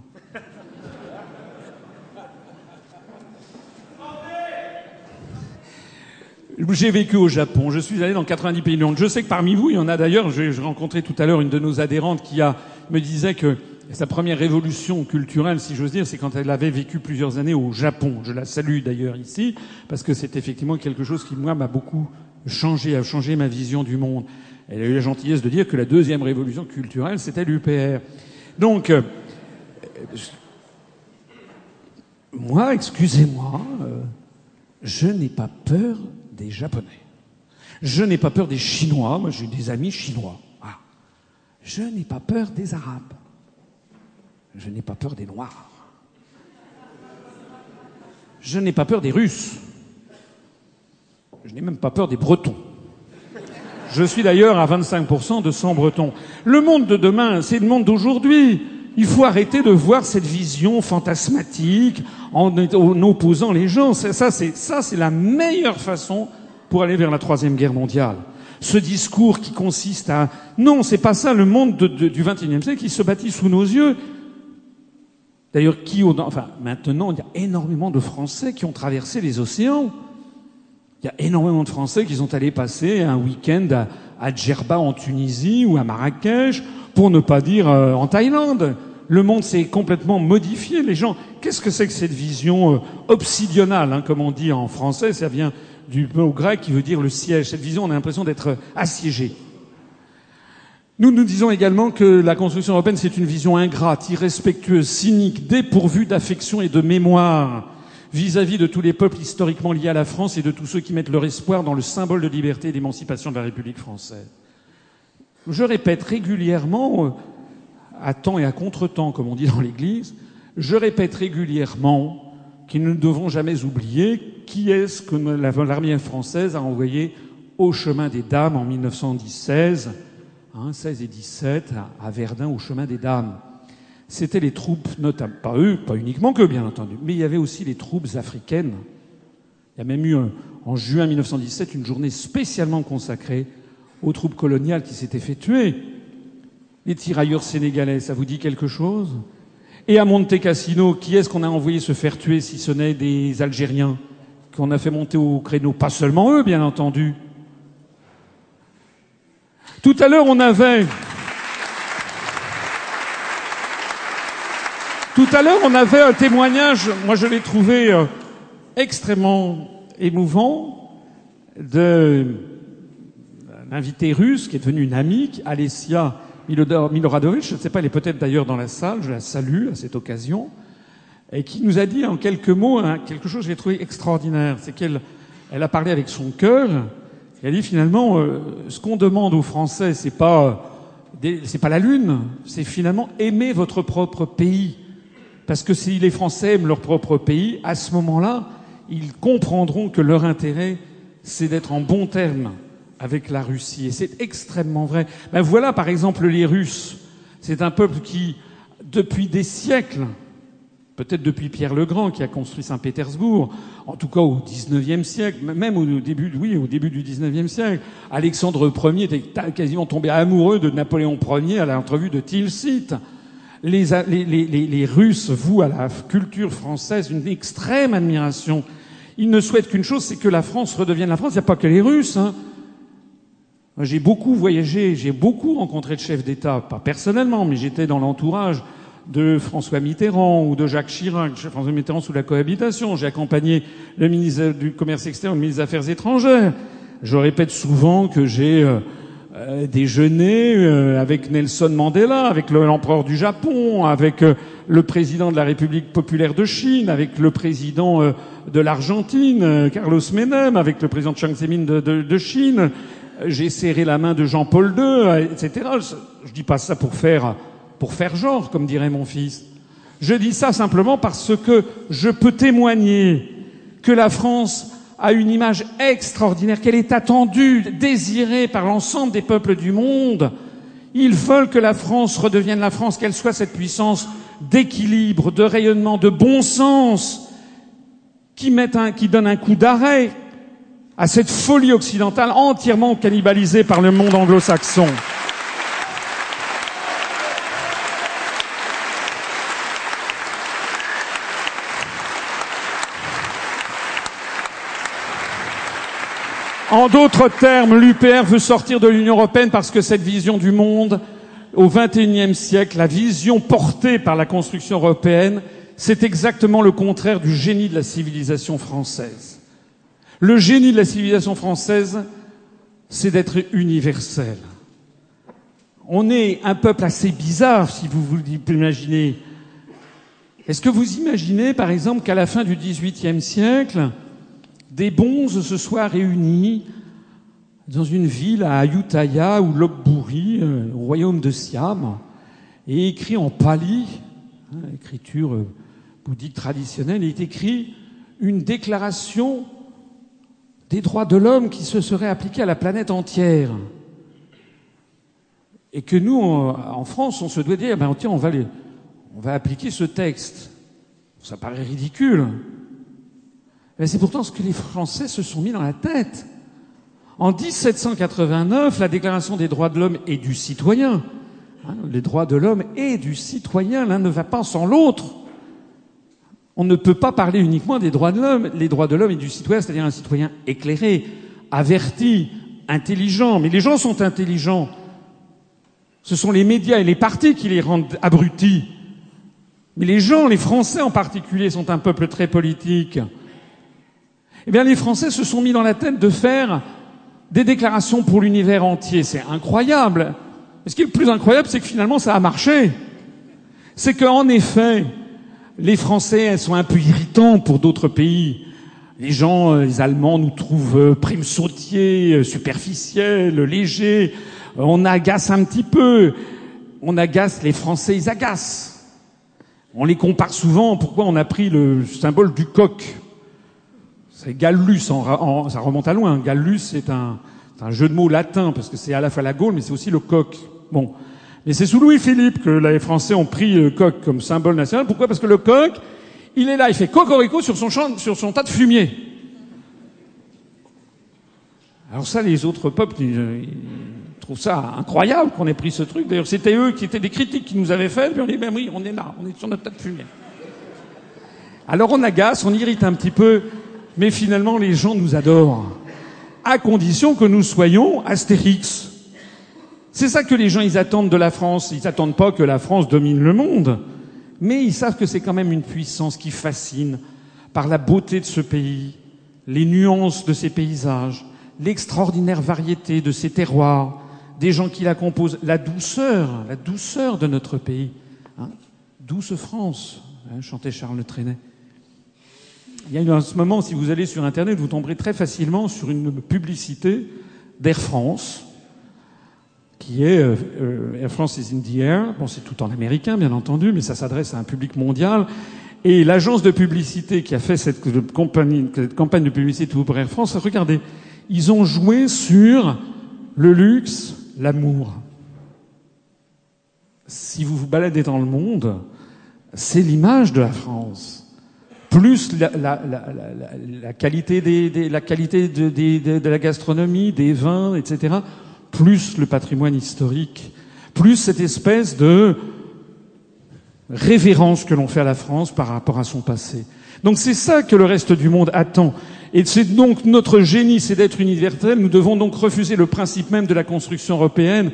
J'ai vécu au Japon, je suis allé dans 90 pays du monde. Je sais que parmi vous, il y en a d'ailleurs, j'ai rencontré tout à l'heure une de nos adhérentes qui a, me disait que sa première révolution culturelle, si j'ose dire, c'est quand elle avait vécu plusieurs années au Japon. Je la salue d'ailleurs ici, parce que c'est effectivement quelque chose qui, moi, m'a beaucoup changé, a changé ma vision du monde. Elle a eu la gentillesse de dire que la deuxième révolution culturelle, c'était l'UPR. Donc, euh, moi, excusez-moi, euh, je n'ai pas peur des Japonais. Je n'ai pas peur des Chinois. Moi, j'ai des amis chinois. Ah. Je n'ai pas peur des Arabes. Je n'ai pas peur des Noirs. Je n'ai pas peur des Russes. Je n'ai même pas peur des Bretons. Je suis d'ailleurs à 25% de sang breton. Le monde de demain, c'est le monde d'aujourd'hui. Il faut arrêter de voir cette vision fantasmatique en, opposant les gens. Ça, c'est ça, c'est la meilleure façon pour aller vers la troisième guerre mondiale. Ce discours qui consiste à non, c'est pas ça le monde du XXIe siècle qui se bâtit sous nos yeux. D'ailleurs, qui, enfin, maintenant, il y a énormément de Français qui ont traversé les océans. Il y a énormément de Français qui sont allés passer un week-end à, à Djerba en Tunisie ou à Marrakech, pour ne pas dire euh, en Thaïlande. Le monde s'est complètement modifié. Les gens, qu'est-ce que c'est que cette vision euh, obsidionale, hein, comme on dit en français? Ça vient du mot grec qui veut dire le siège. Cette vision, on a l'impression d'être assiégé. Nous nous disons également que la construction européenne, c'est une vision ingrate, irrespectueuse, cynique, dépourvue d'affection et de mémoire vis-à-vis de tous les peuples historiquement liés à la France et de tous ceux qui mettent leur espoir dans le symbole de liberté et d'émancipation de la République française. Je répète régulièrement, euh, à temps et à contre-temps, comme on dit dans l'Église, je répète régulièrement qu'ils ne devons jamais oublier qui est-ce que l'armée française a envoyé au chemin des dames en 1916 hein, 16 et 17, à Verdun, au chemin des Dames. C'était les troupes, notamment, pas eux, pas uniquement que, bien entendu, mais il y avait aussi les troupes africaines. Il y a même eu, en juin 1917, une journée spécialement consacrée aux troupes coloniales qui s'étaient fait tuer. Les tirailleurs sénégalais, ça vous dit quelque chose? Et à Monte Cassino, qui est-ce qu'on a envoyé se faire tuer si ce n'est des Algériens qu'on a fait monter au créneau? Pas seulement eux, bien entendu. Tout à l'heure, on avait. Tout à l'heure, on avait un témoignage, moi je l'ai trouvé euh, extrêmement émouvant, d'un invité russe qui est devenu une amie, Alessia Miloradovich, je ne sais pas, elle est peut-être d'ailleurs dans la salle, je la salue à cette occasion, et qui nous a dit en quelques mots hein, quelque chose que j'ai trouvé extraordinaire, c'est qu'elle elle a parlé avec son cœur, il a dit finalement, euh, ce qu'on demande aux Français, c'est pas c'est pas la lune, c'est finalement aimer votre propre pays. Parce que si les Français aiment leur propre pays, à ce moment-là, ils comprendront que leur intérêt, c'est d'être en bon terme avec la Russie. Et c'est extrêmement vrai. Ben voilà, par exemple, les Russes. C'est un peuple qui, depuis des siècles, peut-être depuis Pierre le Grand qui a construit Saint-Pétersbourg, en tout cas au XIXe siècle, même au début, oui, au début du XIXe siècle. Alexandre Ier était quasiment tombé amoureux de Napoléon Ier à l'entrevue de Tilsit. Les, les, les, les, Russes vouent à la culture française une extrême admiration. Ils ne souhaitent qu'une chose, c'est que la France redevienne la France. Il n'y a pas que les Russes. Hein. J'ai beaucoup voyagé, j'ai beaucoup rencontré de chefs d'État, pas personnellement, mais j'étais dans l'entourage de François Mitterrand ou de Jacques Chirac, François Mitterrand sous la cohabitation. J'ai accompagné le ministre du Commerce extérieur, le ministre des Affaires étrangères. Je répète souvent que j'ai euh, euh, déjeuné euh, avec Nelson Mandela, avec l'empereur du Japon, avec le président de la République populaire de Chine, avec le président de l'Argentine, Carlos Menem, avec le président Chiang Zemin de, de, de Chine. J'ai serré la main de Jean-Paul II, etc. Je dis pas ça pour faire pour faire genre, comme dirait mon fils. Je dis ça simplement parce que je peux témoigner que la France a une image extraordinaire, qu'elle est attendue, désirée par l'ensemble des peuples du monde. Ils veulent que la France redevienne la France, qu'elle soit cette puissance d'équilibre, de rayonnement, de bon sens, qui, qui donne un coup d'arrêt à cette folie occidentale entièrement cannibalisée par le monde anglo-saxon. En d'autres termes, l'UPR veut sortir de l'Union européenne parce que cette vision du monde, au XXIe siècle, la vision portée par la construction européenne, c'est exactement le contraire du génie de la civilisation française. Le génie de la civilisation française, c'est d'être universel. On est un peuple assez bizarre, si vous vous l'imaginez. Est-ce que vous imaginez, par exemple, qu'à la fin du XVIIIe siècle, des bonzes se soient réunis dans une ville à Ayutthaya ou Lopburi, euh, au royaume de Siam, et écrit en pali, hein, écriture euh, bouddhique traditionnelle, est écrit une déclaration des droits de l'homme qui se serait appliquée à la planète entière. Et que nous, en France, on se doit dire, ben, tiens, on va, on va appliquer ce texte. Ça paraît ridicule. C'est pourtant ce que les Français se sont mis dans la tête. En 1789, la Déclaration des droits de l'homme et du citoyen, hein, les droits de l'homme et du citoyen, l'un ne va pas sans l'autre. On ne peut pas parler uniquement des droits de l'homme, les droits de l'homme et du citoyen, c'est-à-dire un citoyen éclairé, averti, intelligent. Mais les gens sont intelligents. Ce sont les médias et les partis qui les rendent abrutis. Mais les gens, les Français en particulier, sont un peuple très politique. Eh bien, les Français se sont mis dans la tête de faire des déclarations pour l'univers entier. C'est incroyable. Mais ce qui est le plus incroyable, c'est que finalement, ça a marché. C'est qu'en effet, les Français sont un peu irritants pour d'autres pays. Les gens, euh, les Allemands nous trouvent euh, prime sautiers, euh, superficiels, légers. On agace un petit peu. On agace, les Français, ils agacent. On les compare souvent. Pourquoi on a pris le symbole du coq? C'est Gallus, en, ça remonte à loin. Gallus, c'est un, un, jeu de mots latin, parce que c'est à la fois la Gaule, mais c'est aussi le coq. Bon. Mais c'est sous Louis-Philippe que les Français ont pris le coq comme symbole national. Pourquoi? Parce que le coq, il est là, il fait cocorico sur son, champ, sur son tas de fumier. Alors ça, les autres peuples, ils, trouvent ça incroyable qu'on ait pris ce truc. D'ailleurs, c'était eux qui étaient des critiques qui nous avaient fait, puis on dit, ben oui, on est là, on est sur notre tas de fumier. Alors on agace, on irrite un petit peu, mais finalement les gens nous adorent, à condition que nous soyons Astérix. C'est ça que les gens ils attendent de la France. Ils n'attendent pas que la France domine le monde mais ils savent que c'est quand même une puissance qui fascine par la beauté de ce pays, les nuances de ses paysages, l'extraordinaire variété de ses terroirs, des gens qui la composent, la douceur, la douceur de notre pays. Hein. Douce France, hein, chantait Charles Trenet. Il y a eu ce moment, si vous allez sur Internet, vous tomberez très facilement sur une publicité d'Air France, qui est euh, Air France is in the air. Bon, c'est tout en américain, bien entendu, mais ça s'adresse à un public mondial. Et l'agence de publicité qui a fait cette, campagne, cette campagne de publicité pour Air France, regardez, ils ont joué sur le luxe, l'amour. Si vous vous baladez dans le monde, c'est l'image de la France. Plus la, qualité de, de la gastronomie, des vins, etc plus le patrimoine historique, plus cette espèce de révérence que l'on fait à la France par rapport à son passé. Donc c'est ça que le reste du monde attend. Et c'est donc notre génie, c'est d'être universel. Nous devons donc refuser le principe même de la construction européenne,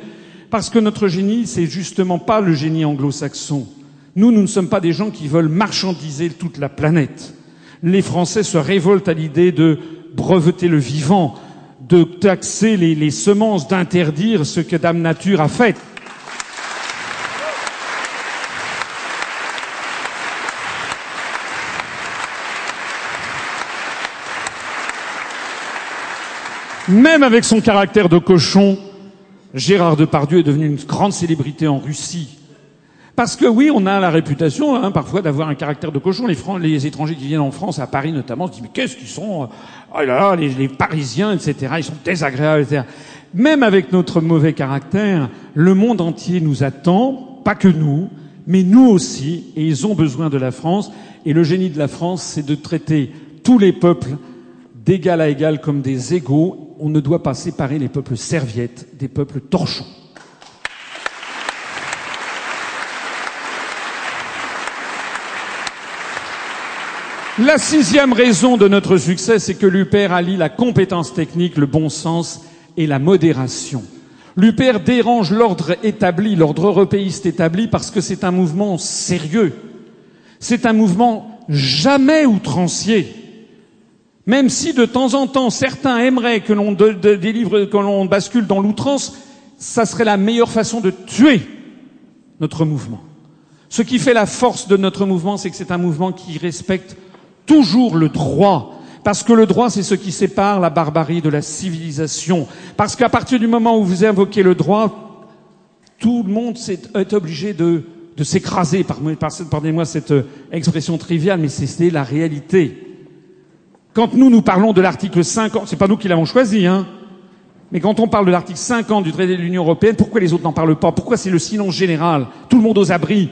parce que notre génie, c'est justement pas le génie anglo-saxon. Nous, nous ne sommes pas des gens qui veulent marchandiser toute la planète. Les Français se révoltent à l'idée de breveter le vivant, de taxer les, semences, d'interdire ce que Dame Nature a fait. Même avec son caractère de cochon, Gérard Depardieu est devenu une grande célébrité en Russie. Parce que oui, on a la réputation hein, parfois d'avoir un caractère de cochon. Les, les, étrangers qui viennent en France, à Paris notamment, se disent mais qu'est-ce qu'ils sont euh, Oh les, Parisiens, etc. Ils sont désagréables, etc. Même avec notre mauvais caractère, le monde entier nous attend, pas que nous, mais nous aussi, et ils ont besoin de la France. Et le génie de la France, c'est de traiter tous les peuples d'égal à égal comme des égaux. On ne doit pas séparer les peuples serviettes des peuples torchons. La sixième raison de notre succès, c'est que l'UPR allie la compétence technique, le bon sens et la modération. L'UPR dérange l'ordre établi, l'ordre européiste établi, parce que c'est un mouvement sérieux. C'est un mouvement jamais outrancier. Même si de temps en temps certains aimeraient que l'on délivre, que l'on bascule dans l'outrance, ça serait la meilleure façon de tuer notre mouvement. Ce qui fait la force de notre mouvement, c'est que c'est un mouvement qui respecte toujours le droit. Parce que le droit, c'est ce qui sépare la barbarie de la civilisation. Parce qu'à partir du moment où vous invoquez le droit, tout le monde est obligé de, s'écraser. Pardonnez-moi cette euh, expression triviale, mais c'est la réalité. Quand nous, nous parlons de l'article 50, c'est pas nous qui l'avons choisi, hein. Mais quand on parle de l'article 50 du traité de l'Union européenne, pourquoi les autres n'en parlent pas? Pourquoi c'est le silence général? Tout le monde aux abris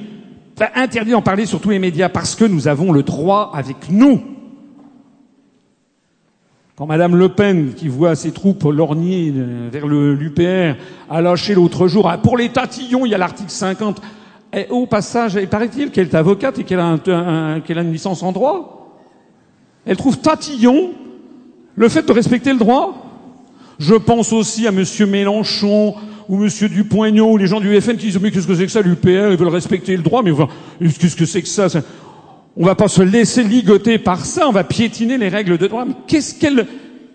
interdit d'en parler sur tous les médias parce que nous avons le droit avec nous. Quand Madame Le Pen, qui voit ses troupes lorgner euh, vers l'UPR, a lâché l'autre jour, ah, pour les tatillons, il y a l'article 50, Et au passage, il paraît-il qu'elle est avocate et qu'elle a, qu'elle a une licence en droit? Elle trouve tatillon le fait de respecter le droit? Je pense aussi à Monsieur Mélenchon ou Monsieur Dupont-Aignan ou les gens du FN qui disent mais qu'est-ce que c'est que ça l'UPR Ils veulent respecter le droit, mais qu'est-ce que c'est que ça, On va pas se laisser ligoter par ça. On va piétiner les règles de droit. Mais qu'est-ce qu'elle,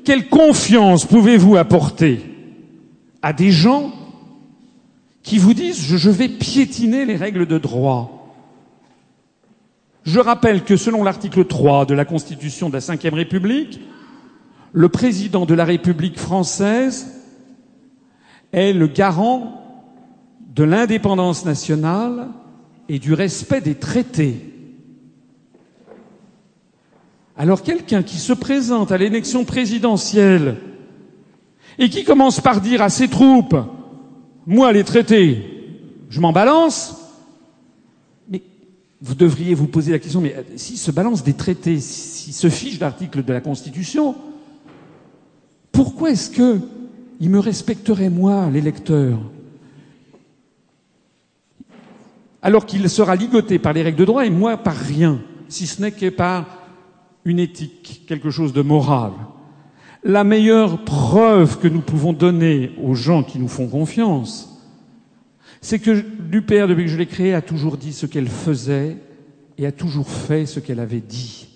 quelle confiance pouvez-vous apporter à des gens qui vous disent je vais piétiner les règles de droit? Je rappelle que selon l'article 3 de la Constitution de la Ve République, le président de la République française est le garant de l'indépendance nationale et du respect des traités. Alors quelqu'un qui se présente à l'élection présidentielle et qui commence par dire à ses troupes moi, les traités, je m'en balance. Mais vous devriez vous poser la question, mais euh, s'il se balance des traités, s'il se fiche l'article de la Constitution, pourquoi est-ce que il me respecterait, moi, l'électeur alors qu'il sera ligoté par les règles de droit et moi par rien, si ce n'est que par une éthique, quelque chose de moral. La meilleure preuve que nous pouvons donner aux gens qui nous font confiance, c'est que l'UPR, depuis que je l'ai créée, a toujours dit ce qu'elle faisait et a toujours fait ce qu'elle avait dit.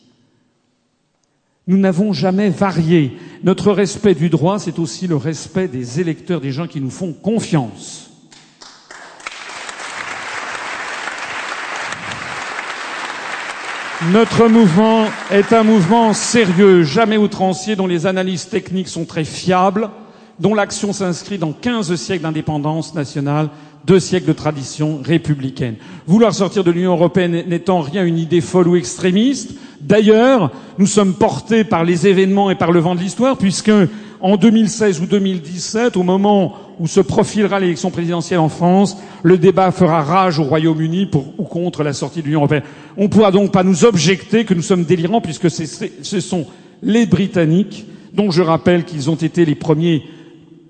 Nous n'avons jamais varié. Notre respect du droit, c'est aussi le respect des électeurs, des gens qui nous font confiance. Notre mouvement est un mouvement sérieux, jamais outrancier, dont les analyses techniques sont très fiables, dont l'action s'inscrit dans 15 siècles d'indépendance nationale, deux siècles de tradition républicaine. Vouloir sortir de l'Union européenne n'étant rien une idée folle ou extrémiste. D'ailleurs, nous sommes portés par les événements et par le vent de l'histoire, puisque en 2016 ou 2017, au moment où se profilera l'élection présidentielle en France, le débat fera rage au Royaume-Uni pour ou contre la sortie de l'Union européenne. On ne pourra donc pas nous objecter que nous sommes délirants puisque ce sont les Britanniques, dont je rappelle qu'ils ont été les premiers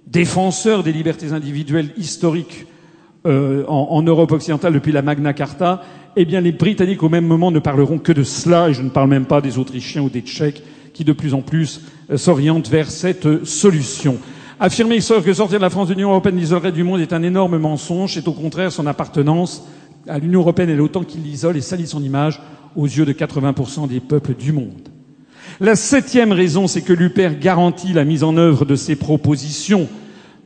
défenseurs des libertés individuelles historiques euh, en, Europe occidentale depuis la Magna Carta, eh bien les Britanniques au même moment ne parleront que de cela, et je ne parle même pas des Autrichiens ou des Tchèques qui de plus en plus euh, s'orientent vers cette solution. Affirmer que sortir de la France de l'Union européenne l'isolerait du monde est un énorme mensonge. C'est au contraire son appartenance à l'Union européenne et autant qu'il l'isole et salit son image aux yeux de 80% des peuples du monde. La septième raison, c'est que l'UPER garantit la mise en œuvre de ses propositions.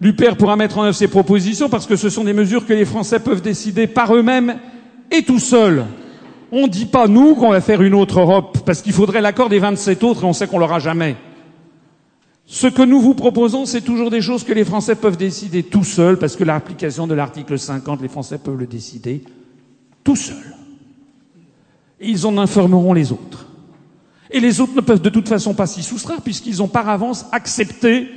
L'UPER pourra mettre en œuvre ses propositions parce que ce sont des mesures que les Français peuvent décider par eux-mêmes et tout seuls. On ne dit pas, nous, qu'on va faire une autre Europe, parce qu'il faudrait l'accord des 27 autres et on sait qu'on l'aura jamais. Ce que nous vous proposons, c'est toujours des choses que les Français peuvent décider tout seuls, parce que l'application de l'article 50, les Français peuvent le décider tout seuls. Ils en informeront les autres. Et les autres ne peuvent de toute façon pas s'y soustraire, puisqu'ils ont par avance accepté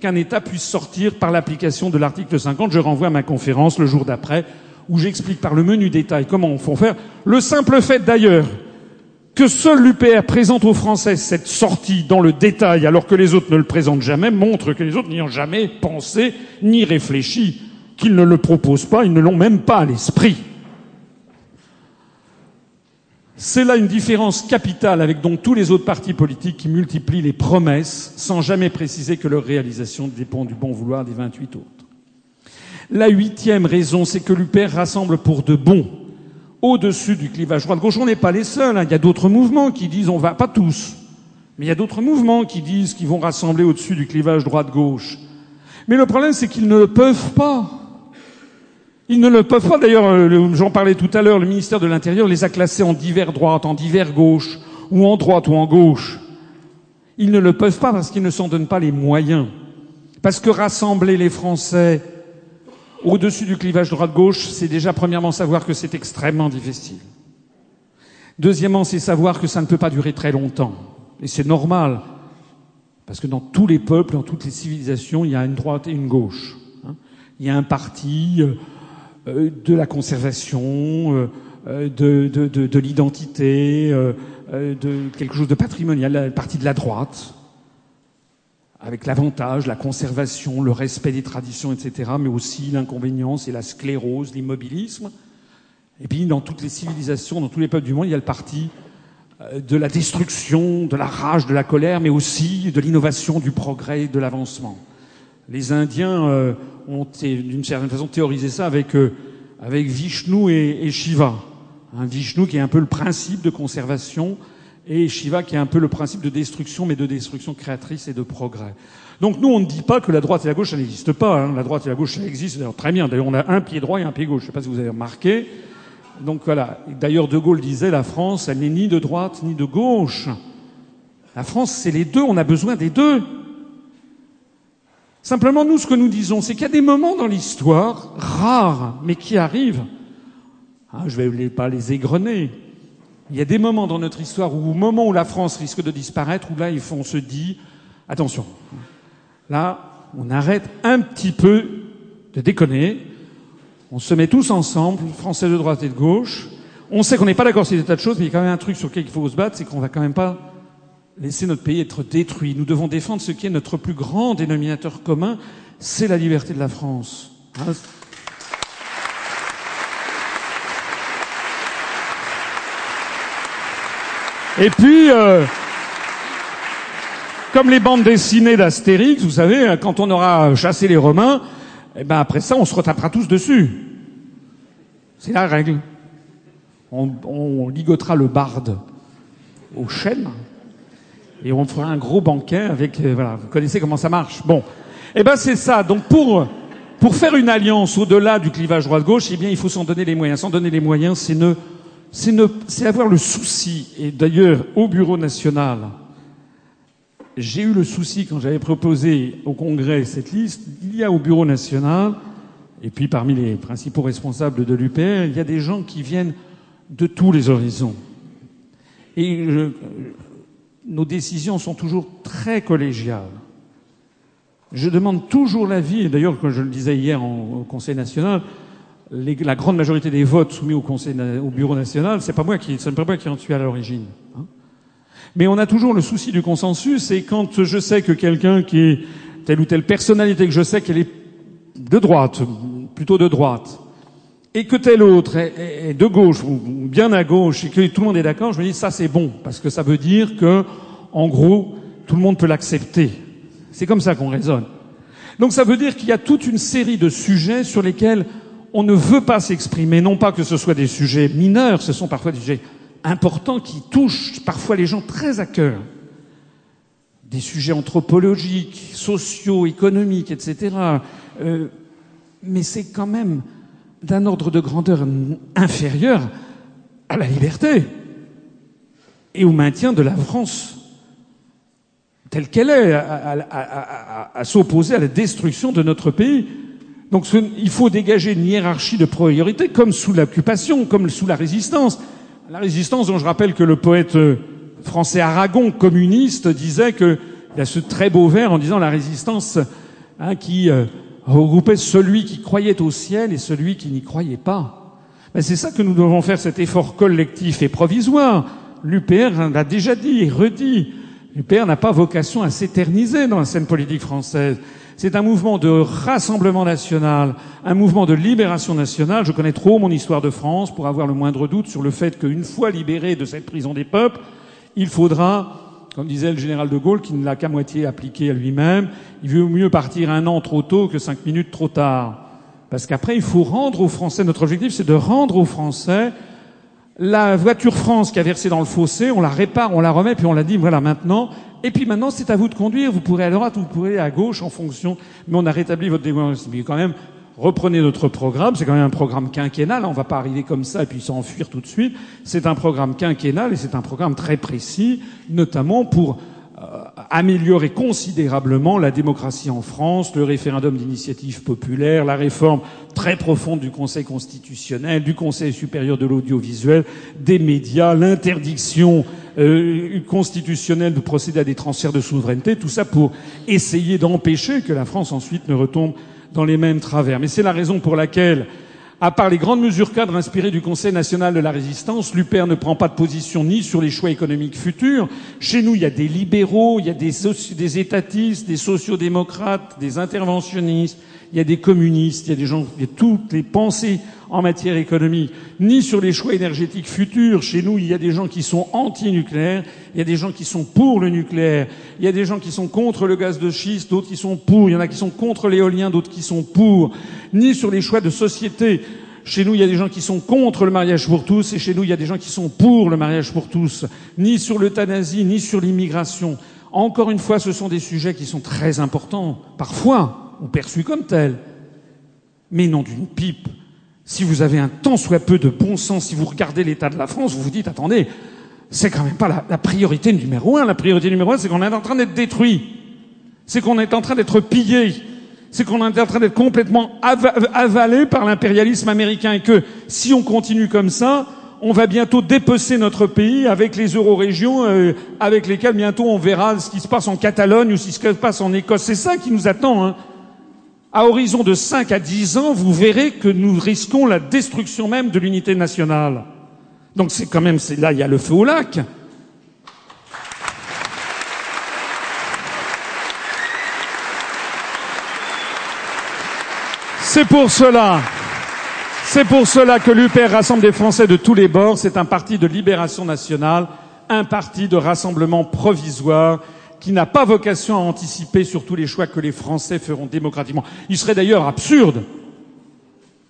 qu'un État puisse sortir par l'application de l'article 50. Je renvoie à ma conférence le jour d'après, où j'explique par le menu détail comment on faut faire. Le simple fait d'ailleurs que seul l'UPR présente aux Français cette sortie dans le détail alors que les autres ne le présentent jamais montre que les autres n'y ont jamais pensé ni réfléchi, qu'ils ne le proposent pas, ils ne l'ont même pas à l'esprit. C'est là une différence capitale avec donc tous les autres partis politiques qui multiplient les promesses sans jamais préciser que leur réalisation dépend du bon vouloir des 28 autres. La huitième raison, c'est que l'UPR rassemble pour de bon au-dessus du clivage droite-gauche. On n'est pas les seuls. Hein. Il y a d'autres mouvements qui disent on va, pas tous, mais il y a d'autres mouvements qui disent qu'ils vont rassembler au-dessus du clivage droite-gauche. Mais le problème, c'est qu'ils ne le peuvent pas. Ils ne le peuvent pas. D'ailleurs, euh, j'en parlais tout à l'heure, le ministère de l'Intérieur les a classés en divers droite, en divers gauche, ou en droite ou en gauche. Ils ne le peuvent pas parce qu'ils ne s'en donnent pas les moyens. Parce que rassembler les Français au-dessus du clivage droite-gauche, c'est déjà premièrement savoir que c'est extrêmement difficile. Deuxièmement, c'est savoir que ça ne peut pas durer très longtemps. Et c'est normal. Parce que dans tous les peuples, dans toutes les civilisations, il y a une droite et une gauche. Hein. il y a un parti euh, de la conservation, euh, de, de, de, de l'identité, de quelque chose de patrimonial, le parti de la droite avec l'avantage, la conservation, le respect des traditions, etc., mais aussi l'inconvénient, c'est la sclérose, l'immobilisme. Et puis dans toutes les civilisations, dans tous les peuples du monde, il y a le parti euh, de la destruction, de la rage, de la colère, mais aussi de l'innovation, du progrès, de l'avancement. Les Indiens euh, ont d'une certaine façon théorisé ça avec, euh, avec Vishnu et, Shiva. Vishnu qui est un peu le principe de conservation et Shiva qui est un peu le principe de destruction, mais de destruction créatrice et de progrès. Donc nous, on ne dit pas que la droite et la gauche, ça n'existe pas. Hein. La droite et la gauche, ça existe. D'ailleurs, très bien. D'ailleurs, on a un pied droit et un pied gauche. Je ne sais pas si vous avez remarqué. Donc voilà. D'ailleurs, De Gaulle disait, la France, elle n'est ni de droite ni de gauche. La France, c'est les deux. On a besoin des deux. Simplement, nous, ce que nous disons, c'est qu'il y a des moments dans l'histoire, rares, mais qui arrivent. Ah, je vais pas les égrener. Il y a des moments dans notre histoire où, au moment où la France risque de disparaître, où là, on se dit, attention, là, on arrête un petit peu de déconner, on se met tous ensemble, Français de droite et de gauche, on sait qu'on n'est pas d'accord sur des tas de choses, mais il y a quand même un truc sur lequel il faut se battre, c'est qu'on va quand même pas laisser notre pays être détruit. Nous devons défendre ce qui est notre plus grand dénominateur commun, c'est la liberté de la France. Hein Et puis, euh, comme les bandes dessinées d'Astérix, vous savez, quand on aura chassé les Romains, eh ben après ça, on se retapera tous dessus. C'est la règle. On, on, ligotera le barde aux chênes et on fera un gros banquet avec. Euh, voilà, vous connaissez comment ça marche. Bon, eh ben c'est ça. Donc pour pour faire une alliance au-delà du clivage droite-gauche, eh bien il faut s'en donner les moyens. S'en donner les moyens, c'est ne c'est avoir le souci, et d'ailleurs au Bureau national, j'ai eu le souci quand j'avais proposé au Congrès cette liste, il y a au Bureau national, et puis parmi les principaux responsables de l'UPR, il y a des gens qui viennent de tous les horizons. Et je, nos décisions sont toujours très collégiales. Je demande toujours l'avis, et d'ailleurs, comme je le disais hier au Conseil national, la grande majorité des votes soumis au, conseil, au Bureau national, c'est pas moi qui, c'est pas moi qui en suis à l'origine. Hein. Mais on a toujours le souci du consensus, et quand je sais que quelqu'un qui est telle ou telle personnalité, que je sais qu'elle est de droite, plutôt de droite, et que tel autre est, de gauche ou bien à gauche, et que tout le monde est d'accord, je me dis ça c'est bon, parce que ça veut dire que, en gros, tout le monde peut l'accepter. C'est comme ça qu'on raisonne. Donc ça veut dire qu'il y a toute une série de sujets sur lesquels on ne veut pas s'exprimer, non pas que ce soit des sujets mineurs, ce sont parfois des sujets importants qui touchent parfois les gens très à cœur. Des sujets anthropologiques, sociaux, économiques, etc. Euh, mais c'est quand même d'un ordre de grandeur inférieur à la liberté et au maintien de la France telle qu'elle est, à s'opposer à la destruction de notre pays. Donc il faut dégager une hiérarchie de priorité, comme sous l'occupation, comme sous la résistance. La résistance, dont je rappelle que le poète euh, français Aragon, communiste, disait que il a ce très beau vers en disant la résistance hein, qui euh, regroupait celui qui croyait au ciel et celui qui n'y croyait pas. Mais c'est ça que nous devons faire, cet effort collectif et provisoire. L'UPR l'a déjà dit et redit. L'UPR n'a pas vocation à s'éterniser dans la scène politique française. C'est un mouvement de rassemblement national, un mouvement de libération nationale. Je connais trop mon histoire de France pour avoir le moindre doute sur le fait qu'une fois libéré de cette prison des peuples, il faudra, comme disait le général de Gaulle, qui ne l'a qu'à moitié appliqué à lui-même, il vaut mieux partir un an trop tôt que cinq minutes trop tard. Parce qu'après, il faut rendre aux Français, notre objectif, c'est de rendre aux Français la voiture France qui a versé dans le fossé, on la répare, on la remet, puis on la dit, voilà, maintenant, et puis maintenant, c'est à vous de conduire. Vous pourrez à droite, vous pourrez à gauche en fonction. Mais on a rétabli votre démocratie. Quand même, reprenez notre programme. C'est quand même un programme quinquennal. On ne va pas arriver comme ça et puis s'enfuir tout de suite. C'est un programme quinquennal et c'est un programme très précis, notamment pour euh, améliorer considérablement la démocratie en France, le référendum d'initiative populaire, la réforme très profonde du Conseil constitutionnel, du Conseil supérieur de l'audiovisuel, des médias, l'interdiction euh, constitutionnelle de procéder à des transferts de souveraineté, tout ça pour essayer d'empêcher que la France ensuite ne retombe dans les mêmes travers. Mais c'est la raison pour laquelle à part les grandes mesures cadres inspirées du Conseil national de la résistance, l'UPR ne prend pas de position ni sur les choix économiques futurs. Chez nous, il y a des libéraux, il y a des, des étatistes, des sociodémocrates, des interventionnistes, il y a des communistes, il y a des gens, il y a toutes les pensées en matière économique, ni sur les choix énergétiques futurs. Chez nous, il y a des gens qui sont anti-nucléaires, il y a des gens qui sont pour le nucléaire, il y a des gens qui sont contre le gaz de schiste, d'autres qui sont pour, il y en a qui sont contre l'éolien, d'autres qui sont pour, ni sur les choix de société. Chez nous, il y a des gens qui sont contre le mariage pour tous, et chez nous, il y a des gens qui sont pour le mariage pour tous, ni sur l'euthanasie, ni sur l'immigration. Encore une fois, ce sont des sujets qui sont très importants, parfois, ou perçus comme tels, mais non d'une pipe. Si vous avez un tant soit peu de bon sens, si vous regardez l'état de la France, vous vous dites, attendez, c'est quand même pas la, la, priorité numéro un. La priorité numéro un, c'est qu'on est en train d'être détruit. C'est qu'on est en train d'être pillé c'est qu'on est en train d'être complètement avalé par l'impérialisme américain et que si on continue comme ça, on va bientôt dépecer notre pays avec les eurorégions euh, avec lesquelles bientôt on verra ce qui se passe en Catalogne ou ce qui se passe en Écosse. C'est ça qui nous attend. Hein. À horizon de 5 à 10 ans, vous verrez que nous risquons la destruction même de l'unité nationale. Donc c'est quand même, là, il y a le feu au lac. C'est pour cela, c'est pour cela que l'UPR rassemble des Français de tous les bords. C'est un parti de libération nationale, un parti de rassemblement provisoire qui n'a pas vocation à anticiper sur tous les choix que les Français feront démocratiquement. Il serait d'ailleurs absurde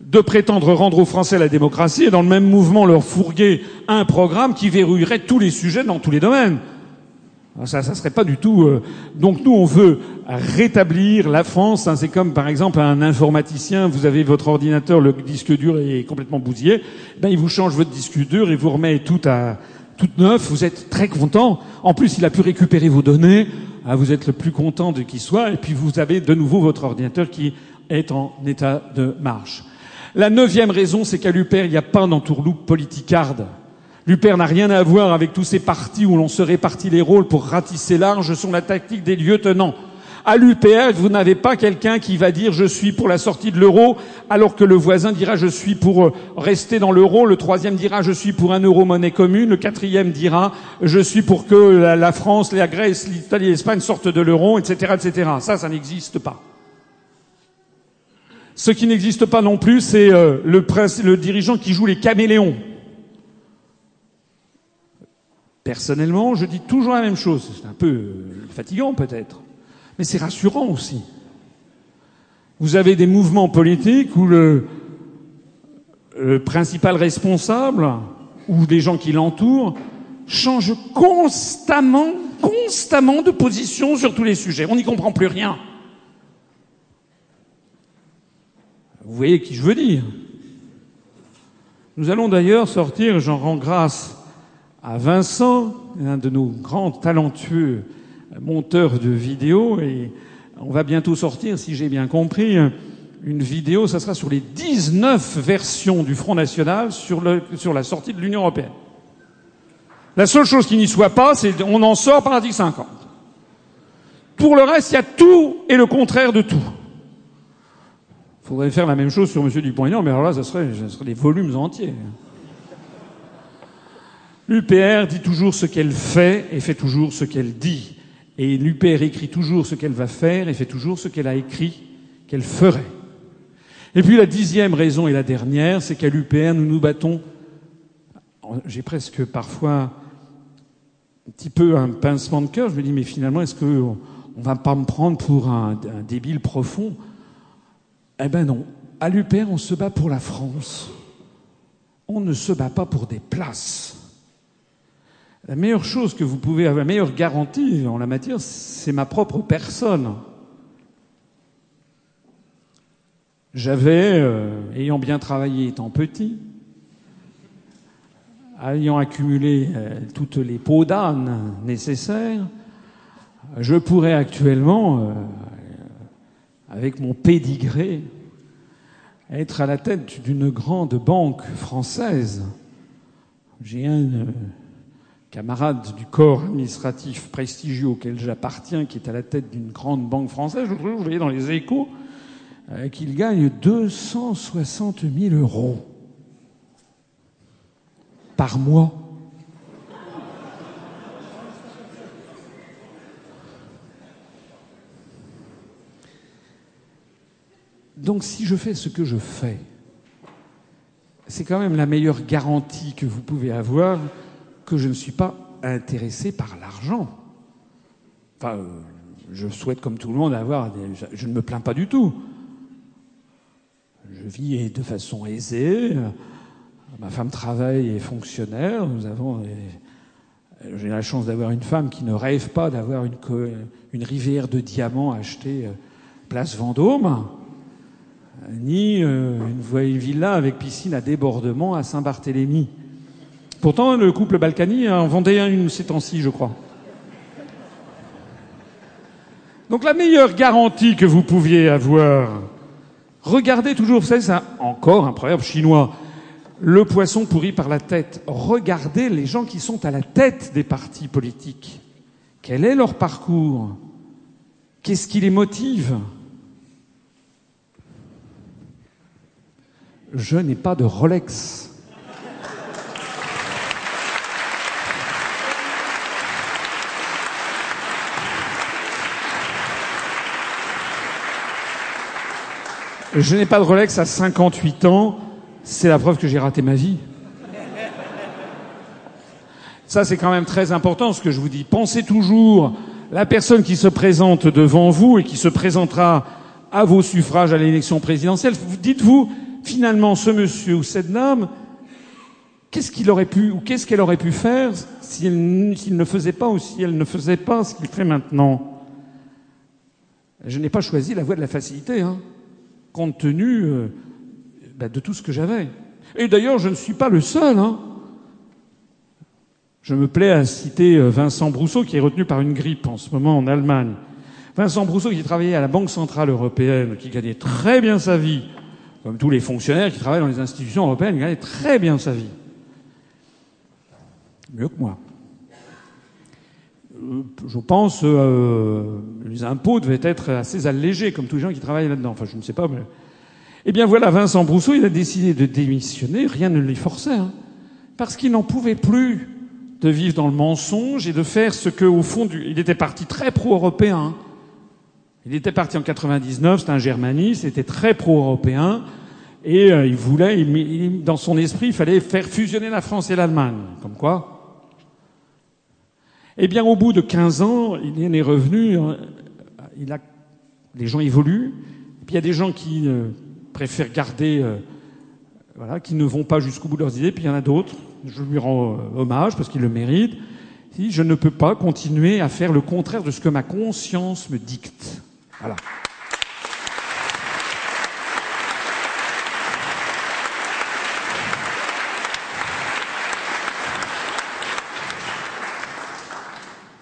de prétendre rendre aux Français la démocratie et dans le même mouvement leur fourguer un programme qui verrouillerait tous les sujets dans tous les domaines. Ça, ça serait pas du tout. Euh, donc nous, on veut rétablir la France. Hein, c'est comme par exemple un informaticien. Vous avez votre ordinateur, le disque dur est complètement bousillé. Ben il vous change votre disque dur et vous remet tout à tout neuf. Vous êtes très content. En plus, il a pu récupérer vos données. Ah, vous êtes le plus content de qui soit. Et puis vous avez de nouveau votre ordinateur qui est en état de marche. La neuvième raison, c'est qu'à l'UPER, il n'y a pas d'entourloupe politicarde. L'UPER n'a rien à voir avec tous ces partis où l'on se répartit les rôles pour ratisser large sur la tactique des lieutenants. À l'UPR, vous n'avez pas quelqu'un qui va dire je suis pour la sortie de l'euro, alors que le voisin dira je suis pour euh, rester dans l'euro, le troisième dira je suis pour un euro monnaie commune, le quatrième dira je suis pour que la France, la Grèce, l'Italie et l'Espagne sortent de l'euro, etc., etc. Ça, ça n'existe pas. Ce qui n'existe pas non plus, c'est euh, le, dirigeant qui joue les caméléons. Personnellement, je dis toujours la même chose. C'est un peu euh, fatigant peut-être, mais c'est rassurant aussi. Vous avez des mouvements politiques où le, principal responsable ou des gens qui l'entourent changent constamment, constamment de position sur tous les sujets. On n'y comprend plus rien. Vous voyez qui je veux dire. Nous allons d'ailleurs sortir, j'en rends grâce à Vincent, un de nos grands talentueux monteurs de vidéos, et on va bientôt sortir, si j'ai bien compris, une vidéo, ça sera sur les 19 versions du Front National sur, le, sur la sortie de l'Union Européenne. La seule chose qui n'y soit pas, c'est on en sort par l'article 50. Pour le reste, il y a tout et le contraire de tout. Il faudrait faire la même chose sur M. Dupont-Aignan, mais alors là, ça serait, ça serait des volumes entiers. L'UPR dit toujours ce qu'elle fait et fait toujours ce qu'elle dit. Et l'UPR écrit toujours ce qu'elle va faire et fait toujours ce qu'elle a écrit qu'elle ferait. Et puis la dixième raison et la dernière, c'est qu'à l'UPR, nous nous battons, j'ai presque parfois un petit peu un pincement de cœur, je me dis, mais finalement, est-ce qu'on on va pas me prendre pour un, débile profond? Eh ben non. À l'UPR, on se bat pour la France. On ne se bat pas pour des places. La meilleure chose que vous pouvez avoir, la meilleure garantie en la matière, c'est ma propre personne. J'avais, euh, ayant bien travaillé étant petit, ayant accumulé euh, toutes les peaux d'âne nécessaires, je pourrais actuellement, euh, avec mon pédigré, être à la tête d'une grande banque française. J'ai un camarade du corps administratif prestigieux auquel j'appartiens, qui est à la tête d'une grande banque française, je vous voyez dans les échos, euh, qu'il gagne 260 000 euros par mois. Donc si je fais ce que je fais, c'est quand même la meilleure garantie que vous pouvez avoir que je ne suis pas intéressé par l'argent. Enfin, euh, je souhaite, comme tout le monde, avoir. Des... Je ne me plains pas du tout. Je vis de façon aisée. Ma femme travaille et est fonctionnaire. Nous avons. J'ai la chance d'avoir une femme qui ne rêve pas d'avoir une, une rivière de diamants achetée euh, place Vendôme, ni euh, une villa avec piscine à débordement à Saint-Barthélemy. Pourtant, le couple Balkany en vendait une ces temps-ci, je crois. Donc la meilleure garantie que vous pouviez avoir, regardez toujours, c'est encore un proverbe chinois, le poisson pourri par la tête. Regardez les gens qui sont à la tête des partis politiques. Quel est leur parcours? Qu'est-ce qui les motive? Je n'ai pas de Rolex. Je n'ai pas de Rolex à 58 ans. C'est la preuve que j'ai raté ma vie. Ça, c'est quand même très important ce que je vous dis. Pensez toujours la personne qui se présente devant vous et qui se présentera à vos suffrages à l'élection présidentielle. Dites-vous, finalement, ce monsieur ou cette dame, qu'est-ce qu'il aurait pu ou qu'est-ce qu'elle aurait pu faire s'il ne faisait pas ou si elle ne faisait pas ce qu'il fait maintenant? Je n'ai pas choisi la voie de la facilité. Hein compte tenu euh, bah, de tout ce que j'avais. Et d'ailleurs, je ne suis pas le seul. Hein. Je me plais à citer euh, Vincent Brousseau, qui est retenu par une grippe en ce moment en Allemagne. Vincent Brousseau, qui travaillait à la Banque Centrale Européenne, qui gagnait très bien sa vie, comme tous les fonctionnaires qui travaillent dans les institutions européennes, gagnait très bien sa vie. Mieux que moi. Euh, je pense euh, les impôts devaient être assez allégés, comme tous les gens qui travaillent là-dedans. Enfin, je ne sais pas. Mais... Eh bien voilà, Vincent Brousseau, il a décidé de démissionner. Rien ne l'y forçait, hein, parce qu'il n'en pouvait plus de vivre dans le mensonge et de faire ce que, au fond, il était parti très pro-européen. Il était parti en 99, c'était un germaniste, était très pro-européen, et euh, il voulait, dans son esprit, il fallait faire fusionner la France et l'Allemagne. Comme quoi, eh bien, au bout de 15 ans, il est revenu. Euh, il a, les gens évoluent. Puis il y a des gens qui euh, préfèrent garder, euh, voilà, qui ne vont pas jusqu'au bout de leurs idées. Puis il y en a d'autres. Je lui rends hommage parce qu'il le mérite. Si je ne peux pas continuer à faire le contraire de ce que ma conscience me dicte. Voilà.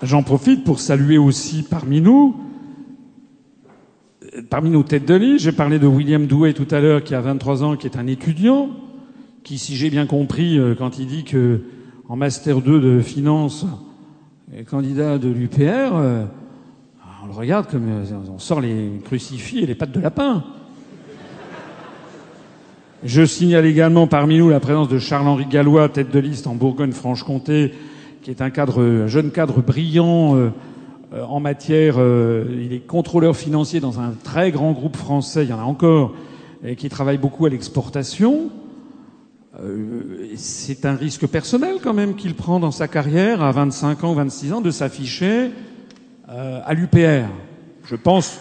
J'en profite pour saluer aussi parmi nous, parmi nos têtes de liste, j'ai parlé de William Douai tout à l'heure, qui a 23 ans, qui est un étudiant, qui, si j'ai bien compris, euh, quand il dit que en master 2 de finance, est candidat de l'UPR, euh, on le regarde comme euh, on sort les crucifix et les pattes de lapin. Je signale également parmi nous la présence de Charles-Henri Gallois, tête de liste en Bourgogne-Franche-Comté, qui est un cadre, jeune cadre brillant euh, euh, en matière. Euh, il est contrôleur financier dans un très grand groupe français. Il y en a encore et qui travaille beaucoup à l'exportation. c'est un risque personnel quand même qu'il prend dans sa carrière à 25 ans, 26 ans, de s'afficher à l'UPR. Je pense.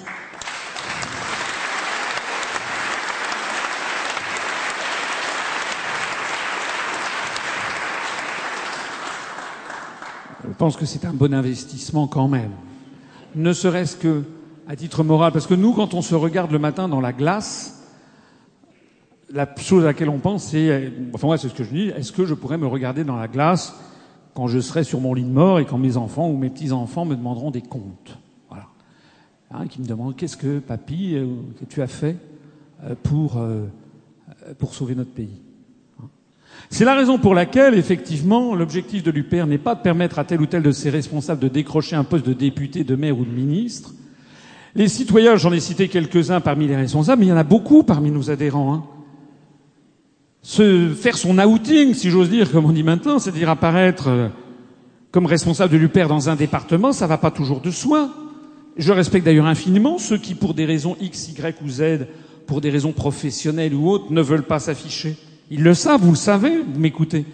Je pense que c'est un bon investissement quand même. Ne serait-ce que à titre moral, parce que nous, quand on se regarde le matin dans la glace, la chose à laquelle on pense, c'est, enfin moi, c'est ce que je dis, est-ce que je pourrais me regarder dans la glace quand je serai sur mon lit de mort et quand mes enfants ou mes petits-enfants me demanderont des comptes? Voilà. Qui me demandent, qu'est-ce que, papy, euh, que tu as fait euh, pour, euh, pour sauver notre pays? C'est la raison pour laquelle, effectivement, l'objectif de l'UPR n'est pas de permettre à tel ou tel de ses responsables de décrocher un poste de député, de maire ou de ministre. Les citoyens, j'en ai cité quelques-uns parmi les responsables, mais il y en a beaucoup parmi nos adhérents. Hein. Se faire son outing, si j'ose dire, comme on dit maintenant, c'est-à-dire apparaître euh, comme responsable de l'UPR dans un département, ça va pas toujours de soi. Je respecte d'ailleurs infiniment ceux qui, pour des raisons X, Y ou Z, pour des raisons professionnelles ou autres, ne veulent pas s'afficher. Ils le savent, vous le savez, vous m'écoutez.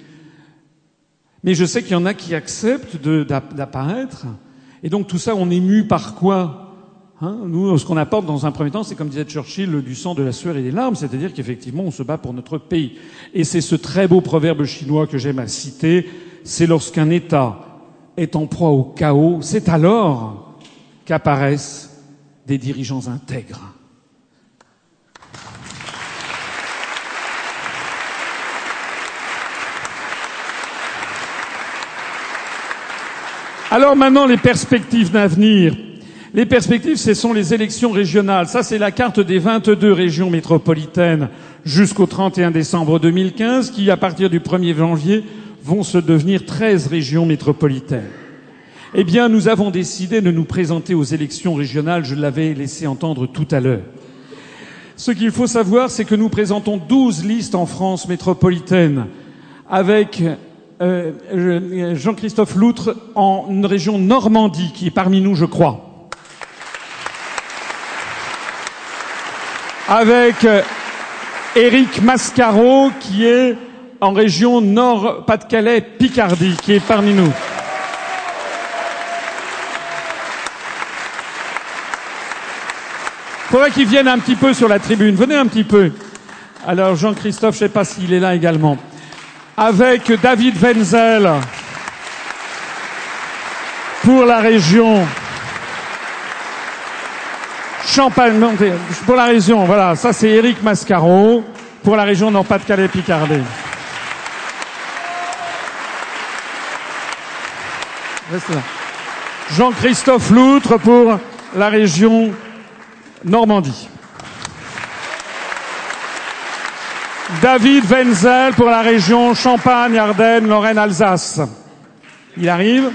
Mais je sais qu'il y en a qui acceptent d'apparaître. Et donc tout ça, on est mu par quoi Hein, nous, ce qu'on apporte dans un premier temps, c'est comme disait Churchill, du sang, de la sueur et des larmes, c'est-à-dire qu'effectivement, on se bat pour notre pays. Et c'est ce très beau proverbe chinois que j'aime à citer, c'est lorsqu'un État est en proie au chaos, c'est alors qu'apparaissent des dirigeants intègres. Alors maintenant, les perspectives d'avenir. Les perspectives, ce sont les élections régionales. Ça, c'est la carte des 22 régions métropolitaines jusqu'au 31 décembre 2015, qui, à partir du 1er janvier, vont se devenir 13 régions métropolitaines. Eh bien, nous avons décidé de nous présenter aux élections régionales, je l'avais laissé entendre tout à l'heure. Ce qu'il faut savoir, c'est que nous présentons 12 listes en France métropolitaine, avec euh, Jean-Christophe Loutre en région Normandie, qui est parmi nous, je crois. avec euh, Éric Mascaro, qui est en région Nord-Pas-de-Calais, Picardie, qui est parmi nous. Faudrait qu'il vienne un petit peu sur la tribune. Venez un petit peu. Alors Jean-Christophe, je ne sais pas s'il est là également. Avec David Wenzel pour la région Champagne, pour la région, voilà, ça c'est Éric Mascaro, pour la région Nord-Pas-de-Calais-Picardie. Jean-Christophe Loutre pour la région Normandie. David Wenzel pour la région Champagne, Ardennes, Lorraine, Alsace. Il arrive.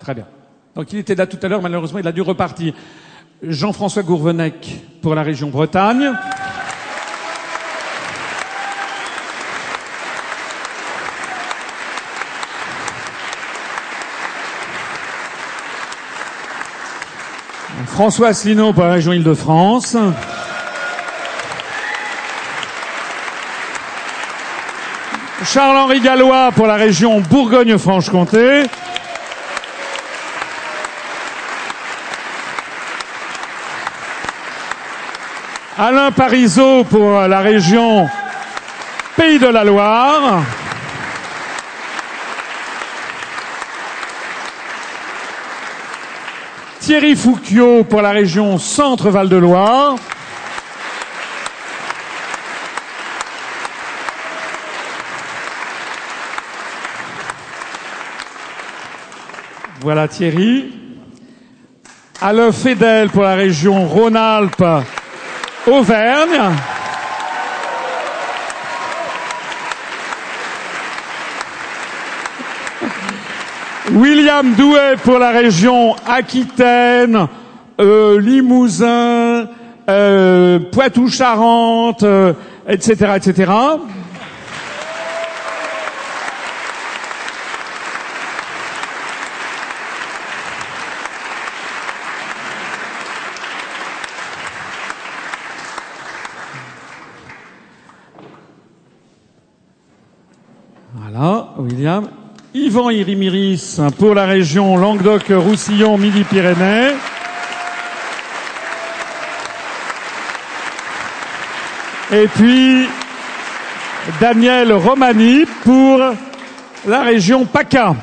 Très bien. Donc il était là tout à l'heure, malheureusement il a dû repartir. Jean-François Gourvenec pour la région Bretagne. François Asselineau pour la région Île-de-France. Charles-Henri Gallois pour la région Bourgogne-Franche-Comté. Alain Parisot pour la région Pays de la Loire. Thierry Fouquiot pour la région Centre-Val de Loire. Voilà Thierry. Alain Fédel pour la région Rhône-Alpes Auvergne. William Douai pour la région Aquitaine, euh, Limousin, euh, Poitou-Charentes, etc., euh, etc. William. Yvan Irimiris pour la région Languedoc-Roussillon, Midi-Pyrénées. Et puis Daniel Romani pour la région PACA.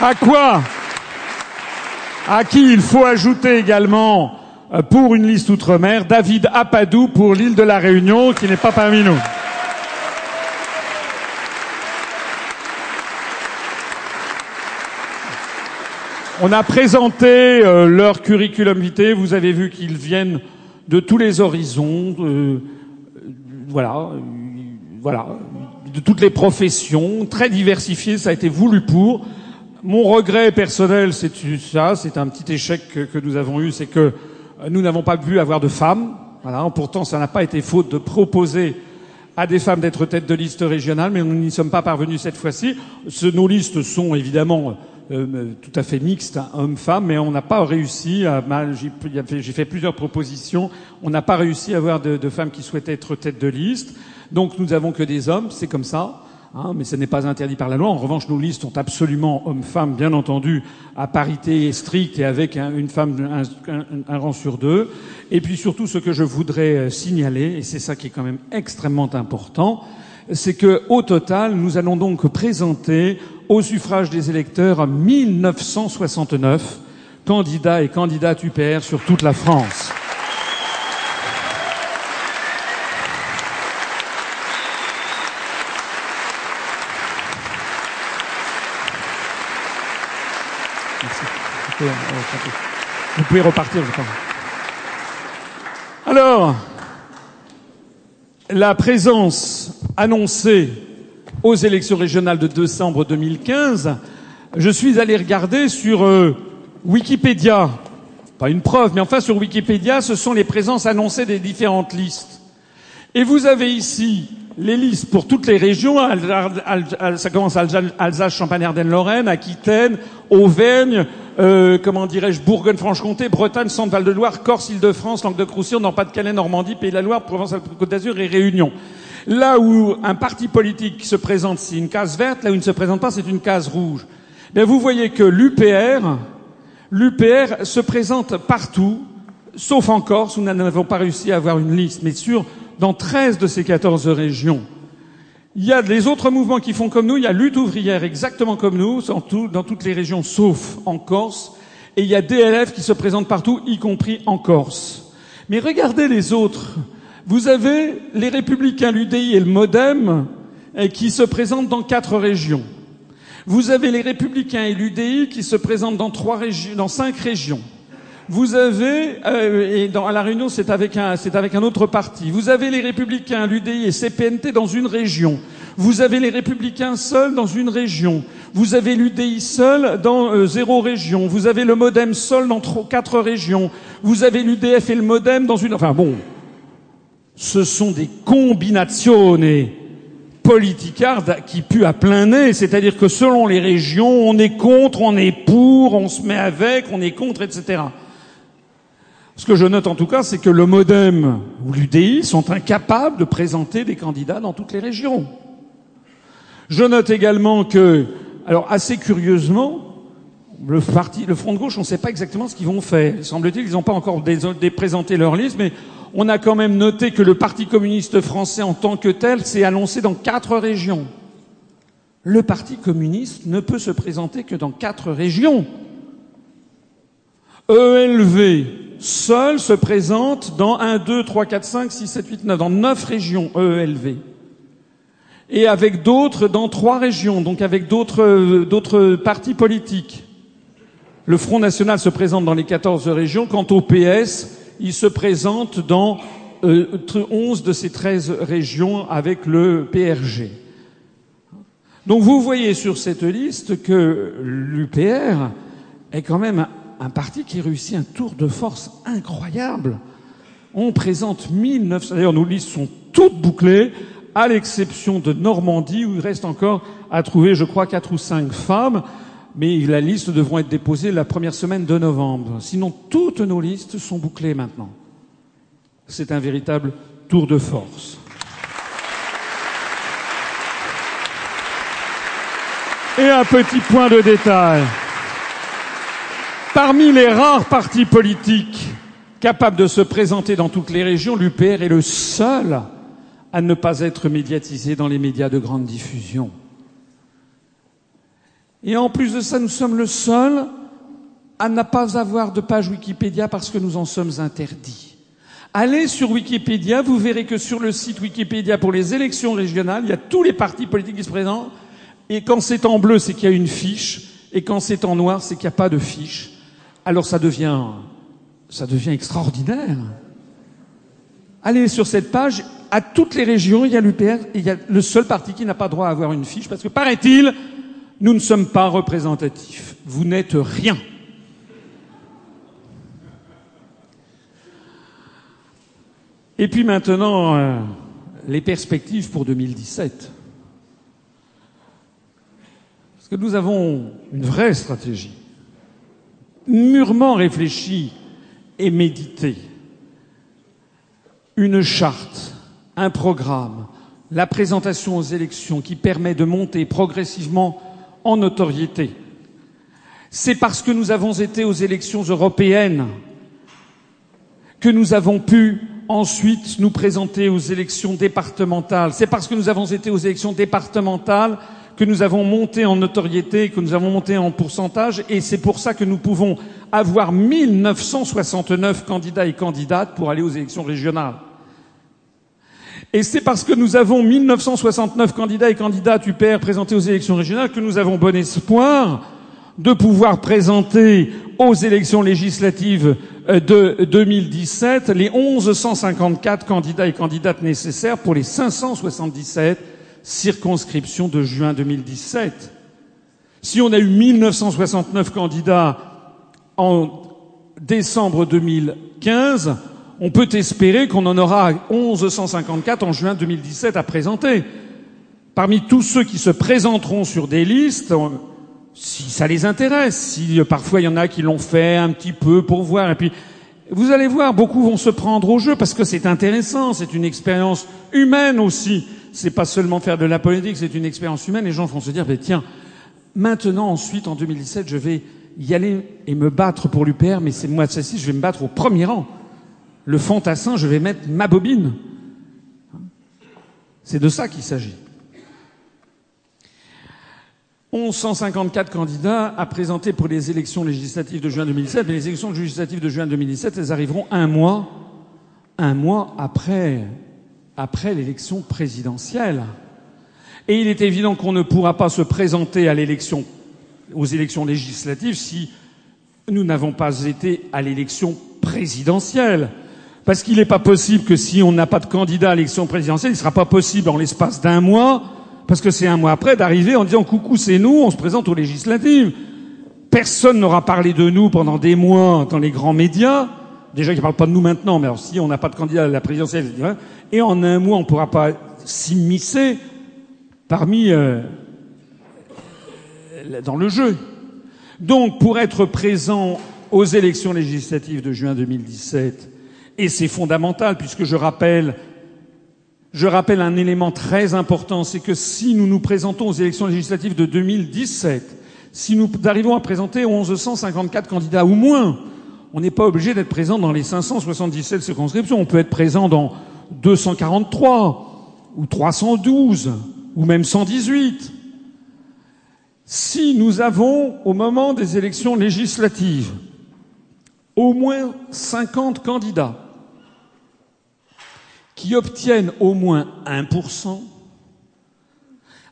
À quoi À qui il faut ajouter également pour une liste outre-mer, David Apadou pour l'île de la Réunion, qui n'est pas parmi nous. On a présenté euh, leur curriculum vitae. Vous avez vu qu'ils viennent de tous les horizons, euh, voilà, voilà, de toutes les professions, très diversifiés. Ça a été voulu pour. Mon regret personnel, c'est ça, c'est un petit échec que nous avons eu, c'est que Nous n'avons pas pu avoir de femmes. Voilà. Pourtant, ça n'a pas été faute de proposer à des femmes d'être tête de liste régionale, mais nous n'y sommes pas parvenus cette fois-ci. nos listes sont évidemment euh, tout à fait mixtes, hein, hommes-femmes, mais on n'a pas réussi. À, j'ai fait plusieurs propositions. On n'a pas réussi à avoir de, de, femmes qui souhaitaient être tête de liste. Donc nous n'avons que des hommes, c'est comme ça. Hein, mais ce n'est pas interdit par la loi. En revanche, nos listes sont absolument hommes-femmes, bien entendu, à parité stricte et avec une femme, un, un, rang sur deux. Et puis surtout, ce que je voudrais euh, signaler, et c'est ça qui est quand même extrêmement important, c'est que au total, nous allons donc présenter au suffrage des électeurs 1969 candidats et candidates UPR sur toute la France. Vous pouvez repartir, je. Alors, la présence annoncée aux élections régionales de décembre 2015, je suis allé regarder sur euh, Wikipédia, pas une preuve, mais enfin sur Wikipédia, ce sont les présences annoncées des différentes listes. Et vous avez ici les listes pour toutes les régions. Ça commence Alsace, Champagne-Ardenne-Lorraine, Aquitaine, Auvergne, euh, comment dirais-je, Bourgogne-Franche-Comté, Bretagne, Centre-Val-de-Loire, Corse, Île-de-France, Languedoc-Roussillon, Nord-Pas-de-Calais, Normandie, Pays-de-la-Loire, Provence-Côte d'Azur et Réunion. Là où un parti politique se présente, c'est une case verte. Là où il ne se présente pas, c'est une case rouge. Bien, vous voyez que l'UPR, l'UPR se présente partout, sauf en Corse, où nous n'avons pas réussi à avoir une liste, mais sur dans 13 de ces 14 régions. Il y a les autres mouvements qui font comme nous. Il y a lutte ouvrière exactement comme nous, dans toutes les régions sauf en Corse. Et il y a DLF qui se présentent partout, y compris en Corse. Mais regardez les autres. Vous avez les Républicains, l'UDI et le MoDem eh, qui se présentent dans quatre régions. Vous avez les Républicains et l'UDI qui se présentent dans trois dans cinq régions. Vous avez, euh, et dans, à la Réunion, c'est avec, un, avec un autre parti. Vous avez les Républicains, l'UDI et CPNT dans une région. Vous avez les Républicains seuls dans une région. Vous avez l'UDI seul dans euh, zéro région. Vous avez le MoDem seul dans quatre régions. Vous avez l'UDF et le MoDem dans une... Enfin bon, ce sont des combinations politicardes qui puent à plein nez, c'est-à-dire que selon les régions, on est contre, on est pour, on se met avec, on est contre, etc. Ce que je note en tout cas, c'est que le MoDem ou l'UDI sont incapables de présenter des candidats dans toutes les régions. Je note également que, alors assez curieusement, le parti, le Front de gauche, on ne sait pas exactement ce qu'ils vont faire. Semble-t-il qu'ils n'ont pas encore présenté leur liste, mais on a quand même noté que le Parti communiste français en tant que tel s'est annoncé dans quatre régions. Le Parti communiste ne peut se présenter que dans quatre régions. ELV seul se présente dans 1, 2, 3, 4, 5, 6, 7, 8, 9, dans neuf régions EELV. Et avec d'autres dans trois régions, donc avec d'autres, d'autres partis politiques. Le Front National se présente dans les 14 régions. Quant au PS, il se présente dans euh, 11 de ces 13 régions avec le PRG. Donc vous voyez sur cette liste que l'UPR est quand même un parti qui réussit un tour de force incroyable. On présente 1900, d'ailleurs nos listes sont toutes bouclées, à l'exception de Normandie où il reste encore à trouver, je crois, quatre ou cinq femmes, mais la liste devront être déposées la première semaine de novembre. Sinon, toutes nos listes sont bouclées maintenant. C'est un véritable tour de force. Et un petit point de détail. Parmi les rares partis politiques capables de se présenter dans toutes les régions, l'UPR est le seul à ne pas être médiatisé dans les médias de grande diffusion. Et en plus de ça, nous sommes le seul à ne pas avoir de page Wikipédia parce que nous en sommes interdits. Allez sur Wikipédia, vous verrez que sur le site Wikipédia pour les élections régionales, il y a tous les partis politiques qui se présentent. Et quand c'est en bleu, c'est qu'il y a une fiche. Et quand c'est en noir, c'est qu'il n'y a pas de fiche alors ça devient, ça devient extraordinaire. Allez sur cette page, à toutes les régions, il y a l'UPR, il y a le seul parti qui n'a pas droit à avoir une fiche, parce que paraît-il, nous ne sommes pas représentatifs. Vous n'êtes rien. Et puis maintenant, euh, les perspectives pour 2017. Parce que nous avons une vraie stratégie, mûrement réfléchie et méditée. Une charte, un programme, la présentation aux élections qui permet de monter progressivement en notoriété. C'est parce que nous avons été aux élections européennes que nous avons pu ensuite nous présenter aux élections départementales. C'est parce que nous avons été aux élections départementales que nous avons monté en notoriété, que nous avons monté en pourcentage, et c'est pour ça que nous pouvons avoir 1969 candidats et candidates pour aller aux élections régionales. Et c'est parce que nous avons 1969 candidats et candidates UPR présentés aux élections régionales que nous avons bon espoir de pouvoir présenter aux élections législatives euh, de 2017 les 1154 candidats et candidates nécessaires pour les 577 circonscriptions de juin 2017. Si on a eu 1969 candidats en décembre 2015, on peut espérer qu'on en aura 1154 en juin 2017 à présenter. Parmi tous ceux qui se présenteront sur des listes, si ça les intéresse, si euh, parfois il y en a qui l'ont fait un petit peu pour voir, et puis vous allez voir, beaucoup vont se prendre au jeu parce que c'est intéressant, c'est une expérience humaine aussi. C'est pas seulement faire de la politique, c'est une expérience humaine. Les gens vont se dire, ben tiens, maintenant, ensuite, en 2017, je vais y aller et me battre pour l'UPR, mais c'est moi, celle-ci, je vais me battre au premier rang. Le fantassin, je vais mettre ma bobine. C'est de ça qu'il s'agit. 1154 candidats à présenter pour les élections législatives de juin 2017. Mais les élections législatives de juin 2017, elles arriveront un mois, un mois après, après l'élection présidentielle. Et il est évident qu'on ne pourra pas se présenter à l'élection, aux élections législatives si nous n'avons pas été à l'élection présidentielle. Parce qu'il n'est pas possible que si on n'a pas de candidat à l'élection présidentielle, il ne sera pas possible en l'espace d'un mois parce que c'est un mois après d'arriver en disant coucou, c'est nous, on se présente aux législatives. Personne n'aura parlé de nous pendant des mois dans les grands médias. Déjà, ils ne parlent pas de nous maintenant, mais alors, si on n'a pas de candidat à la présidentielle, et en un mois, on ne pourra pas s'immiscer parmi euh, dans le jeu. Donc, pour être présent aux élections législatives de juin 2017, et c'est fondamental puisque je rappelle je rappelle un élément très important, c'est que si nous nous présentons aux élections législatives de 2017, si nous arrivons à présenter 1154 candidats ou moins, on n'est pas obligé d'être présent dans les 577 circonscriptions. On peut être présent dans 243 ou 312 ou même 118. Si nous avons, au moment des élections législatives, au moins 50 candidats qui obtiennent au moins 1%,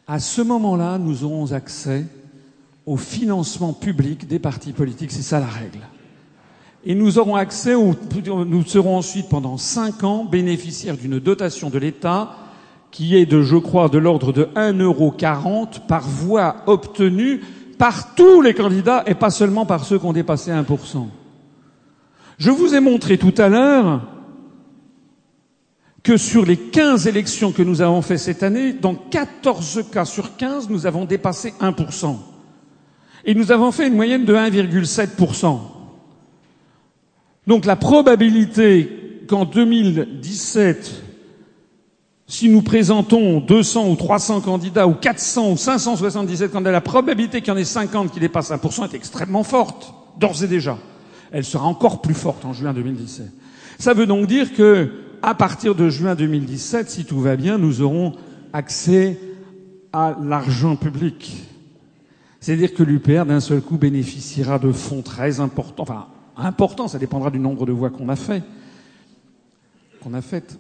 à ce moment-là, nous aurons accès au financement public des partis politiques. C'est ça la règle. Et nous aurons accès, au, nous serons ensuite pendant cinq ans bénéficiaires d'une dotation de l'État qui est de, je crois, de l'ordre de 1,40 euro par voie obtenue par tous les candidats et pas seulement par ceux qui ont dépassé 1%. Je vous ai montré tout à l'heure que sur les 15 élections que nous avons faites cette année, dans 14 cas sur 15, nous avons dépassé 1%. Et nous avons fait une moyenne de 1,7%. Donc la probabilité qu'en 2017, si nous présentons 200 ou 300 candidats, ou 400 ou 577 candidats, la probabilité qu'il y en ait 50 qui dépassent 1% est extrêmement forte, d'ores et déjà. Elle sera encore plus forte en juin 2017. Ça veut donc dire que à partir de juin 2017, si tout va bien, nous aurons accès à l'argent public. C'est-à-dire que l'UPR, d'un seul coup, bénéficiera de fonds très importants, enfin, importants, ça dépendra du nombre de voix qu'on a fait, qu'on a faites.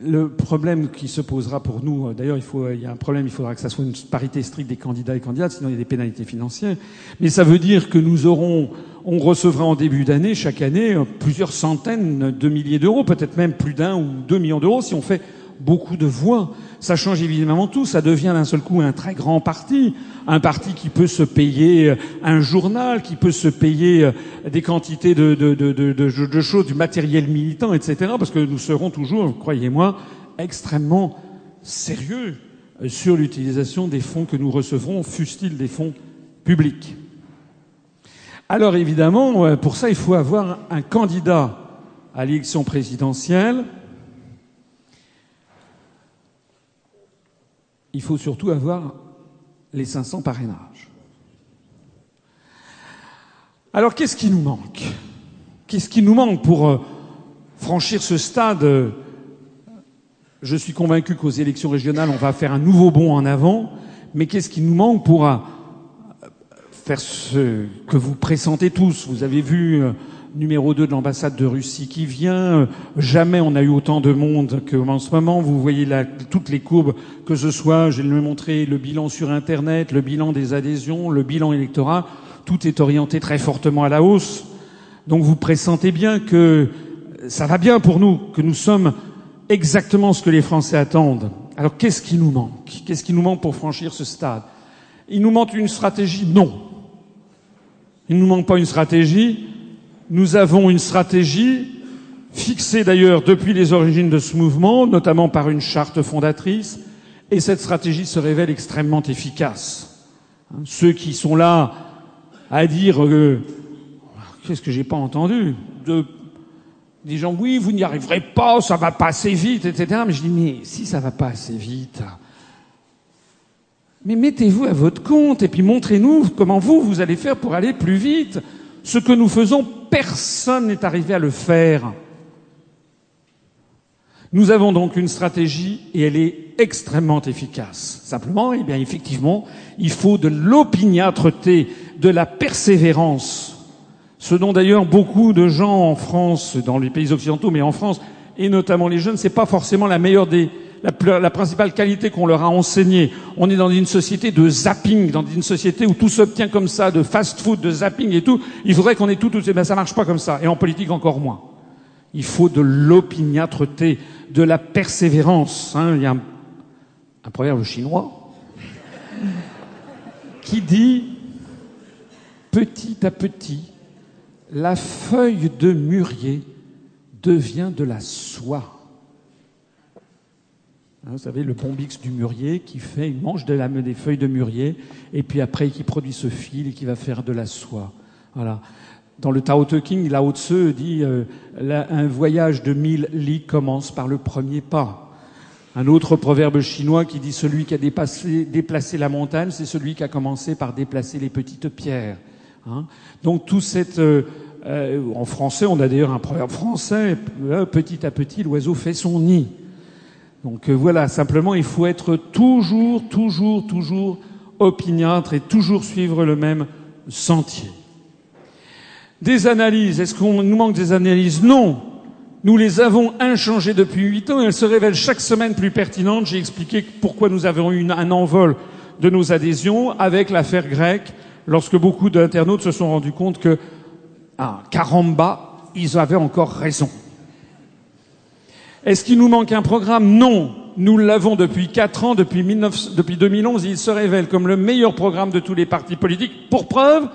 Le problème qui se posera pour nous, euh, d'ailleurs, il, il y a un problème, il faudra que ça soit une parité stricte des candidats et candidates, sinon il y a des pénalités financières. Mais ça veut dire que nous aurons, on recevra en début d'année, chaque année, euh, plusieurs centaines de milliers d'euros, peut-être même plus d'un ou deux millions d'euros si on fait beaucoup de voix. Ça change évidemment tout. Ça devient d'un seul coup un très grand parti, un parti qui peut se payer euh, un journal, qui peut se payer euh, des quantités de, de, de, de choses, du matériel militant, etc. Parce que nous serons toujours, croyez-moi, extrêmement sérieux euh, sur l'utilisation des fonds que nous recevrons, fussent-ils des fonds publics. Alors évidemment, pour ça, il faut avoir un candidat à l'élection présidentielle il faut surtout avoir les 500 parrainages. Alors qu'est-ce qui nous manque? Qu'est-ce qui nous manque pour euh, franchir ce stade? Je suis convaincu qu'aux élections régionales, on va faire un nouveau bond en avant, mais qu'est-ce qui nous manque pour euh, faire ce que vous pressentez tous? Vous avez vu euh, numéro 2 de l'ambassade de Russie qui vient. Jamais on a eu autant de monde qu'en ce moment. Vous voyez là toutes les courbes, que ce soit, je vais le montrer, le bilan sur Internet, le bilan des adhésions, le bilan électoral, tout est orienté très fortement à la hausse. Donc vous pressentez bien que ça va bien pour nous, que nous sommes exactement ce que les Français attendent. Alors qu'est-ce qui nous manque? Qu'est-ce qui nous manque pour franchir ce stade? Il nous manque une stratégie? Non. Il ne nous manque pas une stratégie, nous avons une stratégie fixée d'ailleurs depuis les origines de ce mouvement, notamment par une charte fondatrice, et cette stratégie se révèle extrêmement efficace. Hein, ceux qui sont là à dire qu'est-ce que j'ai pas entendu de des gens oui vous n'y arriverez pas ça va pas assez vite etc mais je dis mais si ça va pas assez vite mais mettez-vous à votre compte et puis montrez-nous comment vous vous allez faire pour aller plus vite ce que nous faisons, personne n'est arrivé à le faire. Nous avons donc une stratégie et elle est extrêmement efficace. Simplement, eh bien, effectivement, il faut de l'opiniâtreté, de la persévérance. Ce dont d'ailleurs beaucoup de gens en France, dans les pays occidentaux, mais en France, et notamment les jeunes, c'est pas forcément la meilleure des, la, principale qualité qu'on leur a enseignée. On est dans une société de zapping, dans une société où tout s'obtient comme ça, de fast-food, de zapping et tout. Il faudrait qu'on ait tout, tout, ben ça marche pas comme ça. Et en politique encore moins. Il faut de l'opiniâtreté, de la persévérance. Hein. Il y a un, un proverbe chinois qui dit petit à petit, la feuille de mûrier devient de la soie. Hein, vous savez, le bombix du mûrier qui fait, il mange de la, des feuilles de mûrier, et puis après qui produit ce fil et qui va faire de la soie. Voilà. Dans le Tao Te King, Lao Tse dit euh, un voyage de mille lits commence par le premier pas. Un autre proverbe chinois qui dit celui qui a dépassé, déplacé la montagne, c'est celui qui a commencé par déplacer les petites pierres. Hein Donc tout cette euh, euh, en français, on a d'ailleurs un proverbe français petit à petit, l'oiseau fait son nid. Donc euh, voilà, simplement, il faut être toujours, toujours, toujours opiniâtre et toujours suivre le même sentier. Des analyses, est-ce qu'on nous manque des analyses? Non. Nous les avons inchangées depuis huit ans et elles se révèlent chaque semaine plus pertinentes. J'ai expliqué pourquoi nous avons eu un envol de nos adhésions avec l'affaire grecque, lorsque beaucoup d'internautes se sont rendus compte que, ah, caramba, ils avaient encore raison. Est-ce qu'il nous manque un programme Non. Nous l'avons depuis quatre ans, depuis, 19, depuis 2011. Il se révèle comme le meilleur programme de tous les partis politiques. Pour preuve,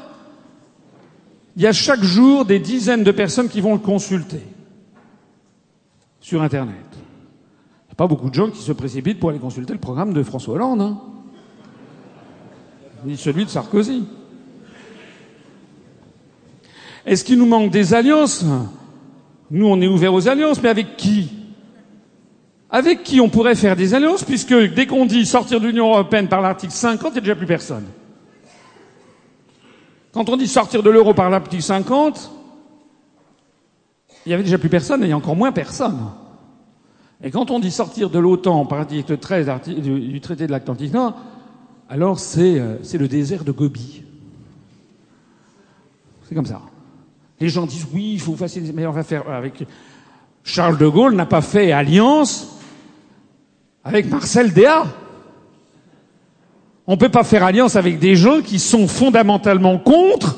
il y a chaque jour des dizaines de personnes qui vont le consulter sur Internet. Il n'y a pas beaucoup de gens qui se précipitent pour aller consulter le programme de François Hollande, hein. ni celui de Sarkozy. Est-ce qu'il nous manque des alliances? Nous, on est ouvert aux alliances, mais avec qui? Avec qui on pourrait faire des alliances, puisque dès qu'on dit sortir de l'Union européenne par l'article 50, il n'y a déjà plus personne. Quand on dit sortir de l'euro par l'article 50, il y avait déjà plus personne et il y a encore moins personne. Et quand on dit sortir de l'OTAN par l'article 13 du traité de l'Atlantique Nord, alors euh, c'est le désert de Gobi. C'est comme ça. Les gens disent oui, il faut faire des meilleures affaires avec Charles de Gaulle n'a pas fait alliance avec Marcel Déat. On ne peut pas faire alliance avec des gens qui sont fondamentalement contre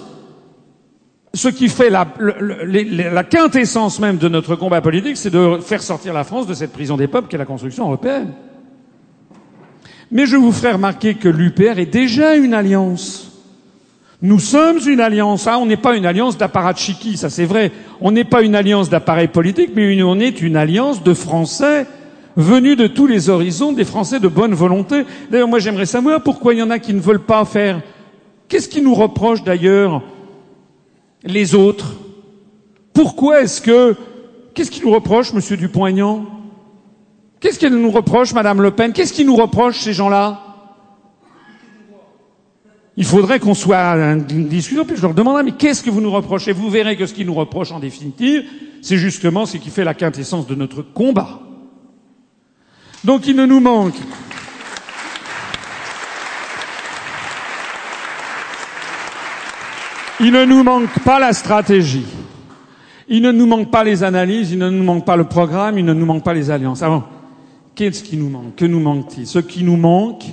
ce qui fait la, la, quintessence même de notre combat politique, c'est de faire sortir la France de cette prison des peuples qu'est la construction européenne. Mais je vous ferai remarquer que l'UPR est déjà une alliance. Nous sommes une alliance. Ah, on n'est pas une alliance d'apparatchiki, ça c'est vrai. On n'est pas une alliance d'appareil politique, mais on est une alliance de Français venus de tous les horizons, des Français de bonne volonté. D'ailleurs, moi j'aimerais savoir pourquoi il y en a qui ne veulent pas faire. Qu'est-ce qui nous reproche d'ailleurs les autres? Pourquoi est-ce que... Qu'est-ce qui nous reproche, Monsieur Dupont-Aignan? Qu'est-ce qu'elle nous reproche, Madame Le Pen? Qu'est-ce qui nous reproche, ces gens-là? Il faudrait qu'on soit à une discussion, puis je leur demanderai, mais qu'est-ce que vous nous reprochez? Vous verrez que ce qu'ils nous reprochent, en définitive, c'est justement ce qui fait la quintessence de notre combat. Donc il ne nous manque Il ne nous manque pas la stratégie. Il ne nous manque pas les analyses, il ne nous manque pas le programme, il ne nous manque pas les alliances. Avant, qu'est-ce qui nous manque? Que nous manque-t-il? Ce qui nous manque,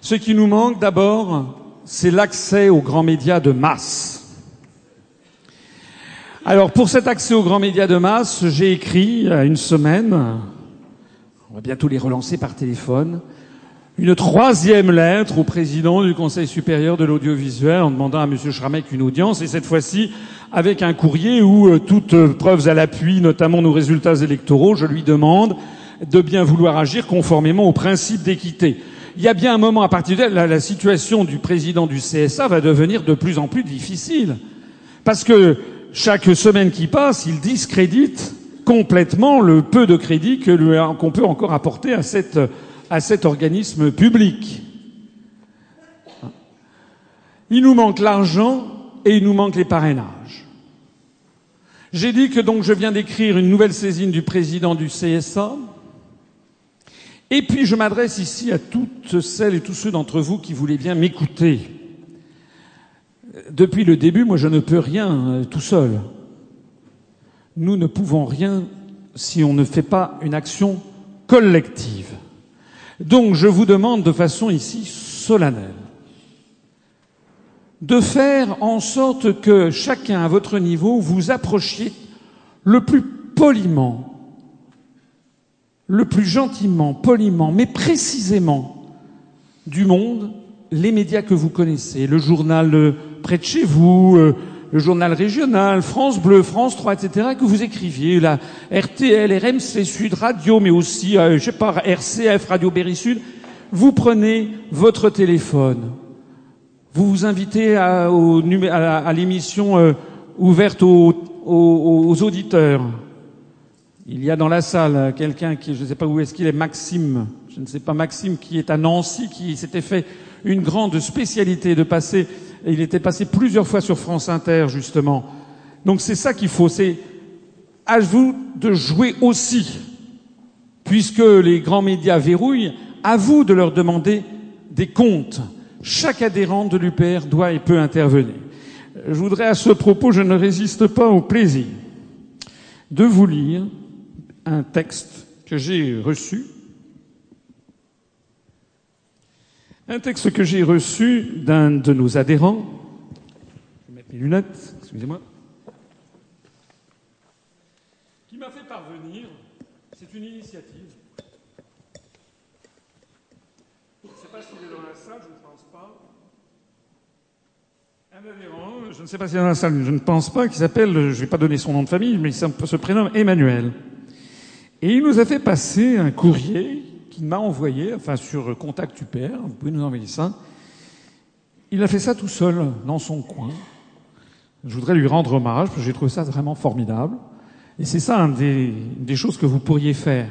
ce qui nous manque d'abord, c'est l'accès aux grands médias de masse. Alors pour cet accès aux grands médias de masse, j'ai écrit il y a une semaine, on va bientôt les relancer par téléphone, une troisième lettre au président du Conseil supérieur de l'audiovisuel en demandant à M. Schramek une audience, et cette fois-ci avec un courrier où, euh, toutes preuves à l'appui, notamment nos résultats électoraux, je lui demande de bien vouloir agir conformément au principe d'équité. Il y a bien un moment à partir de là, la situation du président du CSA va devenir de plus en plus difficile. Parce que chaque semaine qui passe, il discrédite complètement le peu de crédit qu'on peut encore apporter à à cet organisme public. Il nous manque l'argent et il nous manque les parrainages. J'ai dit que donc je viens d'écrire une nouvelle saisine du président du CSA. Et puis je m'adresse ici à toutes celles et tous ceux d'entre vous qui voulaient bien m'écouter. Depuis le début, moi je ne peux rien euh, tout seul. Nous ne pouvons rien si on ne fait pas une action collective. Donc je vous demande de façon ici solennelle de faire en sorte que chacun à votre niveau vous approchiez le plus poliment, le plus gentiment, poliment, mais précisément du monde, les médias que vous connaissez, le journal près de chez vous, euh, le journal régional, France Bleu, France 3, etc., que vous écriviez, la RTL, RMC Sud, Radio, mais aussi, euh, je sais pas, RCF, Radio Berry Sud, vous prenez votre téléphone, vous vous invitez à, l'émission euh, ouverte aux, aux, auditeurs. Il y a dans la salle quelqu'un qui, je ne sais pas où est-ce qu'il est, Maxime, je ne sais pas Maxime, qui est à Nancy, qui s'était fait une grande spécialité de passer il était passé plusieurs fois sur France Inter, justement. Donc c'est ça qu'il faut, c'est à vous de jouer aussi. Puisque les grands médias verrouillent, à vous de leur demander des comptes. Chaque adhérent de l'UPR doit et peut intervenir. Je voudrais à ce propos, je ne résiste pas au plaisir de vous lire un texte que j'ai reçu Un texte que j'ai reçu d'un de nos adhérents. Je vais mettre mes lunettes, excusez-moi. Qui m'a fait parvenir. C'est une initiative. Je ne sais pas s'il est dans la salle, je ne pense pas. Un adhérent, je ne sais pas s'il est dans la salle, je ne pense pas, qui s'appelle, je ne vais pas donner son nom de famille, mais il se prénomme Emmanuel. Et il nous a fait passer un courrier qui m'a envoyé, enfin sur Contact UPR, vous pouvez nous envoyer ça. Il a fait ça tout seul, dans son coin. Je voudrais lui rendre hommage, parce que j'ai trouvé ça vraiment formidable. Et c'est ça une des, choses que vous pourriez faire.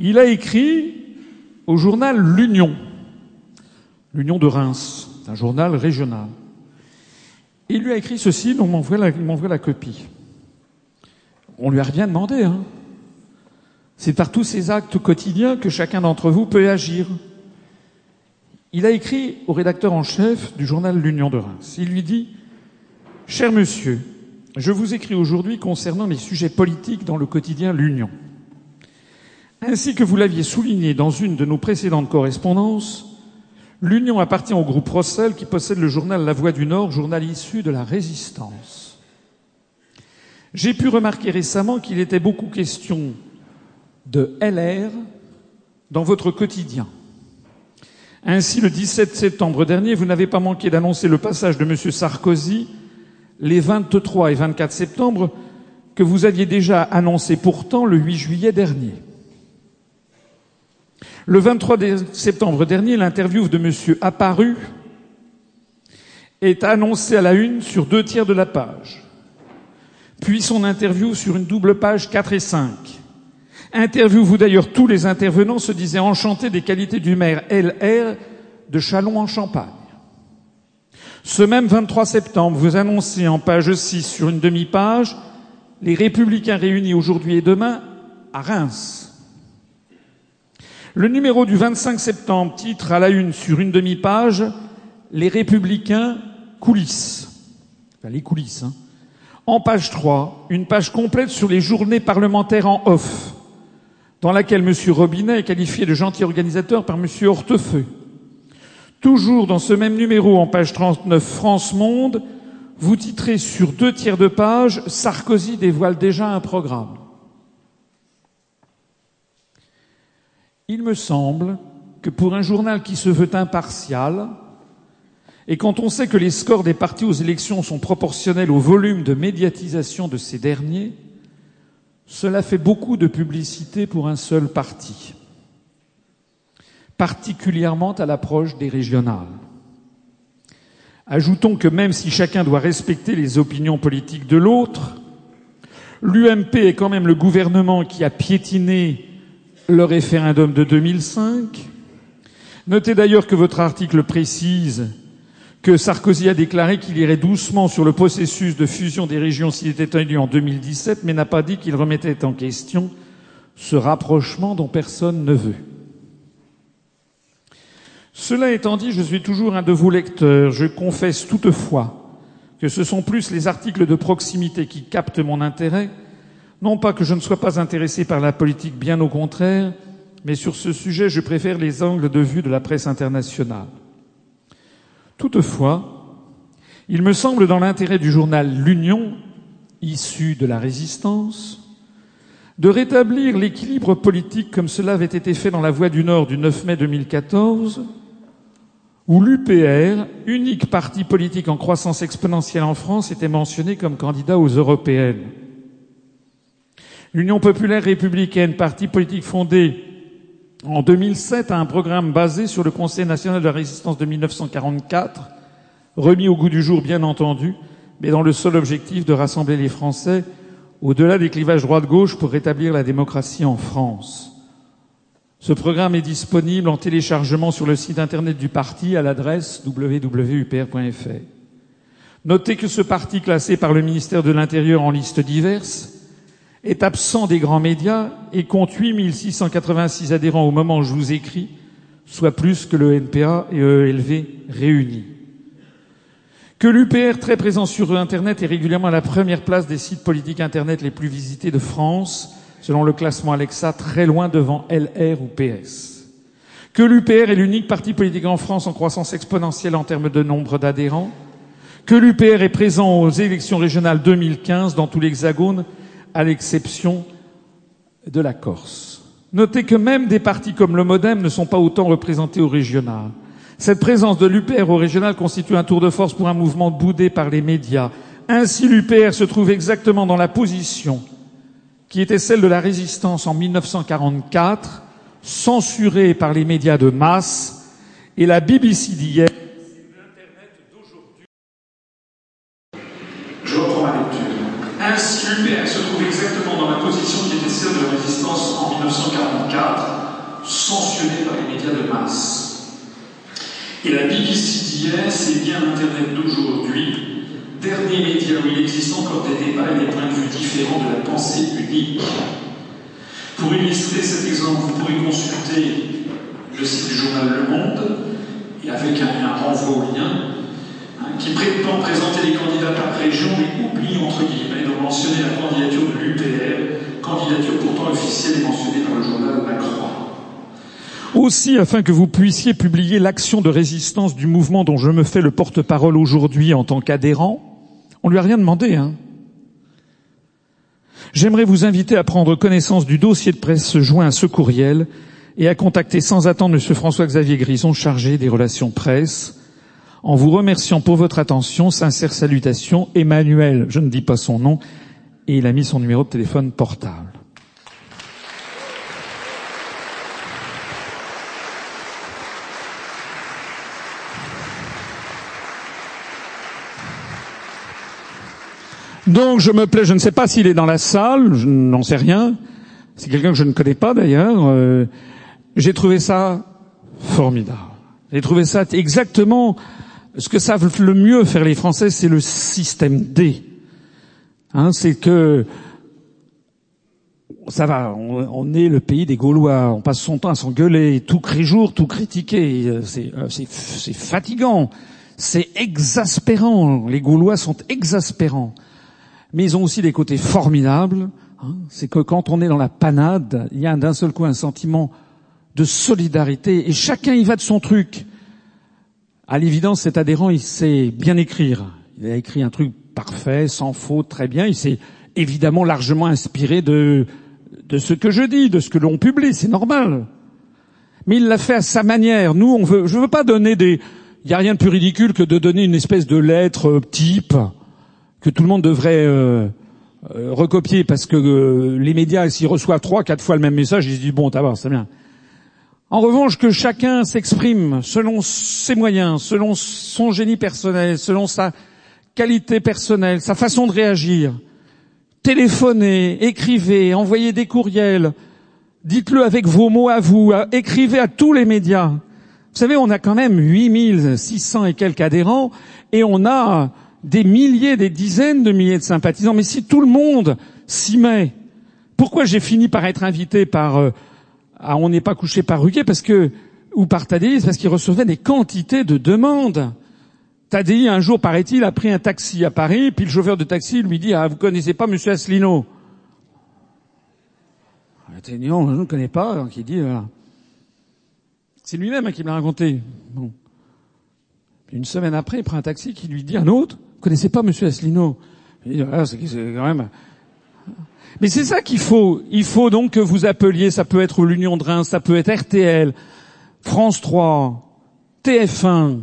Il a écrit au journal L'Union, l'Union de Reims, un journal régional. il lui a écrit ceci, donc m'envoie la copie. On lui a rien demandé, hein. C'est par tous ces actes quotidiens que chacun d'entre vous peut agir. Il a écrit au rédacteur en chef du journal L'Union de Reims. Il lui dit Cher monsieur, je vous écris aujourd'hui concernant les sujets politiques dans le quotidien L'Union. Ainsi que vous l'aviez souligné dans une de nos précédentes correspondances, L'Union appartient au groupe Rossel qui possède le journal La Voix du Nord, journal issu de la résistance. J'ai pu remarquer récemment qu'il était beaucoup question de LR dans votre quotidien. Ainsi, le 17 septembre dernier, vous n'avez pas manqué d'annoncer le passage de M. Sarkozy les 23 et 24 septembre que vous aviez déjà annoncé pourtant le 8 juillet dernier. Le 23 septembre dernier, l'interview de M. Apparu est annoncée à la une sur deux tiers de la page, puis son interview sur une double page 4 et 5. Interview vous d'ailleurs tous les intervenants se disaient enchantés des qualités du maire LR de Chalon en Champagne. Ce même 23 septembre, vous annoncez en page 6 sur une demi-page les républicains réunis aujourd'hui et demain à Reims. Le numéro du 25 septembre titre à la une sur une demi-page Les républicains coulisses. Enfin, les coulisses. Hein. En page 3, une page complète sur les journées parlementaires en off, dans laquelle M. Robinet est qualifié de gentil organisateur par M. Hortefeux. Toujours dans ce même numéro, en page 39, France Monde, vous titrez sur deux tiers de page Sarkozy dévoile déjà un programme. Il me semble que pour un journal qui se veut impartial, et quand on sait que les scores des partis aux élections sont proportionnels au volume de médiatisation de ces derniers, cela fait beaucoup de publicité pour un seul parti, particulièrement à l'approche des régionales. Ajoutons que même si chacun doit respecter les opinions politiques de l'autre, l'UMP est quand même le gouvernement qui a piétiné le référendum de 2005. Notez d'ailleurs que votre article précise que Sarkozy a déclaré qu'il irait doucement sur le processus de fusion des régions s'il était élu en 2017, mais n'a pas dit qu'il remettait en question ce rapprochement dont personne ne veut. Cela étant dit, je suis toujours un de vos lecteurs. Je confesse toutefois que ce sont plus les articles de proximité qui captent mon intérêt non pas que je ne sois pas intéressé par la politique, bien au contraire, mais sur ce sujet, je préfère les angles de vue de la presse internationale. Toutefois, il me semble dans l'intérêt du journal L'Union, issu de la résistance, de rétablir l'équilibre politique comme cela avait été fait dans la Voix du Nord du 9 mai 2014, où l'UPR, unique parti politique en croissance exponentielle en France, était mentionné comme candidat aux européennes. L'Union populaire républicaine, parti politique fondé en 2007, a un programme basé sur le Conseil national de la résistance de 1944, remis au goût du jour bien entendu, mais dans le seul objectif de rassembler les Français au-delà des clivages droite-gauche pour rétablir la démocratie en France. Ce programme est disponible en téléchargement sur le site internet du parti à l'adresse www.upr.fr. Notez que ce parti classé par le ministère de l'Intérieur en liste diverse est absent des grands médias et compte 8686 adhérents au moment où je vous écris, soit plus que le NPA et ELV réunis. Que l'UPR, très présent sur Internet, est régulièrement à la première place des sites politiques Internet les plus visités de France, selon le classement Alexa, très loin devant LR ou PS. Que l'UPR est l'unique parti politique en France en croissance exponentielle en termes de nombre d'adhérents. Que l'UPR est présent aux élections régionales 2015 dans tout l'Hexagone à l'exception de la Corse. Notez que même des partis comme le Modem ne sont pas autant représentés au régional. Cette présence de l'UPR au régional constitue un tour de force pour un mouvement boudé par les médias. Ainsi, l'UPR se trouve exactement dans la position qui était celle de la résistance en 1944, censurée par les médias de masse, et la BBC d'hier Ainsi, l'UPR se trouve exactement dans la position qui était celle de la résistance en 1944, censurée par les médias de masse. Et la BBC d'hier, c'est bien l'Internet d'aujourd'hui, dernier média où il existe encore des débats et des points de vue différents de la pensée unique. Pour illustrer cet exemple, vous pourrez consulter le site du journal Le Monde, et avec un, un renvoi au lien, qui prétend présenter les candidats par région, mais oublie, entre guillemets, de mentionner la candidature de l'UPR, candidature pourtant officielle et mentionnée dans le journal La Croix. Aussi afin que vous puissiez publier l'action de résistance du mouvement dont je me fais le porte-parole aujourd'hui en tant qu'adhérent. On lui a rien demandé, hein. J'aimerais vous inviter à prendre connaissance du dossier de presse joint à ce courriel et à contacter sans attendre M. François-Xavier Grison, chargé des relations presse. En vous remerciant pour votre attention, sincère salutation, Emmanuel, je ne dis pas son nom, et il a mis son numéro de téléphone portable. Donc je me plais, je ne sais pas s'il est dans la salle, je n'en sais rien. C'est quelqu'un que je ne connais pas d'ailleurs. Euh, j'ai trouvé ça formidable. J'ai trouvé ça exactement ce que savent le mieux faire les Français, c'est le système D. Hein, c'est que ça va, on, est le pays des Gaulois, on passe son temps à s'engueuler, tout jour, tout critiquer, euh, euh, c'est fatigant, c'est exaspérant. Les Gaulois sont exaspérants mais ils ont aussi des côtés formidables. Hein. c'est que quand on est dans la panade, il y a d'un seul coup un sentiment de solidarité et chacun y va de son truc. À l'évidence, cet adhérent, il sait bien écrire. Il a écrit un truc parfait, sans faute, très bien. Il s'est évidemment largement inspiré de, de ce que je dis, de ce que l'on publie. C'est normal. Mais il l'a fait à sa manière. Nous, on veut, je veux pas donner des, il n'y a rien de plus ridicule que de donner une espèce de lettre type que tout le monde devrait euh, euh, recopier parce que euh, les médias, s'ils reçoivent trois, quatre fois le même message, ils se disent bon, t'as c'est bien. En revanche, que chacun s'exprime selon ses moyens, selon son génie personnel, selon sa qualité personnelle, sa façon de réagir. Téléphonez, écrivez, envoyez des courriels, dites-le avec vos mots à vous, écrivez à tous les médias. Vous savez, on a quand même 8600 et quelques adhérents et on a des milliers, des dizaines de milliers de sympathisants. Mais si tout le monde s'y met, pourquoi j'ai fini par être invité par euh, On n'est pas couché par Ruquier parce que ou par Tadei, parce qu'il recevait des quantités de demandes. Tadei, un jour, paraît-il, a pris un taxi à Paris, puis le chauffeur de taxi lui dit Ah, vous connaissez pas Monsieur Asselineau Non, je ne connais pas. Donc il dit C'est lui-même qui me l'a raconté. Une semaine après, il prend un taxi qui lui dit un autre vous connaissez pas Monsieur Asselineau? Ah. Mais c'est ça qu'il faut. Il faut donc que vous appeliez. Ça peut être l'Union de Reims, ça peut être RTL, France 3, TF1,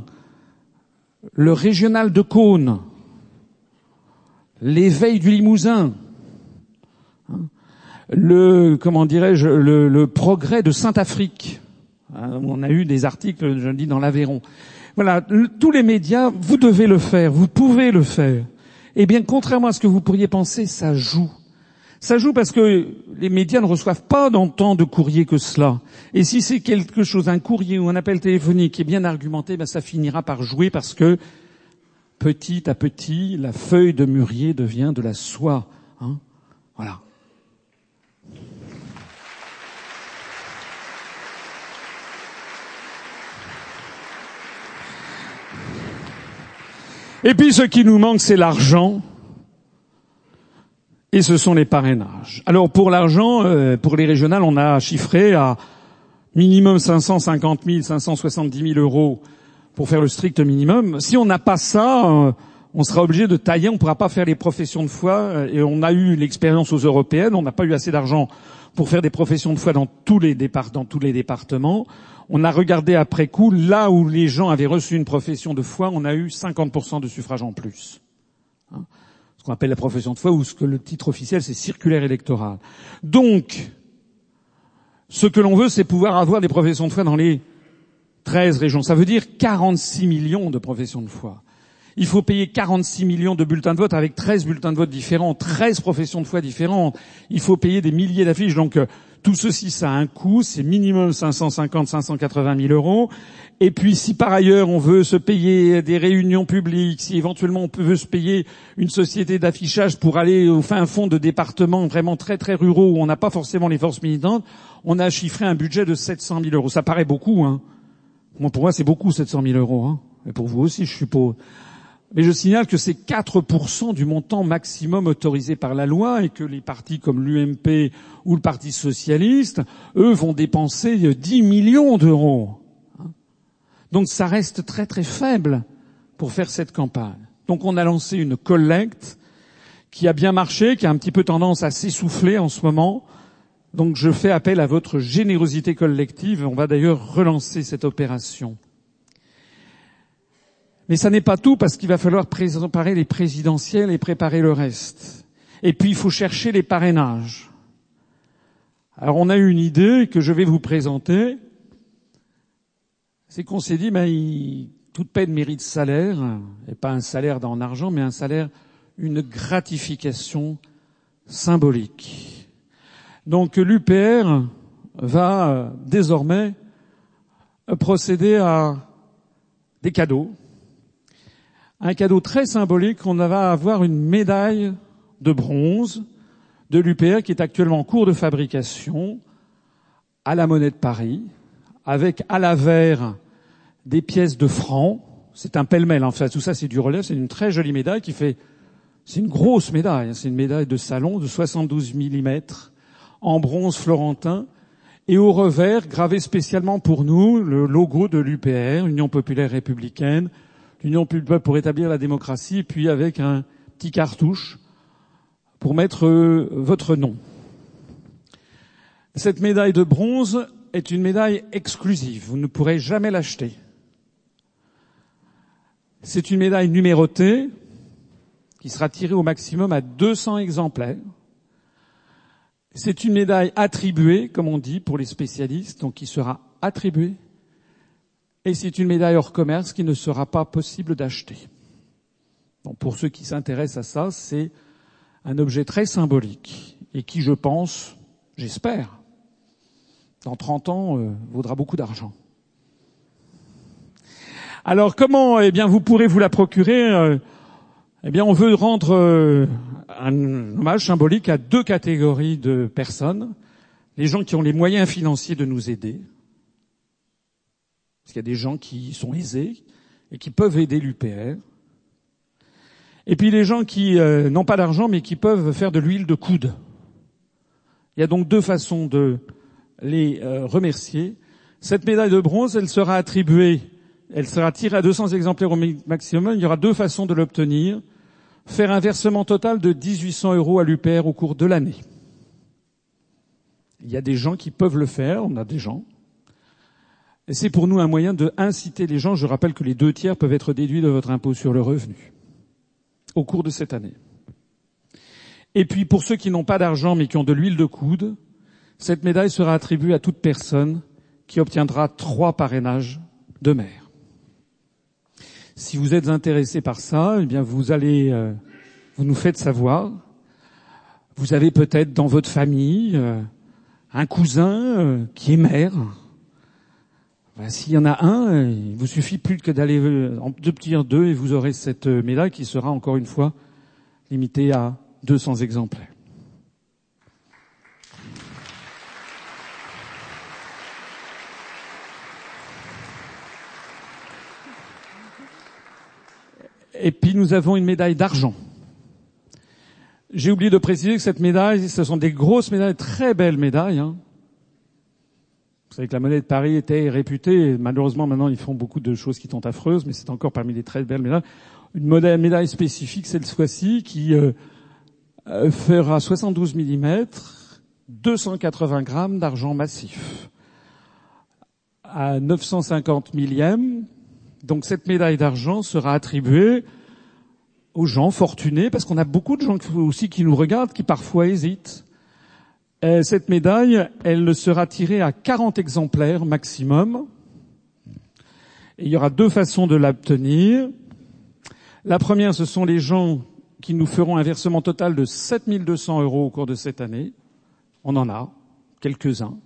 le régional de Cône, l'éveil du Limousin, hein, le comment dirais-je le, le, progrès de Sainte-Afrique. Hein, on a eu des articles, je dis, dans l'Aveyron. Voilà, tous les médias, vous devez le faire, vous pouvez le faire. Eh bien, contrairement à ce que vous pourriez penser, ça joue. Ça joue parce que les médias ne reçoivent pas dans tant de courriers que cela. Et si c'est quelque chose, un courrier ou un appel téléphonique qui est bien argumenté, ben ça finira par jouer parce que petit à petit, la feuille de mûrier devient de la soie. Hein voilà. Et puis ce qui nous manque, c'est l'argent. Et ce sont les parrainages. Alors pour l'argent, euh, pour les régionales, on a chiffré à minimum 550 000, 570 000 euros pour faire le strict minimum. Si on n'a pas ça, euh, on sera obligé de tailler, on ne pourra pas faire les professions de foi. Euh, et on a eu l'expérience aux européennes, on n'a pas eu assez d'argent pour faire des professions de foi dans tous les, dans tous les départements. On a regardé après coup, là où les gens avaient reçu une profession de foi, on a eu 50% de suffrages en plus. Hein? Ce qu'on appelle la profession de foi, ou ce que le titre officiel, c'est circulaire électoral. Donc, ce que l'on veut, c'est pouvoir avoir des professions de foi dans les 13 régions. Ça veut dire 46 millions de professions de foi. Il faut payer 46 millions de bulletins de vote avec 13 bulletins de vote différents, 13 professions de foi différentes. Il faut payer des milliers d'affiches. Euh, tout ceci, ça a un coût, c'est minimum 550, 580 000 euros. Et puis, si par ailleurs on veut se payer des réunions publiques, si éventuellement on veut se payer une société d'affichage pour aller au fin fond de départements vraiment très très ruraux où on n'a pas forcément les forces militantes, on a chiffré un budget de 700 000 euros. Ça paraît beaucoup, hein. pour moi, c'est beaucoup 700 000 euros. Hein. Et pour vous aussi, je suppose. Mais je signale que c'est 4% du montant maximum autorisé par la loi et que les partis comme l'UMP ou le Parti socialiste, eux, vont dépenser 10 millions d'euros. Donc ça reste très très faible pour faire cette campagne. Donc on a lancé une collecte qui a bien marché, qui a un petit peu tendance à s'essouffler en ce moment. Donc je fais appel à votre générosité collective. On va d'ailleurs relancer cette opération. Mais ça n'est pas tout parce qu'il va falloir préparer les présidentielles et préparer le reste. Et puis il faut chercher les parrainages. Alors on a eu une idée que je vais vous présenter. C'est qu'on s'est dit, ben, toute peine mérite salaire, et pas un salaire en argent, mais un salaire, une gratification symbolique. Donc l'UPR va désormais procéder à des cadeaux un cadeau très symbolique. On va avoir une médaille de bronze de l'UPR qui est actuellement en cours de fabrication à la Monnaie de Paris, avec à l'avers des pièces de francs. C'est un pêle-mêle, en fait. Tout ça, c'est du relais. C'est une très jolie médaille qui fait, c'est une grosse médaille. Hein. C'est une médaille de salon de 72 mm en bronze florentin. Et au revers, gravé spécialement pour nous, le logo de l'UPR, Union populaire républicaine, l'Union peuple pour établir la démocratie, puis avec un petit cartouche pour mettre euh, votre nom. Cette médaille de bronze est une médaille exclusive. Vous ne pourrez jamais l'acheter. C'est une médaille numérotée qui sera tirée au maximum à 200 exemplaires. C'est une médaille attribuée, comme on dit pour les spécialistes, donc qui sera attribuée et c'est une médaille hors commerce qui ne sera pas possible d'acheter. Pour ceux qui s'intéressent à ça, c'est un objet très symbolique et qui, je pense, j'espère, dans 30 ans, euh, vaudra beaucoup d'argent. Alors comment eh bien vous pourrez vous la procurer euh, Eh bien on veut rendre euh, un hommage symbolique à deux catégories de personnes les gens qui ont les moyens financiers de nous aider, parce qu'il y a des gens qui sont aisés et qui peuvent aider l'UPR. Et puis les gens qui euh, n'ont pas d'argent mais qui peuvent faire de l'huile de coude. Il y a donc deux façons de les euh, remercier. Cette médaille de bronze, elle sera attribuée, elle sera tirée à 200 exemplaires au maximum. Il y aura deux façons de l'obtenir. Faire un versement total de 1800 euros à l'UPR au cours de l'année. Il y a des gens qui peuvent le faire, on a des gens. C'est pour nous un moyen de inciter les gens. Je rappelle que les deux tiers peuvent être déduits de votre impôt sur le revenu au cours de cette année. Et puis pour ceux qui n'ont pas d'argent mais qui ont de l'huile de coude, cette médaille sera attribuée à toute personne qui obtiendra trois parrainages de maire. Si vous êtes intéressé par ça, eh bien vous allez, euh, vous nous faites savoir. Vous avez peut-être dans votre famille euh, un cousin euh, qui est maire ben, s'il y en a un, il vous suffit plus que d'aller euh, en obtenir deux et vous aurez cette euh, médaille qui sera encore une fois limitée à 200 exemplaires. Et puis nous avons une médaille d'argent. J'ai oublié de préciser que cette médaille, ce sont des grosses médailles, très belles médailles. Hein. Vous savez que la monnaie de Paris était réputée, malheureusement maintenant ils font beaucoup de choses qui sont affreuses, mais c'est encore parmi les très belles médailles. Une médaille spécifique cette fois-ci qui euh, euh, fera 72 mm, 280 grammes d'argent massif à 950 millièmes. Donc cette médaille d'argent sera attribuée aux gens fortunés, parce qu'on a beaucoup de gens aussi qui nous regardent, qui parfois hésitent. Euh, cette médaille, elle sera tirée à 40 exemplaires maximum. il y aura deux façons de l'obtenir. La première, ce sont les gens qui nous feront un versement total de 7200 euros au cours de cette année. On en a quelques-uns.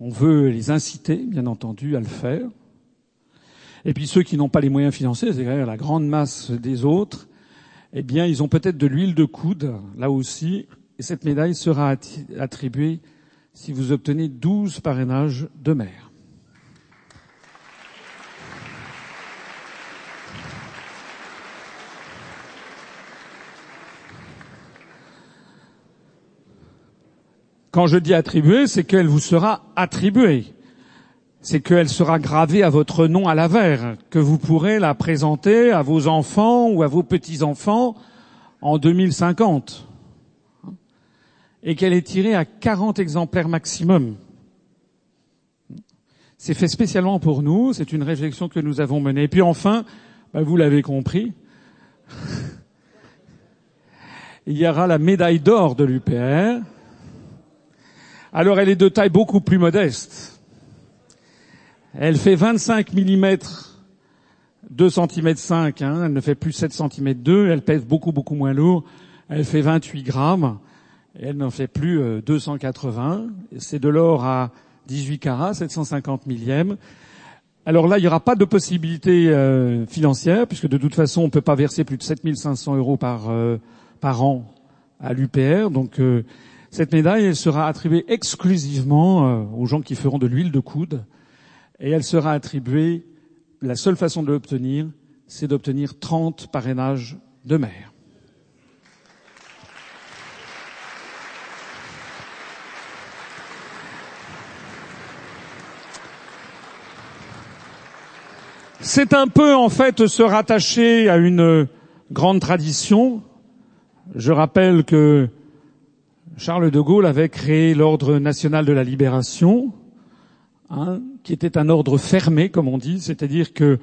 On veut les inciter, bien entendu, à le faire. Et puis ceux qui n'ont pas les moyens financiers, c'est-à-dire la grande masse des autres, eh bien, ils ont peut-être de l'huile de coude, là aussi, cette médaille sera attribuée si vous obtenez 12 parrainages de maires. Quand je dis attribuée, c'est qu'elle vous sera attribuée. C'est qu'elle sera gravée à votre nom à la verre, que vous pourrez la présenter à vos enfants ou à vos petits-enfants en 2050. Et qu'elle est tirée à 40 exemplaires maximum. C'est fait spécialement pour nous, c'est une réflexion que nous avons menée. Et puis enfin, ben vous l'avez compris, <laughs> il y aura la médaille d'or de l'UPR. Alors elle est de taille beaucoup plus modeste. Elle fait 25 mm 2 cm 5, hein, elle ne fait plus 7 cm 2, elle pèse beaucoup beaucoup moins lourd, elle fait 28 grammes, elle n'en fait plus 280. Euh, c'est de l'or à 18 carats, 750 millièmes. Alors là, il n'y aura pas de possibilité euh, financière, puisque de toute façon, on ne peut pas verser plus de 7500 euros par, euh, par an à l'UPR. Donc cette médaille, elle sera attribuée exclusivement aux gens qui feront de l'huile de coude. Et elle sera attribuée, la seule façon de l'obtenir, c'est d'obtenir 30 parrainages de maire. C'est un peu en fait se rattacher à une grande tradition. Je rappelle que Charles de Gaulle avait créé l'ordre national de la libération, hein, qui était un ordre fermé, comme on dit, c'est-à-dire que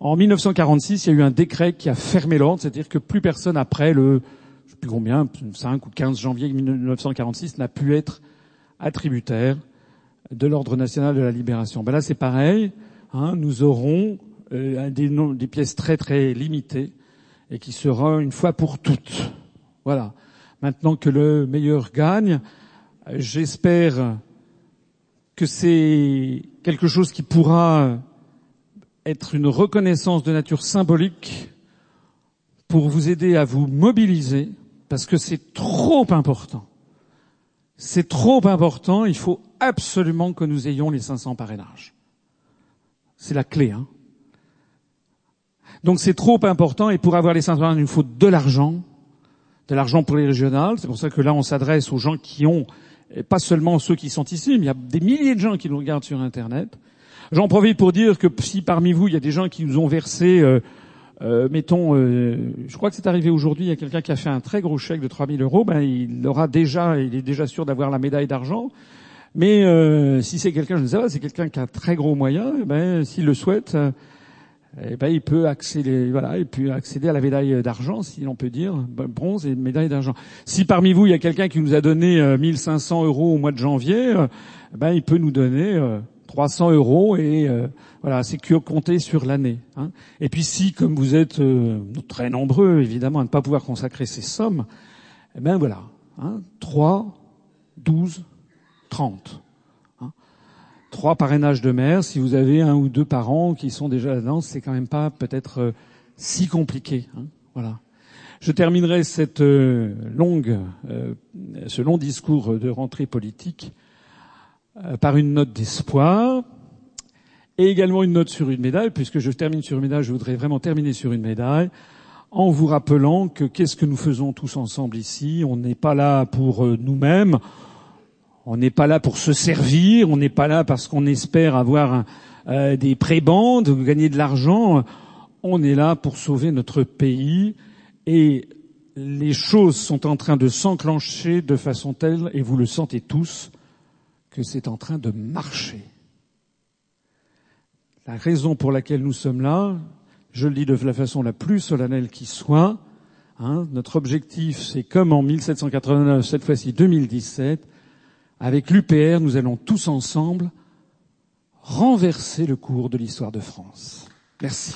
en 1946, il y a eu un décret qui a fermé l'ordre, c'est-à-dire que plus personne après le, je sais plus combien, 5 ou 15 janvier 1946, n'a pu être attributaire de l'ordre national de la libération. Ben là, c'est pareil. Hein, nous aurons euh, des, pièces très très limitées et qui sera une fois pour toutes. Voilà. Maintenant que le meilleur gagne, j'espère que c'est quelque chose qui pourra être une reconnaissance de nature symbolique pour vous aider à vous mobiliser, parce que c'est trop important. C'est trop important, il faut absolument que nous ayons les 500 parrainages. C'est la clé. Hein. Donc c'est trop important et pour avoir les 500 il nous faut de l'argent, de l'argent pour les régionales. C'est pour ça que là on s'adresse aux gens qui ont, pas seulement ceux qui sont ici, mais il y a des milliers de gens qui nous regardent sur Internet. J'en profite pour dire que si parmi vous il y a des gens qui nous ont versé, euh, euh, mettons, euh, je crois que c'est arrivé aujourd'hui, il y a quelqu'un qui a fait un très gros chèque de 3000 euros, ben il aura déjà, il est déjà sûr d'avoir la médaille d'argent. Mais euh, si c'est quelqu'un, je ne sais pas, c'est quelqu'un qui a très gros moyens, eh ben, s'il le souhaite, euh, eh ben, il peut accéder, voilà, il peut accéder à la médaille d'argent, si l'on peut dire, bronze et médaille d'argent. Si parmi vous il y a quelqu'un qui nous a donné 1500 euh, euros au mois de janvier, eh ben, il peut nous donner 300 euros et voilà, c'est que compter sur l'année. Hein. Et puis si, comme vous êtes très nombreux, évidemment, à ne pas pouvoir consacrer ces sommes, eh ben voilà, hein, 3, 12, 30. Hein. Trois parrainages de maire, si vous avez un ou deux parents qui sont déjà là-dedans, c'est quand même pas peut-être euh, si compliqué. Hein. Voilà. Je terminerai cette euh, longue, euh, ce long discours de rentrée politique par une note d'espoir et également une note sur une médaille, puisque je termine sur une médaille, je voudrais vraiment terminer sur une médaille en vous rappelant que qu'est-ce que nous faisons tous ensemble ici? On n'est pas là pour nous-mêmes, on n'est pas là pour se servir, on n'est pas là parce qu'on espère avoir euh, des prébendes ou gagner de l'argent. On est là pour sauver notre pays et les choses sont en train de s'enclencher de façon telle, et vous le sentez tous, que c'est en train de marcher. La raison pour laquelle nous sommes là, je le dis de la façon la plus solennelle qui soit, hein, notre objectif c'est comme en 1789, cette fois-ci 2017, avec l'UPR, nous allons tous ensemble renverser le cours de l'histoire de France. Merci.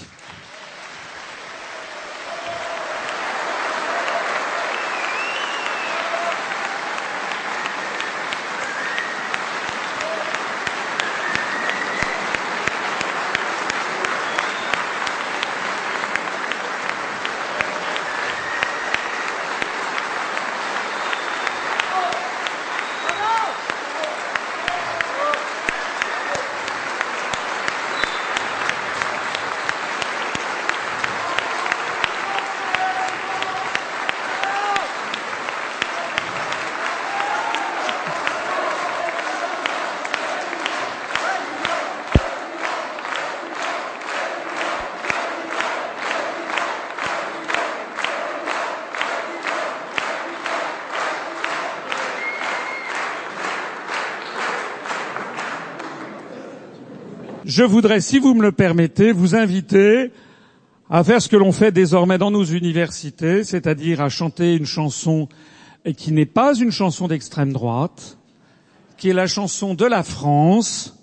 Je voudrais, si vous me le permettez, vous inviter à faire ce que l'on fait désormais dans nos universités, c'est-à-dire à chanter une chanson qui n'est pas une chanson d'extrême droite, qui est la chanson de la France,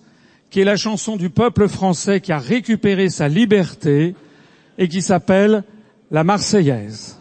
qui est la chanson du peuple français qui a récupéré sa liberté et qui s'appelle la Marseillaise.